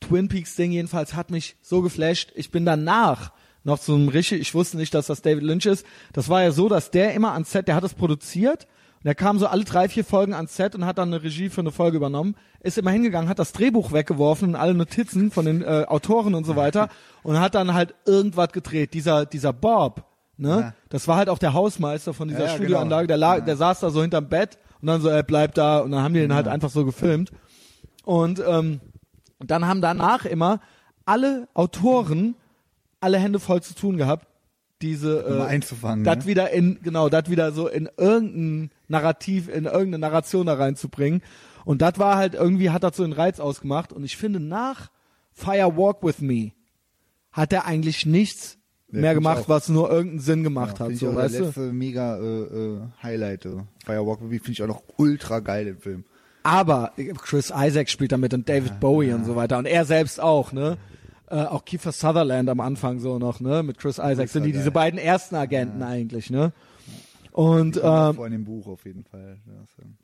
Twin Peaks Ding jedenfalls hat mich so geflasht. Ich bin danach noch zum Rishi, ich wusste nicht, dass das David Lynch ist. Das war ja so, dass der immer ans Set, der hat es produziert und der kam so alle drei, vier Folgen ans Set und hat dann eine Regie für eine Folge übernommen, ist immer hingegangen, hat das Drehbuch weggeworfen und alle Notizen von den äh, Autoren und so weiter und hat dann halt irgendwas gedreht. Dieser, dieser Bob, ne? Ja. Das war halt auch der Hausmeister von dieser Ja, ja, Studioanlage, genau. der, lag, der saß da so hinterm Bett und dann so, er bleibt da und dann haben die den halt einfach so gefilmt. Und ähm, dann haben danach immer alle Autoren alle Hände voll zu tun gehabt, diese Um äh, einzufangen. das ne? wieder in genau das wieder so in irgendein Narrativ, in irgendeine Narration da reinzubringen. Und das war halt irgendwie hat das so einen Reiz ausgemacht. Und ich finde nach Fire Walk with Me hat er eigentlich nichts Ja, mehr gemacht, was nur irgendeinen Sinn gemacht ja, hat. find ich So, auch weißt der du? letzte mega äh, äh, Highlight. So. Firewalk with Me finde ich auch noch ultra geil im Film. Aber Chris Isaac spielt damit und David Bowie und so weiter und er selbst auch, ne? Äh, auch Kiefer Sutherland am Anfang so noch, ne? Mit Chris Isaac sind die geil. diese beiden ersten Agenten eigentlich, ne? Und Ähm, Vor in dem Buch auf jeden Fall.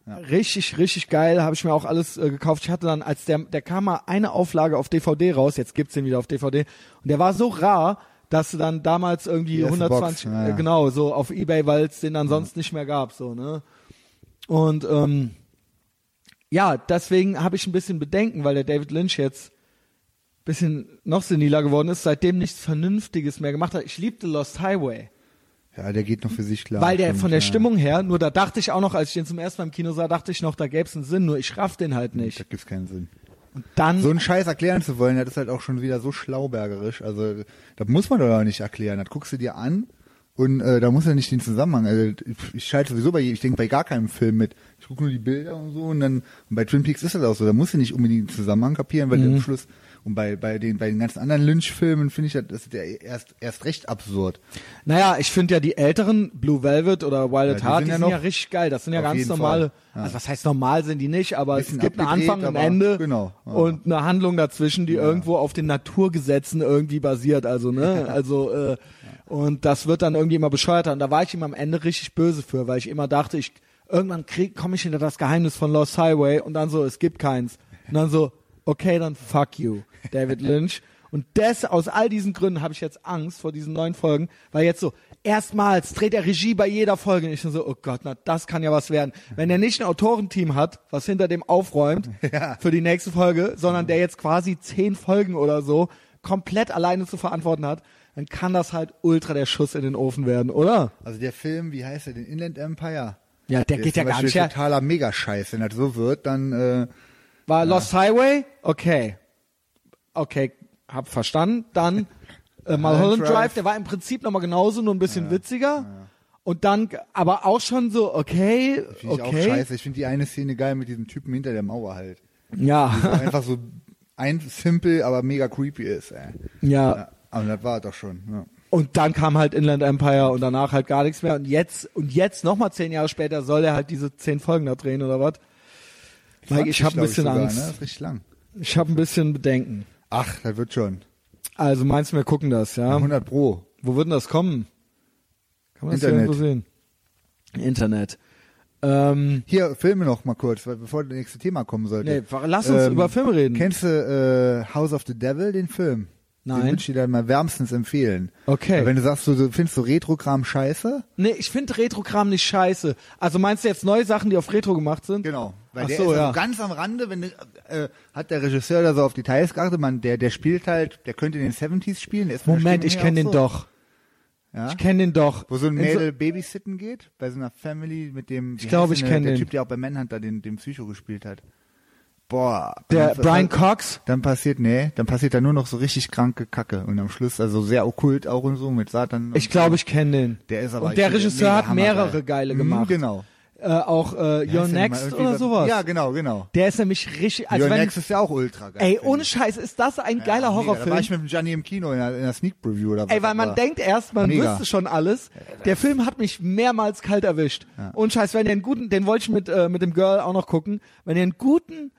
Ja. richtig, richtig geil, habe ich mir auch alles äh, gekauft. Ich hatte dann, als der, der kam mal eine Auflage auf DVD raus, jetzt gibt's den wieder auf DVD und der war so rar, dass du dann damals irgendwie Die erste 120, Box, ja, ja. Äh, genau, so auf Ebay, weil es den dann sonst nicht mehr gab, so, ne? Und ähm, ja, deswegen habe ich ein bisschen Bedenken, weil der David Lynch jetzt bisschen noch seniler geworden ist, seitdem nichts Vernünftiges mehr gemacht hat. Ich liebte Lost Highway. Ja, der geht noch für sich klar. Weil der stimmt, von der ja. Stimmung her, nur da dachte ich auch noch, als ich den zum ersten Mal im Kino sah, dachte ich noch, da gäbe es einen Sinn, nur ich raff den halt Da nicht. gibt's keinen Sinn. Dann, So einen Scheiß erklären zu wollen, das ist halt auch schon wieder so schlaubergerisch. Also, das muss man doch auch nicht erklären. Das guckst du dir an und äh, da muss ja nicht den Zusammenhang. Also, ich schalte sowieso bei, ich denke bei gar keinem Film mit. Ich gucke nur die Bilder und so und dann und bei Twin Peaks ist das auch so. Da musst du nicht unbedingt den Zusammenhang kapieren, weil Mhm. am Schluss und bei bei den bei den ganzen anderen Lynch-Filmen finde ich das, das ist ja erst erst recht absurd. naja, ich finde ja die älteren Blue Velvet oder Wild at Heart, sind die ja sind ja richtig geil. Das sind ja ganz normale, ja. also was heißt normal sind die nicht, aber es gibt einen Anfang und ein Ende genau, und eine Handlung dazwischen, die irgendwo auf den Naturgesetzen irgendwie basiert. Also, ne, also, äh, und das wird dann irgendwie immer bescheuerter. Und da war ich ihm am Ende richtig böse für, weil ich immer dachte, ich, irgendwann krieg, komme ich hinter das Geheimnis von Lost Highway und dann so, es gibt keins. Und dann so, okay, dann fuck you, David Lynch. Und das, aus all diesen Gründen habe ich jetzt Angst vor diesen neuen Folgen, weil jetzt so, erstmals dreht er Regie bei jeder Folge und ich so, oh Gott, na, das kann ja was werden. Wenn er nicht ein Autorenteam hat, was hinter dem aufräumt für die nächste Folge, sondern der jetzt quasi zehn Folgen oder so komplett alleine zu verantworten hat, dann kann das halt ultra der Schuss in den Ofen werden, oder? Also der Film, wie heißt der, den Inland Empire? Ja, der geht ist ja gar nicht her. totaler Megascheiß. Wenn das so wird, dann äh, War Lost Highway? Okay. Okay, hab verstanden. Dann äh, Mulholland Drive. Drive, der war im Prinzip nochmal genauso, nur ein bisschen witziger. Und dann, aber auch schon so, okay, finde ich auch okay. scheiße. Ich finde die eine Szene geil mit diesem Typen hinter der Mauer halt. Ja, Der einfach so ein simple, aber mega creepy ist. Ey. ja. Ja, aber das war doch schon. Ja. Und dann kam halt Inland Empire und danach halt gar nichts mehr. Und jetzt, und jetzt nochmal zehn Jahre später soll er halt diese zehn Folgen da drehen oder was? Mike, ich 20, habe ein bisschen sogar, Angst. Ne? Das ist richtig lang. Ich habe ein bisschen Bedenken. Ach, das wird schon. Also meinst du, wir gucken das, ja? 100 Pro. Wo wird denn das kommen? Kann man das Internet. irgendwo sehen? Internet. Ähm, Hier, Filme noch mal kurz, weil, bevor das nächste Thema kommen sollte. nee, lass uns Ähm, über Filme reden. Kennst du äh, House of the Devil, den Film? Nein. Den würde ich dir dann mal wärmstens empfehlen. Okay. Weil Wenn du sagst, du, du findest so Retro-Kram scheiße, Nee, ich finde Retro-Kram nicht scheiße. Also meinst du jetzt neue Sachen, die auf Retro gemacht sind? Genau. Weil Ach der so, ist ja. also ganz am Rande, wenn du, äh, hat der Regisseur da so auf Details geachtet, man, der, der spielt halt, der könnte in den 70s spielen. Moment, ich kenne den so. doch. Ja? Ich kenne den doch. Wo so ein In Mädel babysitten geht, bei so einer Family mit dem, Ich glaube, ich denn der-. Typ, der auch bei Manhunter den, den Psycho gespielt hat. Boah. der Brian Cox. Dann passiert, nee, dann passiert da nur noch so richtig kranke Kacke. Und am Schluss, also sehr okkult auch und so, mit Satan. Ich glaube, ich kenne den. Der ist aber Und der Regisseur hat mehrere geile Mhm, gemacht. Genau. Äh, auch äh, Wie Your der? Next oder was- sowas. Ja, genau, genau. Der ist nämlich richtig. Also Your wenn, Next ist ja auch ultra geil. ey, ohne. Scheiß, ist das ein Ja, geiler mega. Da Horrorfilm? war ich mit dem Gianni im Kino in einer, in einer Sneak Preview oder was. Ey, weil man aber- denkt erst, man Mega. wüsste schon alles. Der Film hat mich mehrmals kalt erwischt. Und Scheiß, wenn ihr einen guten, den wollte ich mit, äh, mit dem Girl auch noch gucken. Wenn ihr einen guten,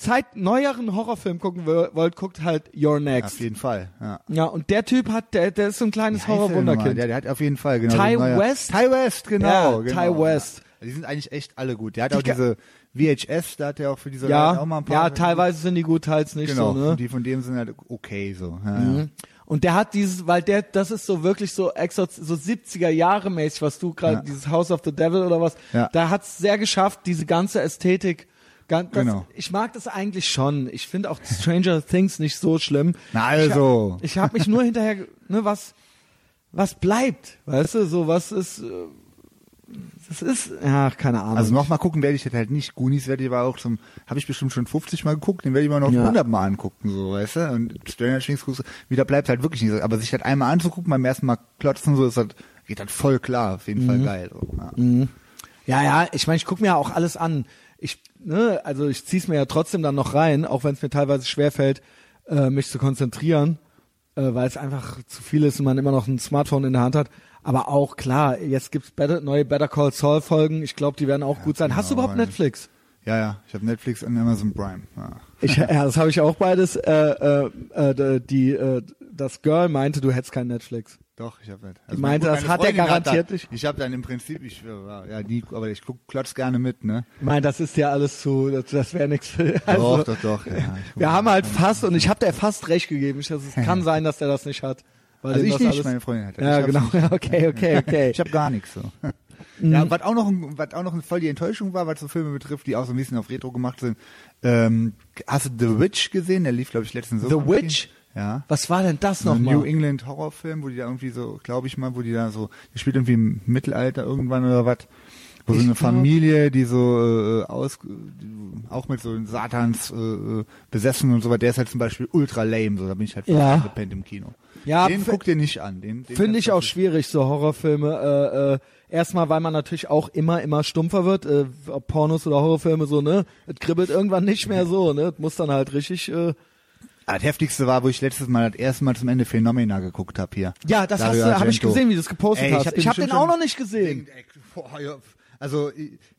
Zeit, neueren Horrorfilm gucken wo- wollt, guckt halt Your Next. Auf jeden Fall, ja. Ja, und der Typ hat, der, der ist so ein kleines? Horrorwunderkind. Der, der hat auf jeden Fall, genau. Ty so West? Ty West, genau. Ja, genau. Ty West. Ja. Die sind eigentlich echt alle gut. Der hat Die auch diese VHS, da hat er auch für diese Ja, Leute auch mal ein paar. ja, teilweise sind die gut, teils nicht Genau, so, ne? die von dem sind halt okay so. Ja. Mhm. Und der hat dieses, weil der, das ist so wirklich so Exorz so 70er Jahre mäßig, was du gerade, Ja. dieses House of the Devil oder was, Ja. da hat's sehr geschafft, diese ganze Ästhetik. Ganz, das, Genau. Ich mag das eigentlich schon. Ich finde auch Stranger Things nicht so schlimm. Na also. Ich habe hab mich nur hinterher, ne, was, was bleibt, weißt du, so was ist, äh, das ist, ja, keine Ahnung. Also nochmal gucken werde ich das halt nicht. Goonies werde ich aber auch zum, habe ich bestimmt schon 50 Mal geguckt, den werde ich mal noch Ja. 100 Mal angucken, so, weißt du? Und Stranger Things wieder bleibt halt wirklich nicht so. Aber sich das einmal anzugucken, beim ersten Mal klotzen, so, ist das, geht das voll klar, auf jeden Mhm. Fall geil. So, ja. Ja, ja, ich meine, ich gucke mir ja auch alles an. Ich, ne, also ich zieh's mir ja trotzdem dann noch rein, auch wenn es mir teilweise schwerfällt, äh, mich zu konzentrieren, äh, weil es einfach zu viel ist und man immer noch ein Smartphone in der Hand hat. Aber auch klar, jetzt gibt's better, neue Better Call Saul Folgen. Ich glaube, die werden auch gut sein. Hast du genau, überhaupt ja. Netflix? Ja, ja, ich habe Netflix und Amazon Prime. Ja. Ich, ja, das habe ich auch beides. Äh, äh, äh, die, äh, das Girl meinte, du hättest kein Netflix. Doch, ich habe halt. Die meinte, das hat er garantiert nicht. Ich habe dann im Prinzip, ich ja nie, aber ich guck, klotz gerne mit, ne? Ich meine, das ist ja alles zu, das, das wäre nichts für. Also, doch, doch, doch. Ja, Wir haben halt fast, und ich habe der fast recht gegeben. Ich, also, es kann sein, dass der das nicht hat. Weil Also ich nicht, alles, meine Freundin hat das. Ja, genau. nicht. Okay, okay, okay. Ich habe gar nichts so. Mhm. Ja, was auch noch, ein- was auch noch voll die Enttäuschung war, was so Filme betrifft, die auch so ein bisschen auf Retro gemacht sind. Ähm, hast du The Witch gesehen? Der lief, glaube ich, letzten The Sommer. im Witch? Ja. Was war denn das So ein New nochmal? England Horrorfilm, wo die da irgendwie so, glaube ich mal, wo die da so, die spielt irgendwie im Mittelalter irgendwann oder was. Wo so Ich eine glaub- Familie, die so äh, aus, die, auch mit so Satans äh, besessen und so was, der ist halt zum Beispiel ultra lame, so da bin ich halt Ja. gepennt im Kino. Ja, den guck dir nicht an. Den, den Finde ich auch schwierig, so Horrorfilme. Äh, äh, erstmal, weil man natürlich auch immer, immer stumpfer wird. Äh, ob Pornos oder Horrorfilme so, ne? Es kribbelt irgendwann nicht mehr so, ne? Es muss dann halt richtig. Äh, Das heftigste war, wo ich letztes Mal das erste Mal zum Ende Phenomena geguckt habe hier. ja, das hast du, habe ich gesehen, wie du es gepostet Ey, hast. hab ich habe den auch noch nicht gesehen. Also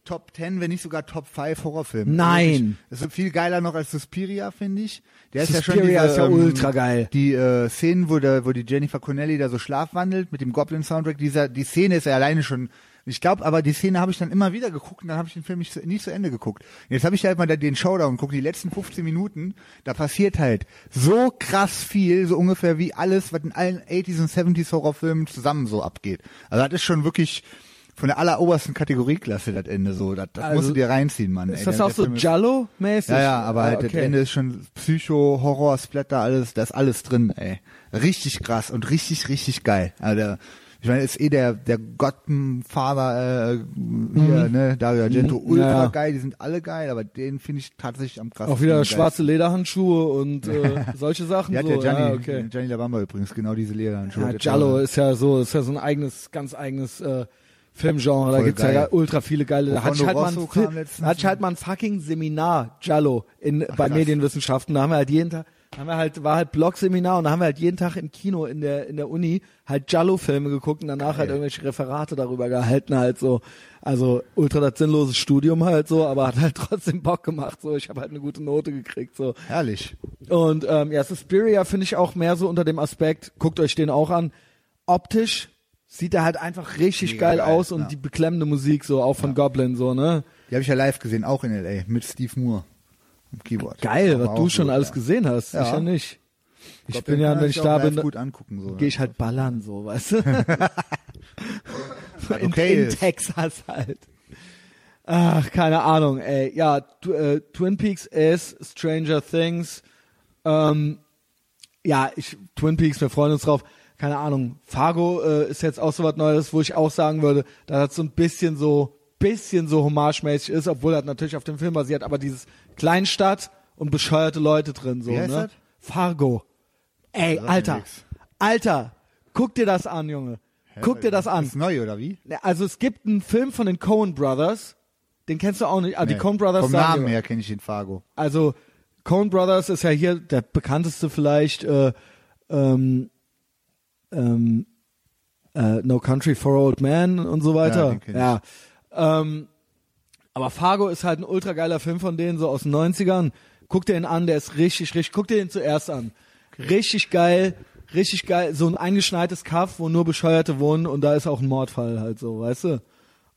Top 10, wenn nicht sogar Top 5 Horrorfilm. Nein. Wirklich, Das ist viel geiler noch als Suspiria, finde ich. Der ist ja schon Suspiria dieser, ist ja ähm, ultra geil. Die äh, Szenen, wo, der, wo die Jennifer Connelly da so schlafwandelt mit dem Goblin-Soundtrack, dieser, die Szene ist ja alleine schon ich glaube, aber die Szene habe ich dann immer wieder geguckt und dann habe ich den Film nicht zu, nicht zu Ende geguckt. Jetzt habe ich halt mal da den Showdown geguckt, die letzten 15 Minuten, da passiert halt so krass viel, so ungefähr wie alles, was in allen 80s und 70s Horrorfilmen zusammen so abgeht. Also das ist schon wirklich von der allerobersten Kategorieklasse, das Ende so. Das, das Also, musst du dir reinziehen, Mann. Ist ey. das Der- auch der so Jallo-mäßig? ja, ja, aber Ah, halt das okay. Ende ist schon Psycho, Horror, Splatter, alles, da ist alles drin, ey. Richtig krass und richtig, richtig geil. Also der, ich meine, ist eh der, der Godfather, äh, hier, ne, Dario Argento, Mhm. ultra Ja, ja. geil, die sind alle geil, aber den finde ich tatsächlich am krassesten. Auch wieder und schwarze Lederhandschuhe und äh, solche Sachen. Hat so. ja Gianni, ja, okay. Gianni Labamba übrigens, genau diese Lederhandschuhe. Ja, Giallo ist ja so, ist ja so ein eigenes, ganz eigenes äh, Filmgenre. Da gibt's ja geil. ultra viele geile. Da hatte ich halt mal ein, hatte ich halt mal ein fucking Seminar Giallo in bei krass. Medienwissenschaften. Da haben wir halt jeden Tag, haben wir halt war halt Blog-Seminar und da haben wir halt jeden Tag im Kino in der in der Uni halt Giallo-Filme geguckt und danach halt irgendwelche Referate darüber gehalten halt so. Also ultra das sinnlose Studium halt so, aber hat halt trotzdem Bock gemacht so. Ich habe halt eine gute Note gekriegt so. Herrlich. Und ähm, ja, Suspiria finde ich auch mehr so unter dem Aspekt, guckt euch den auch an, optisch sieht er halt einfach richtig geil, geil, aus und ja. die beklemmende Musik so, auch von Goblin so, ne? Die habe ich ja live gesehen, auch in L.A., mit Steve Moore Keyboard. Geil, was du schon gut, alles ja. gesehen hast, Ja. sicher nicht. Ich glaub, bin ja, wenn ich da bin, gut angucken, so. gehe ich halt ballern so, weißt du? in, okay in. Texas halt. Ach, keine Ahnung, ey. Ja, tu, äh, Twin Peaks ist Stranger Things. Ähm, ja, ich, Twin Peaks, wir freuen uns drauf. Keine Ahnung. Fargo äh, ist jetzt auch so was Neues, wo ich auch sagen würde, dass das so ein bisschen so, bisschen so homagemäßig ist, obwohl das natürlich auf dem Film basiert, aber dieses Kleinstadt und bescheuerte Leute drin so, Wie heißt ne? das? Fargo. Ey, Sagt mir Alter. nix. Alter. Guck dir das an, Junge. Guck dir das an. Ist neu, oder wie? Also es gibt einen Film von den Coen Brothers, den kennst du auch nicht. Ah, die Nee. Coen Brothers Vom sagen Namen dir- her kenne ich den Fargo. Also Coen Brothers ist ja hier der bekannteste vielleicht. Äh, ähm, ähm, äh, No Country for Old Men und so Ja, weiter. den kenn ich. Ja. Ähm, aber Fargo ist halt ein ultra geiler Film von denen, so aus den 90ern. Guck dir den an, der ist richtig, richtig, guck dir den zuerst an. Richtig geil, richtig geil, so ein eingeschneites Kaff, wo nur Bescheuerte wohnen und da ist auch ein Mordfall halt so, weißt du?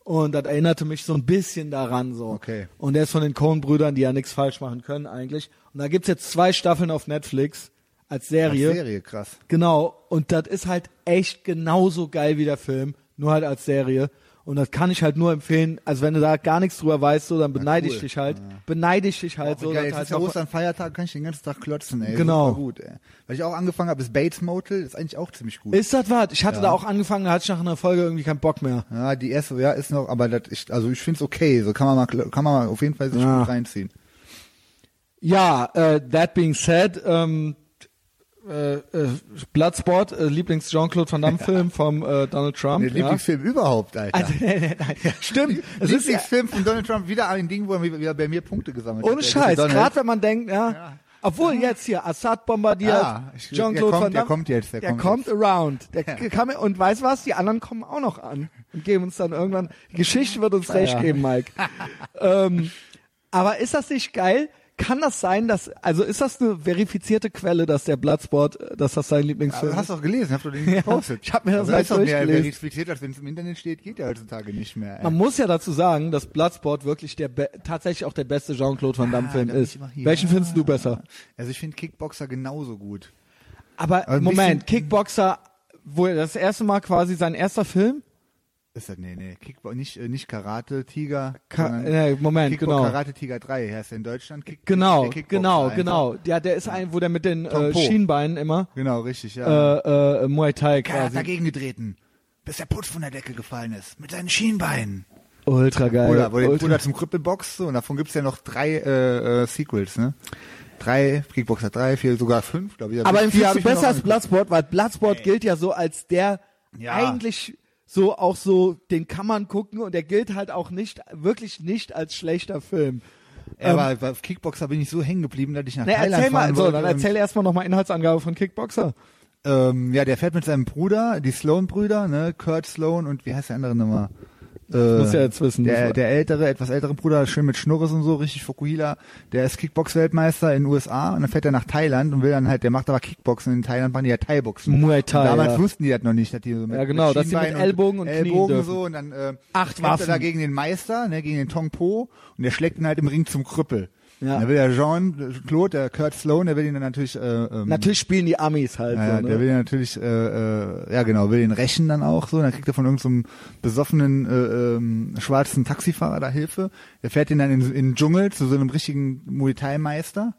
Und das erinnerte mich so ein bisschen daran so. Okay. Und der ist von den Coen-Brüdern, die ja nichts falsch machen können eigentlich. Und da gibt's jetzt zwei Staffeln auf Netflix als Serie. Als Serie, krass. Genau, und das ist halt echt genauso geil wie der Film, nur halt als Serie. Und das kann ich halt nur empfehlen. Also wenn du da gar nichts drüber weißt, so, dann beneide ich cool. dich halt. Beneide ich dich halt Auch so. geil, jetzt halt ist ja Ostern Feiertag, kann ich den ganzen Tag klotzen, ey. Genau. Gut, ey. Was ich auch angefangen habe, ist Bates Motel, ist eigentlich auch ziemlich gut. ist das was? Ich hatte Ja. da auch angefangen, da hatte ich nach einer Folge irgendwie keinen Bock mehr. ja, die erste, ja, ist noch, aber das ist, also ich find's okay, so kann man mal, kann man mal auf jeden Fall sich Ja. gut reinziehen. Ja, äh, that being said, ähm, äh, äh, Bloodsport, äh, Lieblings Jean-Claude Van Damme Film vom äh, Donald Trump. Ja. Lieblingsfilm überhaupt, Alter. Also, nein, nein, nein. Stimmt. Es ist ja, Lieblingsfilm von Donald Trump, wieder ein Ding, wo er wieder bei mir Punkte gesammelt hat. ohne Scheiß. Gerade wenn man denkt, ja. Ja. Obwohl jetzt hier Assad bombardiert, Ja, ich- Jean-Claude Van Damme. der kommt jetzt, der der kommt kommt jetzt. around. Der kann, und weißt was? Die anderen kommen auch noch an und geben uns dann irgendwann. Die Geschichte wird uns recht ja. geben, Mike. ähm, aber ist das nicht geil? Kann das sein, dass also ist das eine verifizierte Quelle, dass der Bloodsport, äh, dass das sein Lieblingsfilm Aber ist? hast du doch gelesen, hast du den gepostet. ich hab mir das Aber halt ist doch mehr verifiziert, als wenn es im Internet steht, geht ja heutzutage nicht mehr. ey. Man muss ja dazu sagen, dass Bloodsport wirklich der tatsächlich auch der beste Jean-Claude Van Damme Film da bin ist. Welchen findest du besser? Also ich finde Kickboxer genauso gut. Aber ein Moment, Kickboxer, wo er das erste Mal quasi sein erster Film? Ist das, nee, nee, Kickbox, nicht, äh, nicht Karate Tiger. Ka nee, Moment, Kickbox genau. Karate Tiger 3 heißt der in Deutschland. Kick, Genau, der genau, einfach. genau. Ja, der ist ein, wo der mit den äh. Schienbeinen immer Genau, richtig, ja. äh, äh, Muay Thai er hat quasi. dagegen getreten, bis der Putz von der Decke gefallen ist, mit seinen Schienbeinen. Ultra geil. Oder, wo der Ultra. Bruder zum Krüppel boxt, so, und davon gibt's ja noch drei äh, äh, Sequels, ne? Drei, Kickboxer drei, vier, sogar fünf, glaube ich. Aber mir noch besser als. Bloodsport, weil Bloodsport gilt ja so als der Ja. eigentlich so auch so, den kann man gucken und der gilt halt auch nicht, wirklich nicht als schlechter Film. Ja, aber bei Kickboxer bin ich so hängen geblieben, dass ich nach Nee, Thailand erzähl mal, so, dann erzähl erstmal nochmal Inhaltsangabe von Kickboxer. Ähm, ja, der fährt mit seinem Bruder, die Sloan-Brüder, ne, Kurt Sloan und wie heißt der andere nochmal? Äh, muss ja jetzt wissen. Der, der ältere, etwas ältere Bruder, schön mit Schnurres und so, richtig Fukuhila, der ist Kickbox-Weltmeister in den USA und dann fährt er nach Thailand und will dann halt, der macht aber Kickboxen in Thailand, machen die ja Thai-Boxen. Muay Thai, Und damals ja. wussten die das noch nicht, dass die so mit, Ja, genau, mit dass sie mit Ellbogen und Knien Ellbogen dürfen. so und dann äh, Acht kämpft er da gegen den Meister, ne, gegen den Tong Po und der schlägt ihn halt im Ring zum Krüppel. Ja. Dann will der Jean-Claude, der Kurt Sloan, der will ihn dann natürlich äh, ähm, Natürlich spielen die Amis halt ja, so, der ne? will ja natürlich, äh, äh, ja genau, will den rächen dann auch so. Dann kriegt er von irgendeinem besoffenen äh, ähm, schwarzen Taxifahrer da Hilfe. Der fährt ihn dann in, in den Dschungel zu so einem richtigen Muay Thai Meister.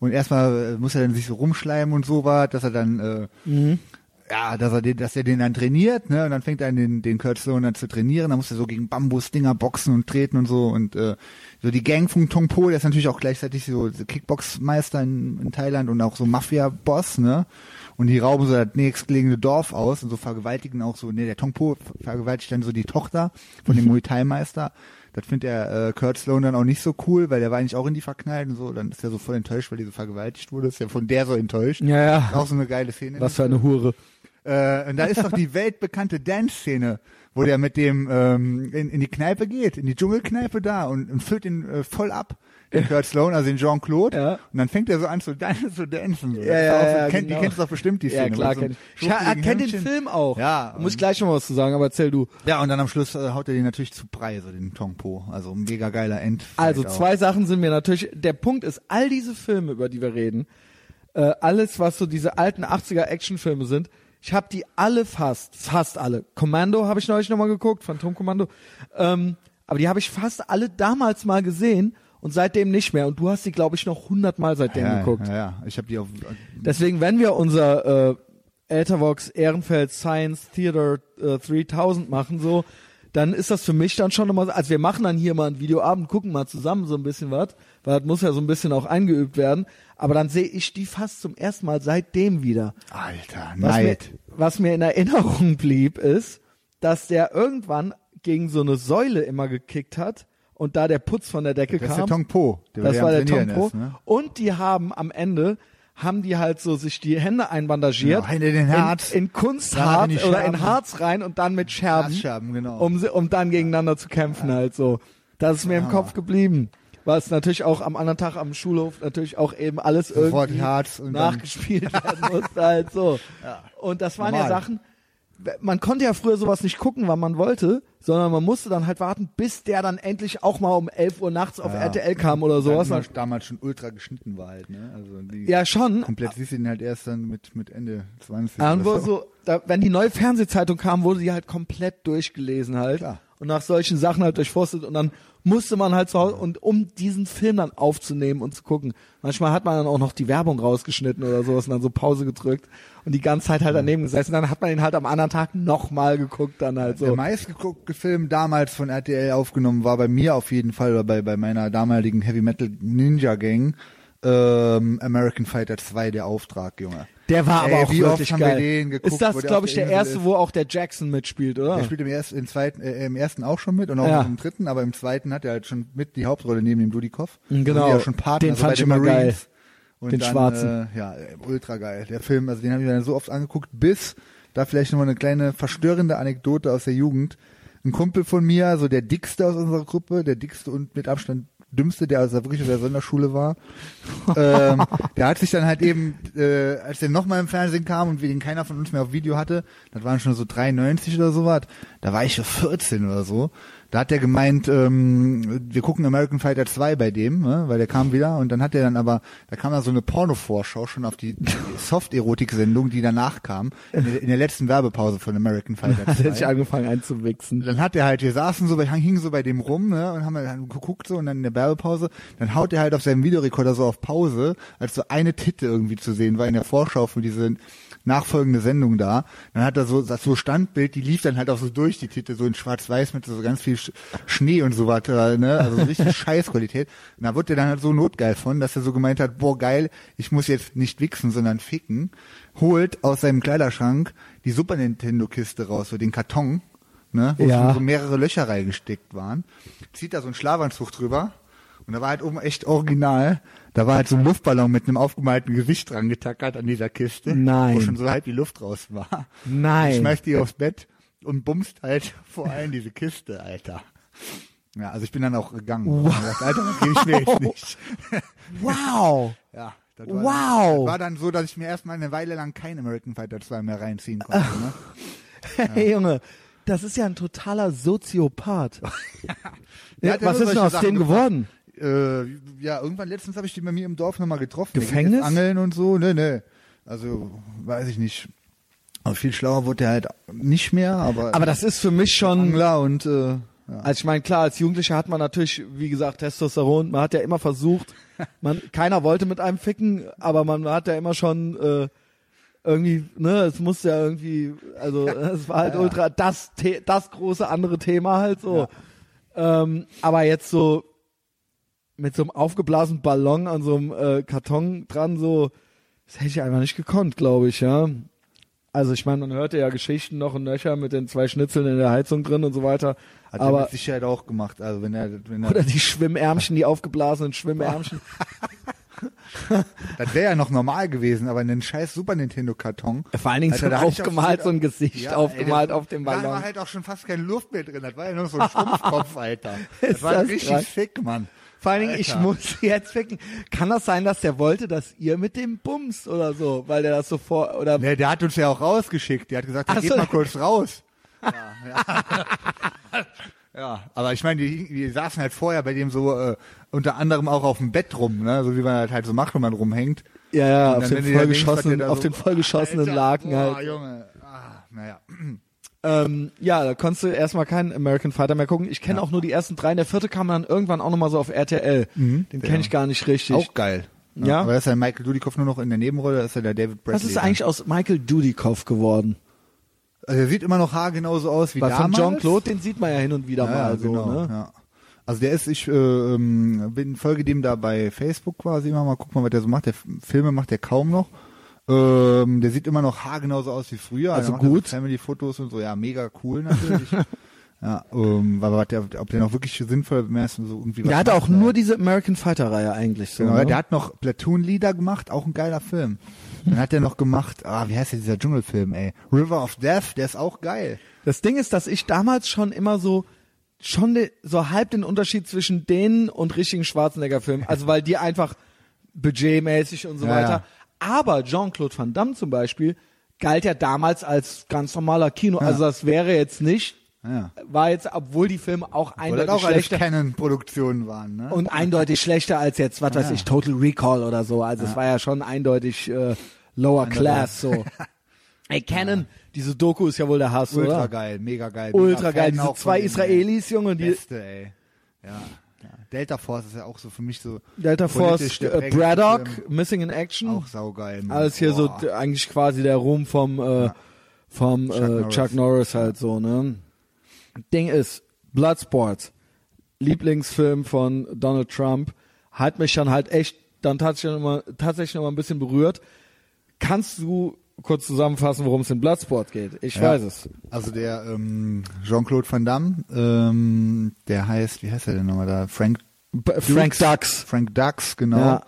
Und erstmal äh, muss er dann sich so rumschleimen und so was, dass er dann äh, Mhm. Ja, dass er den, dass er den dann trainiert, ne? Und dann fängt er an, den, den Kurt Sloan dann zu trainieren. Dann muss er so gegen Bambusdinger boxen und treten und so. Und äh, so die Gang von Tong Po, der ist natürlich auch gleichzeitig so Kickboxmeister in, in Thailand und auch so Mafia-Boss, ne? Und die rauben so das nächstgelegene Dorf aus und so vergewaltigen auch so, ne, der Tong Po vergewaltigt dann so die Tochter von dem Muay Thai-Meister. Das findet der äh, Kurt Sloan dann auch nicht so cool, weil der war eigentlich auch in die verknallt und so. Dann ist er so voll enttäuscht, weil die so vergewaltigt wurde. Ist ja von der so enttäuscht. Ja, ja. Auch so eine geile Szene. Was für eine Hure. Äh, und da ist doch die weltbekannte Dance-Szene, wo der mit dem ähm, in, in die Kneipe geht, in die Dschungelkneipe da und, und füllt ihn äh, voll ab, den Kurt Sloan, also den Jean-Claude. Ja. Und dann fängt er so an zu, dan zu dancen. So. Ja, ja, auch so, ja, kennt, genau. Die kennst du doch bestimmt, die Ja, Szene. klar mit so kenn ich. Schwuchtigen kenne den. Film auch. Ja, Muss ich gleich noch was zu sagen, aber erzähl du. Ja, und dann am Schluss äh, haut er den natürlich zu Brei, so den Tong Po. Also ein mega geiler End. Also zwei Sachen sind mir natürlich, der Punkt ist, all diese Filme, über die wir reden, äh, alles, was so diese alten 80er Actionfilme sind, ich habe die alle fast, fast alle. Commando habe ich neulich nochmal geguckt, Phantom Commando. Ähm, aber die habe ich fast alle damals mal gesehen und seitdem nicht mehr. Und du hast die, glaube ich, noch hundertmal seitdem ja, geguckt. Ja, ja, ich habe die auf. Deswegen, wenn wir unser äh, Ethervox Ehrenfeld Science Theater äh, 3000 machen, so, dann ist das für mich dann schon nochmal so, also wir machen dann hier mal einen Videoabend, gucken mal zusammen so ein bisschen was, weil das muss ja so ein bisschen auch eingeübt werden, aber dann sehe ich die fast zum ersten Mal seitdem wieder. Alter, Was mir, Neid. was mir in Erinnerung blieb, ist, dass der irgendwann gegen so eine Säule immer gekickt hat und da der Putz von der Decke Das ist kam. der Tong Po. Der Das ja war der Pro. ist, ne? Und die haben am Ende haben die halt so sich die Hände einbandagiert. Genau, in den Herz. In, in Kunstharz in oder in Scherben. Harz rein und dann mit Scherben. Glasscherben, genau. Um, um dann gegeneinander zu kämpfen halt so. Das ist mir im Kopf geblieben. Was natürlich auch am anderen Tag am Schulhof natürlich auch eben alles Sofort irgendwie Harz nachgespielt werden musste halt so. Und das waren ja Normal. Sachen, man konnte ja früher sowas nicht gucken, wann man wollte, sondern man musste dann halt warten, bis der dann endlich auch mal um 11 Uhr nachts auf Ja. RTL kam oder sowas. Damals, damals schon ultra geschnitten war halt, ne? Also Ja, schon. komplett siehst du ihn halt erst dann mit, mit Ende 20. Ja, und oder wo so, da, wenn die neue Fernsehzeitung kam, wurde die halt komplett durchgelesen halt. Klar. Und nach solchen Sachen halt durchforstet und dann musste man halt zu Hause, und um diesen Film dann aufzunehmen und zu gucken. Manchmal hat man dann auch noch die Werbung rausgeschnitten oder sowas und dann so Pause gedrückt und die ganze Zeit halt daneben gesessen. Dann hat man ihn halt am anderen Tag nochmal geguckt dann halt Der so. meistgeguckte Film damals von RTL aufgenommen war bei mir auf jeden Fall, oder bei, bei meiner damaligen Heavy Metal Ninja Gang, ähm, American Fighter 2, der Auftrag, Junge. Der war aber Ey, auch wie oft wirklich haben wir geil. den geguckt, ist das, glaube ich, der der erste, ist? wo auch der Jackson mitspielt, oder? Der spielt im ersten, im zweiten, äh, im ersten auch schon mit und auch Ja. im dritten, aber im zweiten hat er halt schon mit die Hauptrolle neben dem Dudikoff. Mhm, genau. Die ja schon Partner, Den so fand ich immer geil. Und Den dann, schwarzen. Äh, ja, ultra geil. Der Film, also den habe ich mir dann so oft angeguckt, bis da vielleicht nochmal eine kleine verstörende Anekdote aus der Jugend. Ein Kumpel von mir, so der dickste aus unserer Gruppe, der dickste und mit Abstand dümmste, der also wirklich auf der Sonderschule war, ähm, der hat sich dann halt eben, äh, als der nochmal im Fernsehen kam und wir den keiner von uns mehr auf Video hatte, das waren schon so 93 oder sowas, da war ich so 14 oder so, Da hat er gemeint, ähm, wir gucken American Fighter 2 bei dem, ne? weil der kam wieder und dann hat er dann aber, da kam da so eine Porno-Vorschau schon auf die, Soft-Erotik-Sendung, die danach kam, in der, in der letzten Werbepause von American Fighter 2. Hat er sich angefangen einzuwichsen. Dann hat er halt, wir saßen so, wir hingen so bei dem rum, ne, und haben dann geguckt so und dann in der Werbepause, dann haut er halt auf seinem Videorekorder so auf Pause, als so eine Titte irgendwie zu sehen war in der Vorschau für diese nachfolgende Sendung da. Dann hat er so das so Standbild, die lief dann halt auch so durch die Titel so in Schwarz-Weiß mit so ganz viel Sch Schnee und so weiter, ne? Also so richtig Scheißqualität. Und da wurde er dann halt so notgeil von, dass er so gemeint hat, boah geil, ich muss jetzt nicht wichsen, sondern ficken. Holt aus seinem Kleiderschrank die Super Nintendo Kiste raus, so den Karton, ne? Wo Ja. schon so mehrere Löcher reingesteckt waren. Zieht da so einen Schlafanzug drüber. Und da war halt oben echt original. Da war halt so ein Luftballon mit einem aufgemalten Gesicht dran getackert an dieser Kiste. Nein. Wo schon so halb die Luft raus war. Nein. Schmeißt die aufs Bett und bumst halt vor allem diese Kiste, Alter. Ja, also ich bin dann auch gegangen. Hab gesagt, Alter, das gebe ich mir jetzt nicht. Wow. Ja. Das Wow. Dann, das war dann so, dass ich mir erstmal eine Weile lang kein American Fighter 2 mehr reinziehen konnte. Ne? Hey Junge, das ist ja ein totaler Soziopath. Ja, ja was ist denn aus dem geworden? Äh, ja, irgendwann letztens habe ich die bei mir im Dorf nochmal getroffen. Gefängnis? Angeln und so. Nee, nee. Also, weiß ich nicht. Aber viel schlauer wurde er halt nicht mehr, aber, Aber das ist für mich schon, Angler und äh, ja. also ich meine, klar, als Jugendlicher hat man natürlich, wie gesagt, Testosteron, man hat ja immer versucht, man, keiner wollte mit einem ficken, aber man hat ja immer schon, äh, irgendwie, ne, es musste ja irgendwie, also es war halt Ja. ultra das, das große andere Thema halt so. Ähm, aber jetzt so mit so einem aufgeblasenen Ballon an so einem äh, Karton dran, so, das hätte ich einfach nicht gekonnt, glaube ich, ja. Also ich meine, man hörte ja Geschichten noch und nöcher mit den zwei Schnitzeln in der Heizung drin und so weiter. Hat er aber mit Sicherheit auch gemacht. Also wenn er, wenn er oder die Schwimmärmchen, die aufgeblasenen Schwimmärmchen. das wäre ja noch normal gewesen, aber in einen scheiß Super Nintendo Karton. Vor allen Dingen so da aufgemalt, so- ein Gesicht Ja, aufgemalt ey, das- auf dem Da Ballon. war halt auch schon fast keine Luft mehr drin. Das war ja nur so ein Schrumpfkopf, Alter. Das war das richtig krass. sick, Mann. Vor allen Dingen, ich Alter. muss jetzt ficken. Kann das sein, dass der wollte, dass ihr mit dem bumst oder so, weil der das so vor oder Ne, der hat uns ja auch rausgeschickt. Der hat gesagt, geht so. mal kurz raus. Ja, ja. ja aber ich meine, die, die saßen halt vorher bei dem so äh, unter anderem auch auf dem Bett rum, ne? so wie man halt, halt so macht, wenn man rumhängt. ja, ja, auf den vollgeschossenen, auf so- den vollgeschossenen Alter, Laken boah, halt. Junge. Ah, naja. Ähm, ja, da konntest du erstmal keinen American Fighter mehr gucken. Ich kenne auch nur die ersten drei. Der vierte kam dann irgendwann auch nochmal so auf RTL. Den kenne ich gar nicht richtig. Auch geil. Ja? Aber das ist ja Michael Dudikoff nur noch in der Nebenrolle, das ist ja der David Bradley. Was ist eigentlich aus Michael Dudikoff geworden? Also er sieht immer noch haargenauso aus wie Weil von damals. Jean-Claude, den sieht man ja hin und wieder ja, mal ja, so, genau, ne? ja. Also der ist, ich äh, ähm, bin folge dem da bei Facebook quasi immer mal, guck mal, was der so macht. Der Filme macht der kaum noch. Ähm, der sieht immer noch haargenauso aus wie früher. Also gut. So Family-Fotos und so, ja, mega cool natürlich. ja, ähm, aber der, ob der noch wirklich sinnvoll mehr ist, so irgendwie Der hat macht, auch nur diese American Fighter Reihe eigentlich so. Genau, ne? der hat noch Platoon-Lieder gemacht, auch ein geiler Film. Dann hat er noch gemacht, ah, wie heißt der dieser Dschungelfilm, ey? River of Death, der ist auch geil. Das Ding ist, dass ich damals schon immer so schon de, so halb den Unterschied zwischen denen und richtigen Schwarzenegger-Filmen, also weil die einfach budgetmäßig und so Ja, weiter. ja. Aber Jean-Claude Van Damme zum Beispiel galt ja damals als ganz normaler Kino. Also das wäre jetzt nicht, Ja. war jetzt, obwohl die Filme auch Weil eindeutig auch schlechter Canon-Produktionen waren, ne? und eindeutig schlechter als jetzt, was weiß Ja. ich, Total Recall oder so. Also es war ja schon eindeutig äh, lower class so. Ey, Canon, diese Doku ist ja wohl der Hass, Ultra oder? geil, mega geil. Ultra Mega geil. Diese zwei Israelis, Junge, die Beste, ey. Ja, ja. Delta Force ist ja auch so für mich so Delta Force, äh, Braddock, Film. Missing in Action. Auch saugeil. Mann. Alles hier so Boah. d- eigentlich quasi der Ruhm vom äh, vom Chuck Chuck, äh, Norris. Chuck Norris halt so, ne? Ding ist Bloodsport, Lieblingsfilm von Donald Trump, hat mich dann halt echt dann tatsächlich noch mal, tatsächlich noch mal ein bisschen berührt. Kannst du kurz zusammenfassen, worum es in Bloodsport geht? Ich Ja. weiß es. Also der ähm, Jean-Claude Van Damme, ähm, der heißt, wie heißt er denn nochmal da? Frank B Frank Dux. Frank Dux, genau. Ja.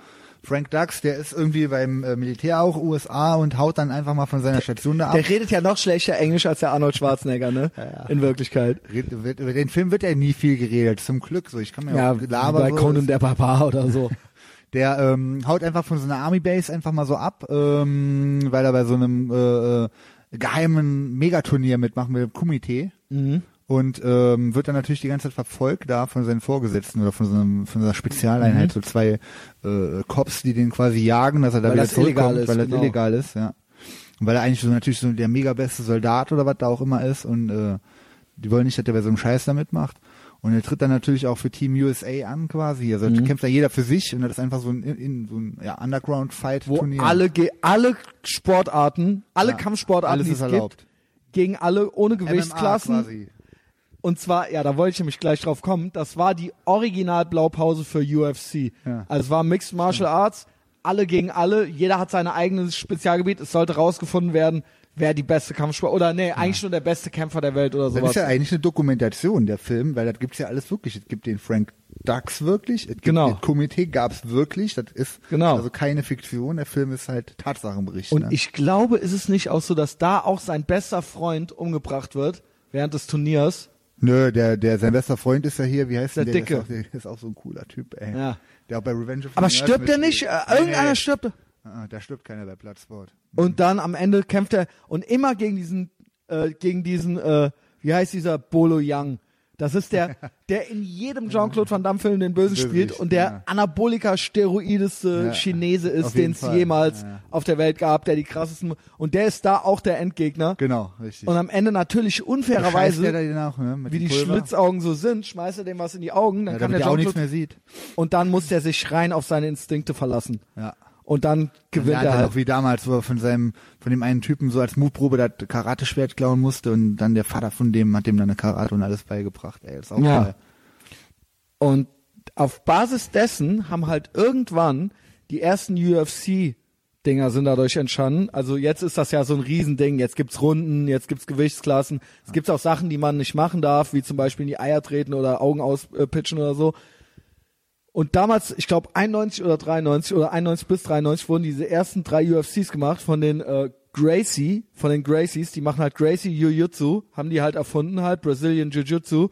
Frank Dux, der ist irgendwie beim äh, Militär auch USA und haut dann einfach mal von seiner Station da ab. Der redet ja noch schlechter Englisch als der Arnold Schwarzenegger, ne? In Wirklichkeit. Red- wird- Über den Film wird ja nie viel geredet, zum Glück so. Ich kann mir Ja, auch labern, bei so. Conan der Barbar oder so. Der ähm, haut einfach von so einer Army Base einfach mal so ab, ähm, weil er bei so einem äh, äh, geheimen Megaturnier mitmacht mit dem Komitee. Mhm. und ähm, wird dann natürlich die ganze Zeit verfolgt da von seinen Vorgesetzten oder von so, einem, von so einer Spezialeinheit, Mhm. so zwei äh, Cops, die den quasi jagen, dass er da Weil wieder das illegal zurückkommt, ist, weil das genau. illegal ist, ja. Und weil er eigentlich so natürlich so der mega beste Soldat oder was da auch immer ist und äh, die wollen nicht, dass der bei so einem Scheiß da mitmacht. Und er tritt dann natürlich auch für Team USA an quasi. Also Mhm. kämpft da jeder für sich und das ist einfach so ein, in, so ein ja, wo Underground-Fight-Turnier. alle, ge- alle Sportarten, alle Ja, Kampfsportarten, alles die ist es erlaubt. gibt, gegen alle ohne Gewichtsklassen. Und zwar, ja, da wollte ich nämlich gleich drauf kommen, das war die Original-Blaupause für UFC. Ja. Also es war Mixed Martial Arts, alle gegen alle, jeder hat sein eigenes Spezialgebiet, es sollte rausgefunden werden, wer die beste Kampfsport, oder nee, eigentlich nur der beste Kämpfer der Welt oder Das sowas. ist ja eigentlich eine Dokumentation, der Film, weil das gibt's ja alles wirklich. Es gibt den Frank Dux wirklich, es gibt Genau. das Komitee gab's wirklich, das ist Genau. also keine Fiktion, der Film ist halt Tatsachenbericht. Und ne? ich glaube, ist es nicht auch so, dass da auch sein bester Freund umgebracht wird während des Turniers? Nö, der, der, sein bester Freund ist ja hier, wie heißt Der der? Dicke. Der ist, auch, der ist auch so ein cooler Typ, ey. Ja. Der auch bei Revenge of the Aber stirbt der nicht? Äh, irgendeiner Nee. stirbt. Ah, Da stirbt keiner bei Platzsport. Und dann am Ende kämpft er und immer gegen diesen, äh, gegen diesen, äh, wie heißt dieser Bolo Young? Das ist der, der in jedem Jean-Claude Van Damme Film den Bösen Bösewicht, spielt und der ja. Anabolika-steroideste Ja, Chinese ist, den es jemals ja, auf der Welt gab, der die krassesten, und der ist da auch der Endgegner. Genau, richtig. Und am Ende natürlich unfairerweise, der auch, ne? Wie die Pulver? Schlitzaugen so sind, schmeißt er dem was in die Augen, dann kann der er auch nichts mehr sieht. und dann muss der sich rein auf seine Instinkte verlassen. Ja. Und dann gewinnt Lernt er halt. noch wie damals, wo er von seinem, von dem einen Typen so als Mutprobe das Karateschwert klauen musste und dann der Vater von dem hat dem dann eine Karate und alles beigebracht. Ey, ist auch Ja. geil. Und auf Basis dessen haben halt irgendwann die ersten UFC-Dinger sind dadurch entstanden. Also jetzt ist das ja so ein Riesending. Jetzt gibt's Runden, jetzt gibt's Gewichtsklassen. Es gibt auch Sachen, die man nicht machen darf, wie zum Beispiel in die Eier treten oder Augen auspitchen oder so. Und damals, ich glaube 91 oder 93 oder 91 bis 93 wurden diese ersten drei UFCs gemacht von den äh, Gracie, von den Gracies, die machen halt Gracie Jiu-Jitsu, haben die halt erfunden halt, Brazilian Jiu-Jitsu.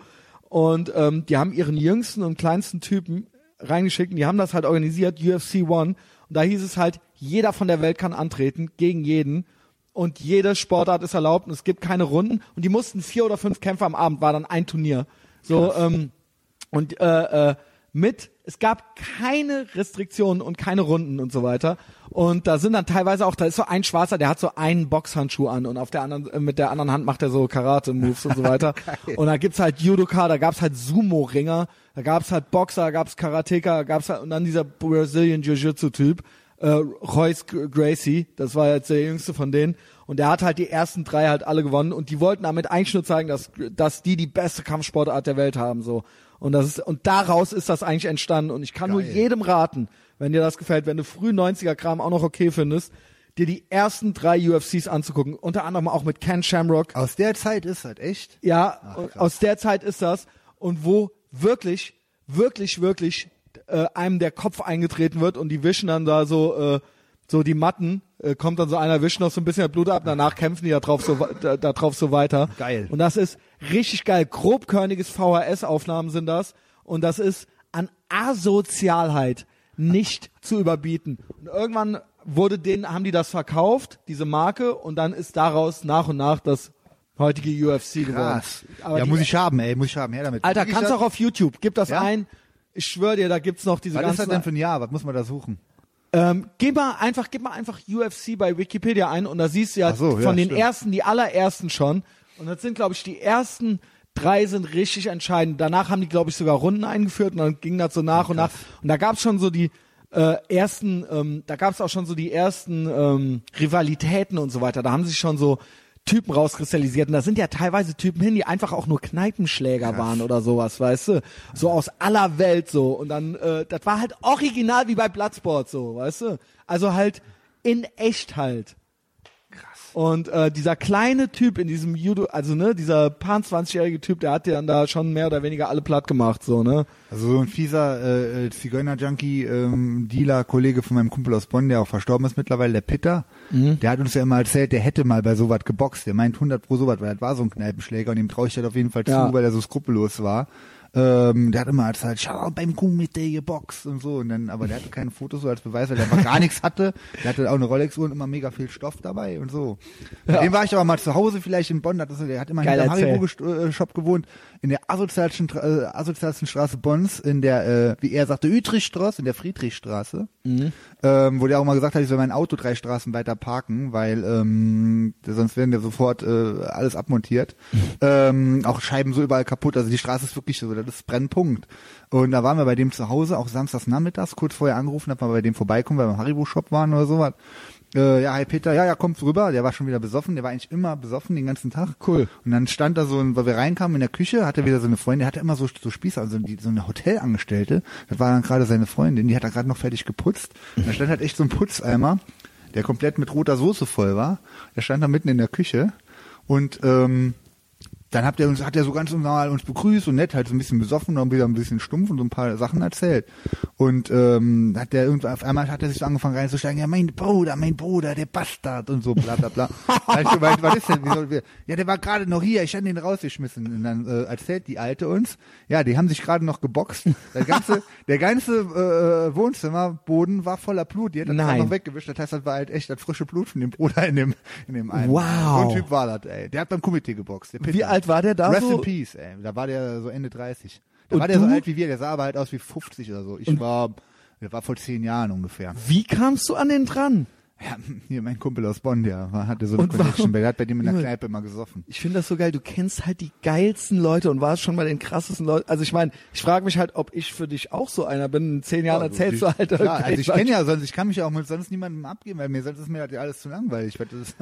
Und ähm, die haben ihren jüngsten und kleinsten Typen reingeschickt und die haben das halt organisiert, UFC One. Und da hieß es halt, jeder von der Welt kann antreten, gegen jeden. Und jede Sportart ist erlaubt und es gibt keine Runden. Und die mussten vier oder fünf Kämpfer am Abend, war dann ein Turnier. So, ähm, und äh, äh, mit, es gab keine Restriktionen und keine Runden und so weiter. Und da sind dann teilweise auch, da ist so ein Schwarzer, der hat so einen Boxhandschuh an und auf der anderen, äh, mit der anderen Hand macht er so Karate-Moves und so weiter. und da gibt's halt Judoka, da gab's halt Sumo-Ringer, da gab's halt Boxer, da gab's Karateka, da gab's halt, und dann dieser Brazilian Jiu-Jitsu-Typ, äh, Royce Gracie, das war jetzt der jüngste von denen. Und der hat halt die ersten drei halt alle gewonnen und die wollten damit eigentlich nur zeigen, dass, dass die die beste Kampfsportart der Welt haben, so. Und das ist, und daraus ist das eigentlich entstanden. Und ich kann nur Geil. jedem raten, wenn dir das gefällt, wenn du früh 90er Kram auch noch okay findest, dir die ersten drei UFCs anzugucken. Unter anderem auch mit Ken Shamrock. Aus der Zeit ist das echt. Ja, Ach, aus der Zeit ist das. Und wo wirklich, wirklich, wirklich äh, einem der Kopf eingetreten wird und die wischen dann da so, äh, so die Matten, äh, kommt dann so einer, wischt noch so ein bisschen Blut ab, danach kämpfen die da drauf so, da, da drauf so weiter. Geil. Und das ist richtig geil. Grobkörniges VHS-Aufnahmen sind das. Und das ist an Asozialheit nicht zu überbieten. Und irgendwann wurde denen, haben die das verkauft, diese Marke, und dann ist daraus nach und nach das heutige UFC geworden. Krass. Aber ja, muss ich haben, ey, muss ich haben, her damit. Alter, ich kannst du auch auf YouTube, gib das Ja? ein. Ich schwöre dir, da gibt's noch diese Was ist das ganzen. denn für ein Jahr? Was muss man da suchen? ähm, gib mal einfach, gib mal einfach UFC bei Wikipedia ein und da siehst du ja so, ja, von den stimmt. ersten, die allerersten schon. Und das sind, glaube ich, die ersten drei sind richtig entscheidend. Danach haben die, glaube ich, sogar Runden eingeführt und dann ging das so nach und nach. Und da gab's schon so die äh, ersten, ähm, da gab's auch schon so die ersten ähm, Rivalitäten und so weiter. Da haben sich schon so Typen rauskristallisiert. Und da sind ja teilweise Typen hin, die einfach auch nur Kneipenschläger waren oder sowas, weißt du? So aus aller Welt so. Und dann, äh, das war halt original wie bei Bloodsport so, weißt du? Also halt in echt halt. Und äh, dieser kleine Typ in diesem Judo, also ne, dieser paar 20-jährige Typ, der hat dir dann da schon mehr oder weniger alle platt gemacht, so, ne? Also so ein fieser äh, äh, Zigeuner-Junkie, ähm, Dealer, Kollege von meinem Kumpel aus Bonn, der auch verstorben ist mittlerweile, der Pitter, Mhm. der hat uns ja immer erzählt, der hätte mal bei sowas geboxt. Der meint 100 pro sowas, weil das war so ein Kneipenschläger und ihm traue ich das auf jeden Fall zu, Ja. weil er so skrupellos war. Ähm, der hat immer erzählt, schau beim Kumite geboxt und so. Und dann, aber der hatte keine Fotos so als Beweis, weil der einfach gar nichts hatte. Der hatte auch eine Rolex-Uhr und immer mega viel Stoff dabei und so. Ja. dem war ich aber mal zu Hause vielleicht in Bonn. Das ist, der hat immer Geil, dem erzähl. Haribo-Shop gewohnt. In der asozialsten, äh, asozialsten Straße Bonns, in der, äh, wie er sagte, Ütrichstraße, in der Friedrichstraße. Ähm, wo der auch mal gesagt hat, ich soll mein Auto drei Straßen weiter parken, weil ähm, sonst werden ja sofort äh, alles abmontiert. ähm, auch Scheiben so überall kaputt. Also die Straße ist wirklich so, das ist Brennpunkt. Und da waren wir bei dem zu Hause, auch samstags nachmittags, kurz vorher angerufen, dass wir bei dem vorbeikommen, weil wir im Haribo-Shop waren oder sowas. Äh, ja, hi Peter, ja, ja, kommt rüber. Der war schon wieder besoffen, der war eigentlich immer besoffen den ganzen Tag. Cool. Und dann stand da so, ein, weil wir reinkamen in der Küche, hatte wieder so eine Freundin, der hatte immer so, so Spießer, also die, so eine Hotelangestellte, das war dann gerade seine Freundin, die hat da gerade noch fertig geputzt. Und da stand halt echt so ein Putzeimer, der komplett mit roter Soße voll war. Der stand da mitten in der Küche und ähm, dann hat er uns, hat er so ganz normal uns begrüßt und nett, halt so ein bisschen besoffen und wieder ein bisschen stumpf und so ein paar Sachen erzählt. Und ähm, hat der irgendwann auf einmal hat er sich so angefangen reinzusteigen, ja mein Bruder, mein Bruder, der Bastard und so bla bla bla. gemeint, was ist denn? Wieso, wir, ja, der war gerade noch hier, ich hatte ihn rausgeschmissen. Und dann äh, erzählt die Alte uns, ja, die haben sich gerade noch geboxt. Der ganze, der ganze äh, Wohnzimmerboden war voller Blut. Die hat das noch weggewischt. Das heißt, das war halt echt das frische Blut von dem Bruder in dem in dem einen. Wow. So ein Typ war das, ey. Der hat beim Komitee geboxt. Der Wie. Alt war der da Rest so? in Peace, ey. Da war der so Ende 30. Da Und war der so du? alt wie wir. Der sah aber halt aus wie 50 oder so. Ich war, der war vor zehn Jahren ungefähr. Wie kamst du an den dran? Ja, hier mein Kumpel aus Bonn, der war, hatte so eine Und? Connection. Der hat bei dem in der. Kneipe immer gesoffen. Ich finde das so geil. Du kennst halt die geilsten Leute und warst schon mal den krassesten Leuten. Also ich meine, ich frage mich halt, ob ich für dich auch so einer bin. In zehn Jahren erzählst du halt. Klar, okay, also ich kenne ja sonst, ich kann mich auch mit sonst niemandem abgeben, weil mir sonst ist mir halt ja alles zu langweilig. weil Das,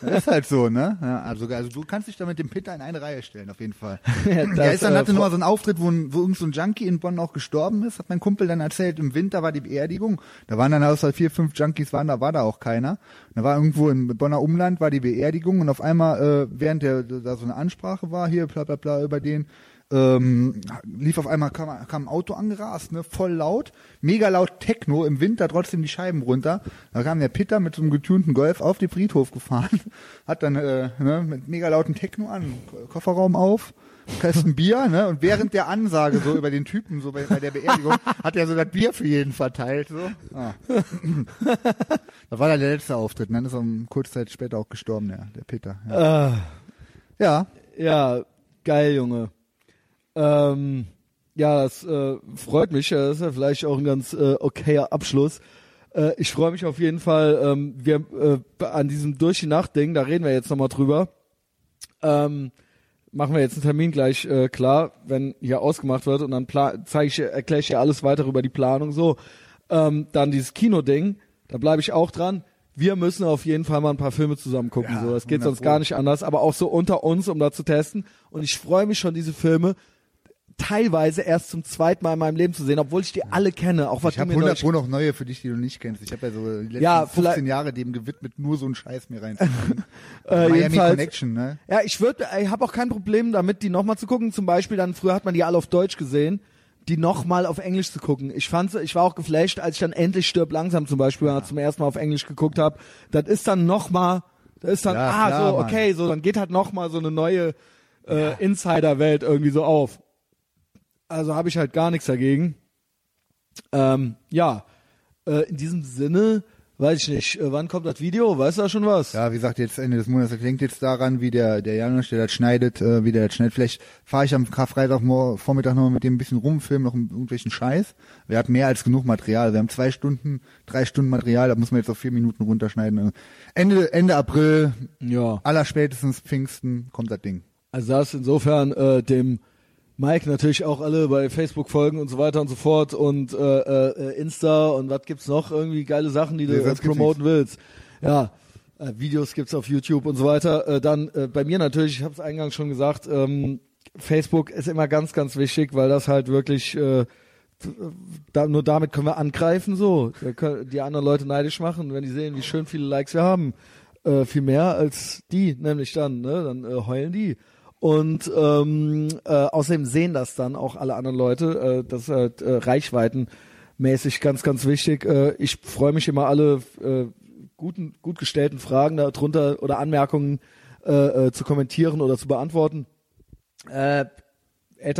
das ist halt so, ne? Ja, also, also du kannst dich da mit dem Peter in eine Reihe stellen, auf jeden Fall. Ja, Ja, das, ist dann äh, hatte nur mal so einen Auftritt, wo, ein, wo irgend so ein Junkie in Bonn auch gestorben ist, hat mein Kumpel dann erzählt, im Winter war die Beerdigung. Da waren dann außer vier, fünf Junkies waren, da war da auch keiner. Da war irgendwo im Bonner Umland war die Beerdigung und auf einmal, äh, während der da so eine Ansprache war, hier bla bla bla über den, ähm, lief auf einmal, kam, kam ein Auto angerast, ne, voll laut, mega laut Techno, im Winter trotzdem die Scheiben runter. Da kam der Pitter mit so einem getunten Golf auf den Friedhof gefahren, hat dann äh, ne, mit mega lauten Techno an, Kofferraum auf, Kasten Bier, ne, und während der Ansage so über den Typen, so bei, bei der Beerdigung, hat er so das Bier für jeden verteilt, so. Ah. Das war dann der letzte Auftritt, und dann ist er um kurze Zeit später auch gestorben, der, der Peter. Ja. Äh, ja. ja, geil, Junge. Ähm, ja, das äh, freut mich. Das ist ja vielleicht auch ein ganz äh, okayer Abschluss. Äh, ich freue mich auf jeden Fall. Ähm, wir äh, an diesem durch die Nacht Ding, da reden wir jetzt nochmal drüber. Ähm, machen wir jetzt einen Termin gleich äh, klar, wenn hier ausgemacht wird und dann zeige ich, erkläre ich dir alles weiter über die Planung. So, ähm, dann dieses Kino-Ding, da bleibe ich auch dran. Wir müssen auf jeden Fall mal ein paar Filme zusammen gucken. Ja, so, das geht 100 sonst gar nicht anders, aber auch so unter uns, um da zu testen. Und ich freue mich schon, diese Filme teilweise erst zum zweiten Mal in meinem Leben zu sehen, obwohl ich die alle kenne. Auch was Ich habe mir 100 neulich Pro noch neue für dich, die du nicht kennst. Ich habe ja so die letzten Ja, 15 vielleicht- Jahre dem gewidmet, nur so einen Scheiß mir reinzubringen. Äh, Miami Connection, ne? Ja, ich würde, ich habe auch kein Problem damit, die nochmal zu gucken. Zum Beispiel dann früher hat man die alle auf Deutsch gesehen, die nochmal auf Englisch zu gucken. Ich fand, ich war auch geflasht, als ich dann endlich stirb langsam zum Beispiel mal zum ersten Mal auf Englisch geguckt habe. Das ist dann nochmal, das ist dann, Ja, ah klar, so, Mann. okay, so dann geht halt nochmal so eine neue äh, Insider-Welt irgendwie so auf. Also habe ich halt gar nichts dagegen. Ähm, ja, äh, in diesem Sinne, weiß ich nicht, äh, wann kommt das Video? Weißt du da schon was? Ja, wie gesagt, jetzt Ende des Monats. Das hängt jetzt daran, wie der, der Janusz, der das schneidet, äh, wie der das schneidet. Vielleicht fahre ich am Karfreitag Vormittag noch mal mit dem ein bisschen rumfilmen, noch irgendwelchen Scheiß. Wir hatten mehr als genug Material. Wir haben zwei Stunden, drei Stunden Material, da muss man jetzt auf vier Minuten runterschneiden. Ende, Ende April, Ja. allerspätestens Pfingsten, kommt das Ding. Also das insofern äh, dem Mike natürlich auch alle bei Facebook folgen und so weiter und so fort und äh, äh, Insta und was gibt's noch irgendwie geile Sachen, die du gibt's promoten willst. Ja, äh, Videos gibt's auf YouTube und so weiter. Äh, dann äh, bei mir natürlich, ich habe es eingangs schon gesagt, ähm, Facebook ist immer ganz, ganz wichtig, weil das halt wirklich äh, da, nur damit können wir angreifen so. Können die anderen Leute neidisch machen, wenn die sehen, wie schön viele Likes wir haben. Äh, viel mehr als die, nämlich dann, ne? Dann äh, heulen die. Und ähm, äh, außerdem sehen das dann auch alle anderen Leute. Äh, das halt äh, reichweitenmäßig ganz, ganz wichtig. Äh, ich freue mich immer alle äh, guten, gut gestellten Fragen darunter oder Anmerkungen äh, äh, zu kommentieren oder zu beantworten. Äh, äh,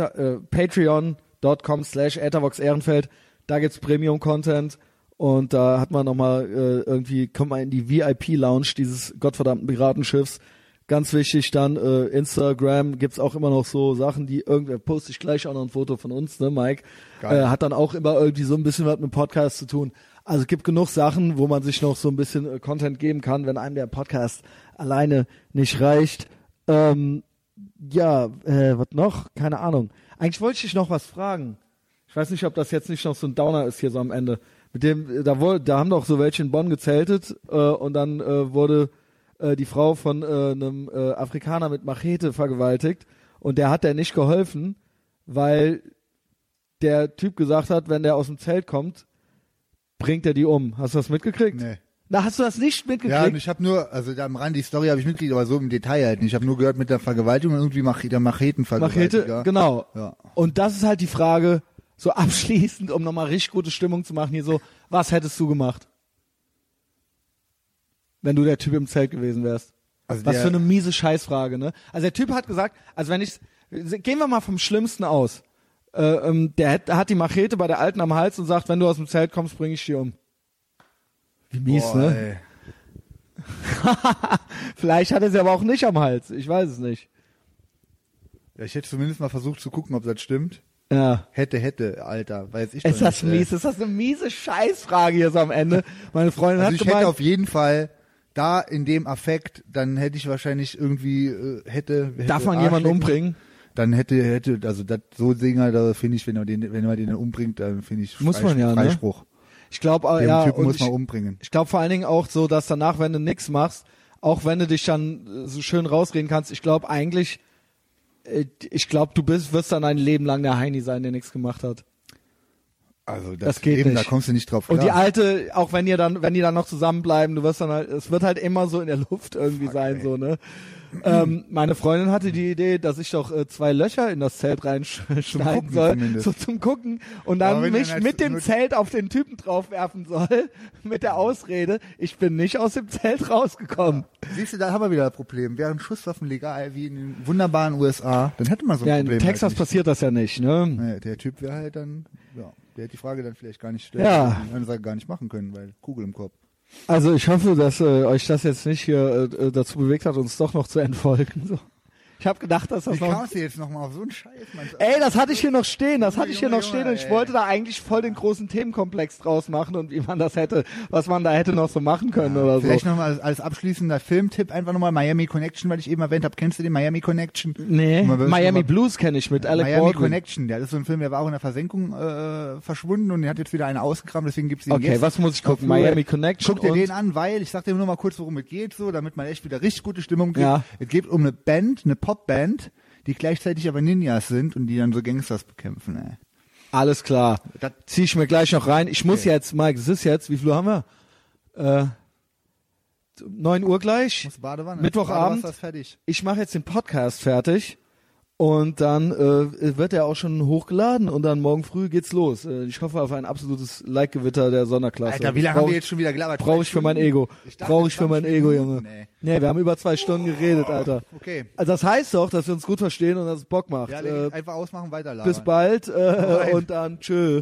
patreon.com slash Ehrenfeld. Da gibt's Premium-Content. Und da hat man nochmal äh, irgendwie, kommt man in die VIP-Lounge dieses gottverdammten Piratenschiffs. Ganz wichtig dann, äh, Instagram gibt's auch immer noch so Sachen, die irgendwer poste ich gleich auch noch ein Foto von uns, ne, Mike? Geil. Äh, hat dann auch immer irgendwie so ein bisschen was mit Podcast zu tun. Also es gibt genug Sachen, wo man sich noch so ein bisschen äh, Content geben kann, wenn einem der Podcast alleine nicht reicht. Ähm, ja, äh, was noch? Keine Ahnung. Eigentlich wollte ich dich noch was fragen. Ich weiß nicht, ob das jetzt nicht noch so ein Downer ist hier so am Ende. Mit dem, da wohl, da haben doch so welche in Bonn gezeltet äh, und dann äh, wurde äh, die Frau von äh, einem äh, Afrikaner mit Machete vergewaltigt und der hat der nicht geholfen, weil der Typ gesagt hat, wenn der aus dem Zelt kommt, bringt er die um. Hast du das mitgekriegt? Nee. Na, hast du das nicht mitgekriegt? Ja, und ich habe nur, also da am Rand die Story habe ich mitgekriegt, aber so im Detail halt nicht. Ich habe nur gehört mit der Vergewaltigung und irgendwie Mach der Machetenvergewaltiger. Machete, genau. Ja. Und das ist halt die Frage, so abschließend, um nochmal richtig gute Stimmung zu machen, hier so, was hättest du gemacht? Wenn du der Typ im Zelt gewesen wärst. Also Was für eine miese Scheißfrage, ne? Also der Typ hat gesagt, also wenn ich, gehen wir mal vom Schlimmsten aus. Äh, ähm, der hat, hat die Machete bei der Alten am Hals und sagt, wenn du aus dem Zelt kommst, bring ich dich um. Wie mies, Boah, ne? Vielleicht hat er sie aber auch nicht am Hals. Ich weiß es nicht. Ja, ich hätte zumindest mal versucht zu gucken, ob das stimmt. Ja. Hätte, hätte, Alter, weiß ich Ist doch das nicht, ey. mies? Ist das eine miese Scheißfrage hier so am Ende? Meine Freundin Also hat ich gemeint, hätte auf jeden Fall da in dem Affekt, dann hätte ich wahrscheinlich irgendwie äh, hätte, hätte darf man jemanden umbringen? Dann hätte hätte also das so Dinger, da finde ich, wenn man den wenn man den dann umbringt, dann finde ich Muss man ja, ne? Freispruch. Ich glaube, Den ja, Typen muss ich, man umbringen. ich glaube vor allen Dingen auch so, dass danach, wenn du nix machst, auch wenn du dich dann äh, so schön rausreden kannst, ich glaube eigentlich, äh, ich glaube, du bist, wirst dann ein Leben lang der Heini sein, der nichts gemacht hat. Also das, Das geht eben, nicht. da kommst du nicht drauf Und die klar. alte, auch wenn ihr dann, wenn die dann noch zusammenbleiben, du wirst dann halt, es wird halt immer so in der Luft irgendwie sein, ey. so, ne? ähm, meine Freundin hatte die Idee, dass ich doch äh, zwei Löcher in das Zelt reinschneiden soll, zumindest. so zum Gucken und dann mich dann mit dem Zelt auf den Typen draufwerfen soll, mit der Ausrede, ich bin nicht aus dem Zelt rausgekommen. Siehst du, da haben wir wieder ein Problem. Wären Schusswaffen legal wie in den wunderbaren USA, dann hätte man so ein Ja, in Problem. Texas halt passiert das ja nicht, ne? Naja, der Typ wäre halt dann, ja, der hätte die Frage dann vielleicht gar nicht stellen Ja. können, die Ansage gar nicht machen können, weil Kugel im Kopf. Also ich hoffe, dass äh, euch das jetzt nicht hier äh, dazu bewegt hat, uns doch noch zu entfolgen. So. Ich habe gedacht, dass das Wie noch kamst du jetzt nochmal auf so einen Scheiß, Mann? Ey, das hatte ich hier noch stehen, das hatte ich hier noch stehen und ich wollte da eigentlich voll den großen Themenkomplex draus machen und wie man das hätte, was man da hätte noch so machen können oder so. Vielleicht nochmal als, als abschließender Filmtipp einfach nochmal Miami Connection, weil ich eben erwähnt habe. Kennst du den Miami Connection? Nee, Miami Blues kenne ich mit Alec Miami Baldwin. Connection, der ist so ein Film, der war auch in der Versenkung äh, verschwunden und der hat jetzt wieder eine ausgekramt, deswegen gibt's ihn Okay, jetzt. was muss ich gucken? Miami Connection Guck dir den an, weil ich sag dir nur mal kurz, worum es geht, so, damit man echt wieder richtig gute Stimmung kriegt. Ja. Es geht um eine Band, eine Popband, die gleichzeitig aber Ninjas sind und die dann so Gangsters bekämpfen. Ey. alles klar. Das- Zieh ich mir gleich noch rein. Ich muss Okay. jetzt, Mike, es ist jetzt, wie viel Uhr haben wir? Äh, 9 Uhr gleich. Muss Badewanne. Mittwochabend. Ich mache jetzt den Podcast fertig und dann äh, wird er auch schon hochgeladen und dann morgen früh geht's los. Äh, ich hoffe auf ein absolutes Like-Gewitter der Sonderklasse. Alter, wie lange Brauch haben wir jetzt schon wieder gelabert? Brauche ich für mein Ego. Brauche ich für mein 20 Ego, Junge. ey. Nee, wir haben über zwei Stunden geredet, Alter. Okay. Also das heißt doch, dass wir uns gut verstehen und dass es Bock macht. Ja, äh, einfach ausmachen, weiterladen. bis bald äh, und dann tschö.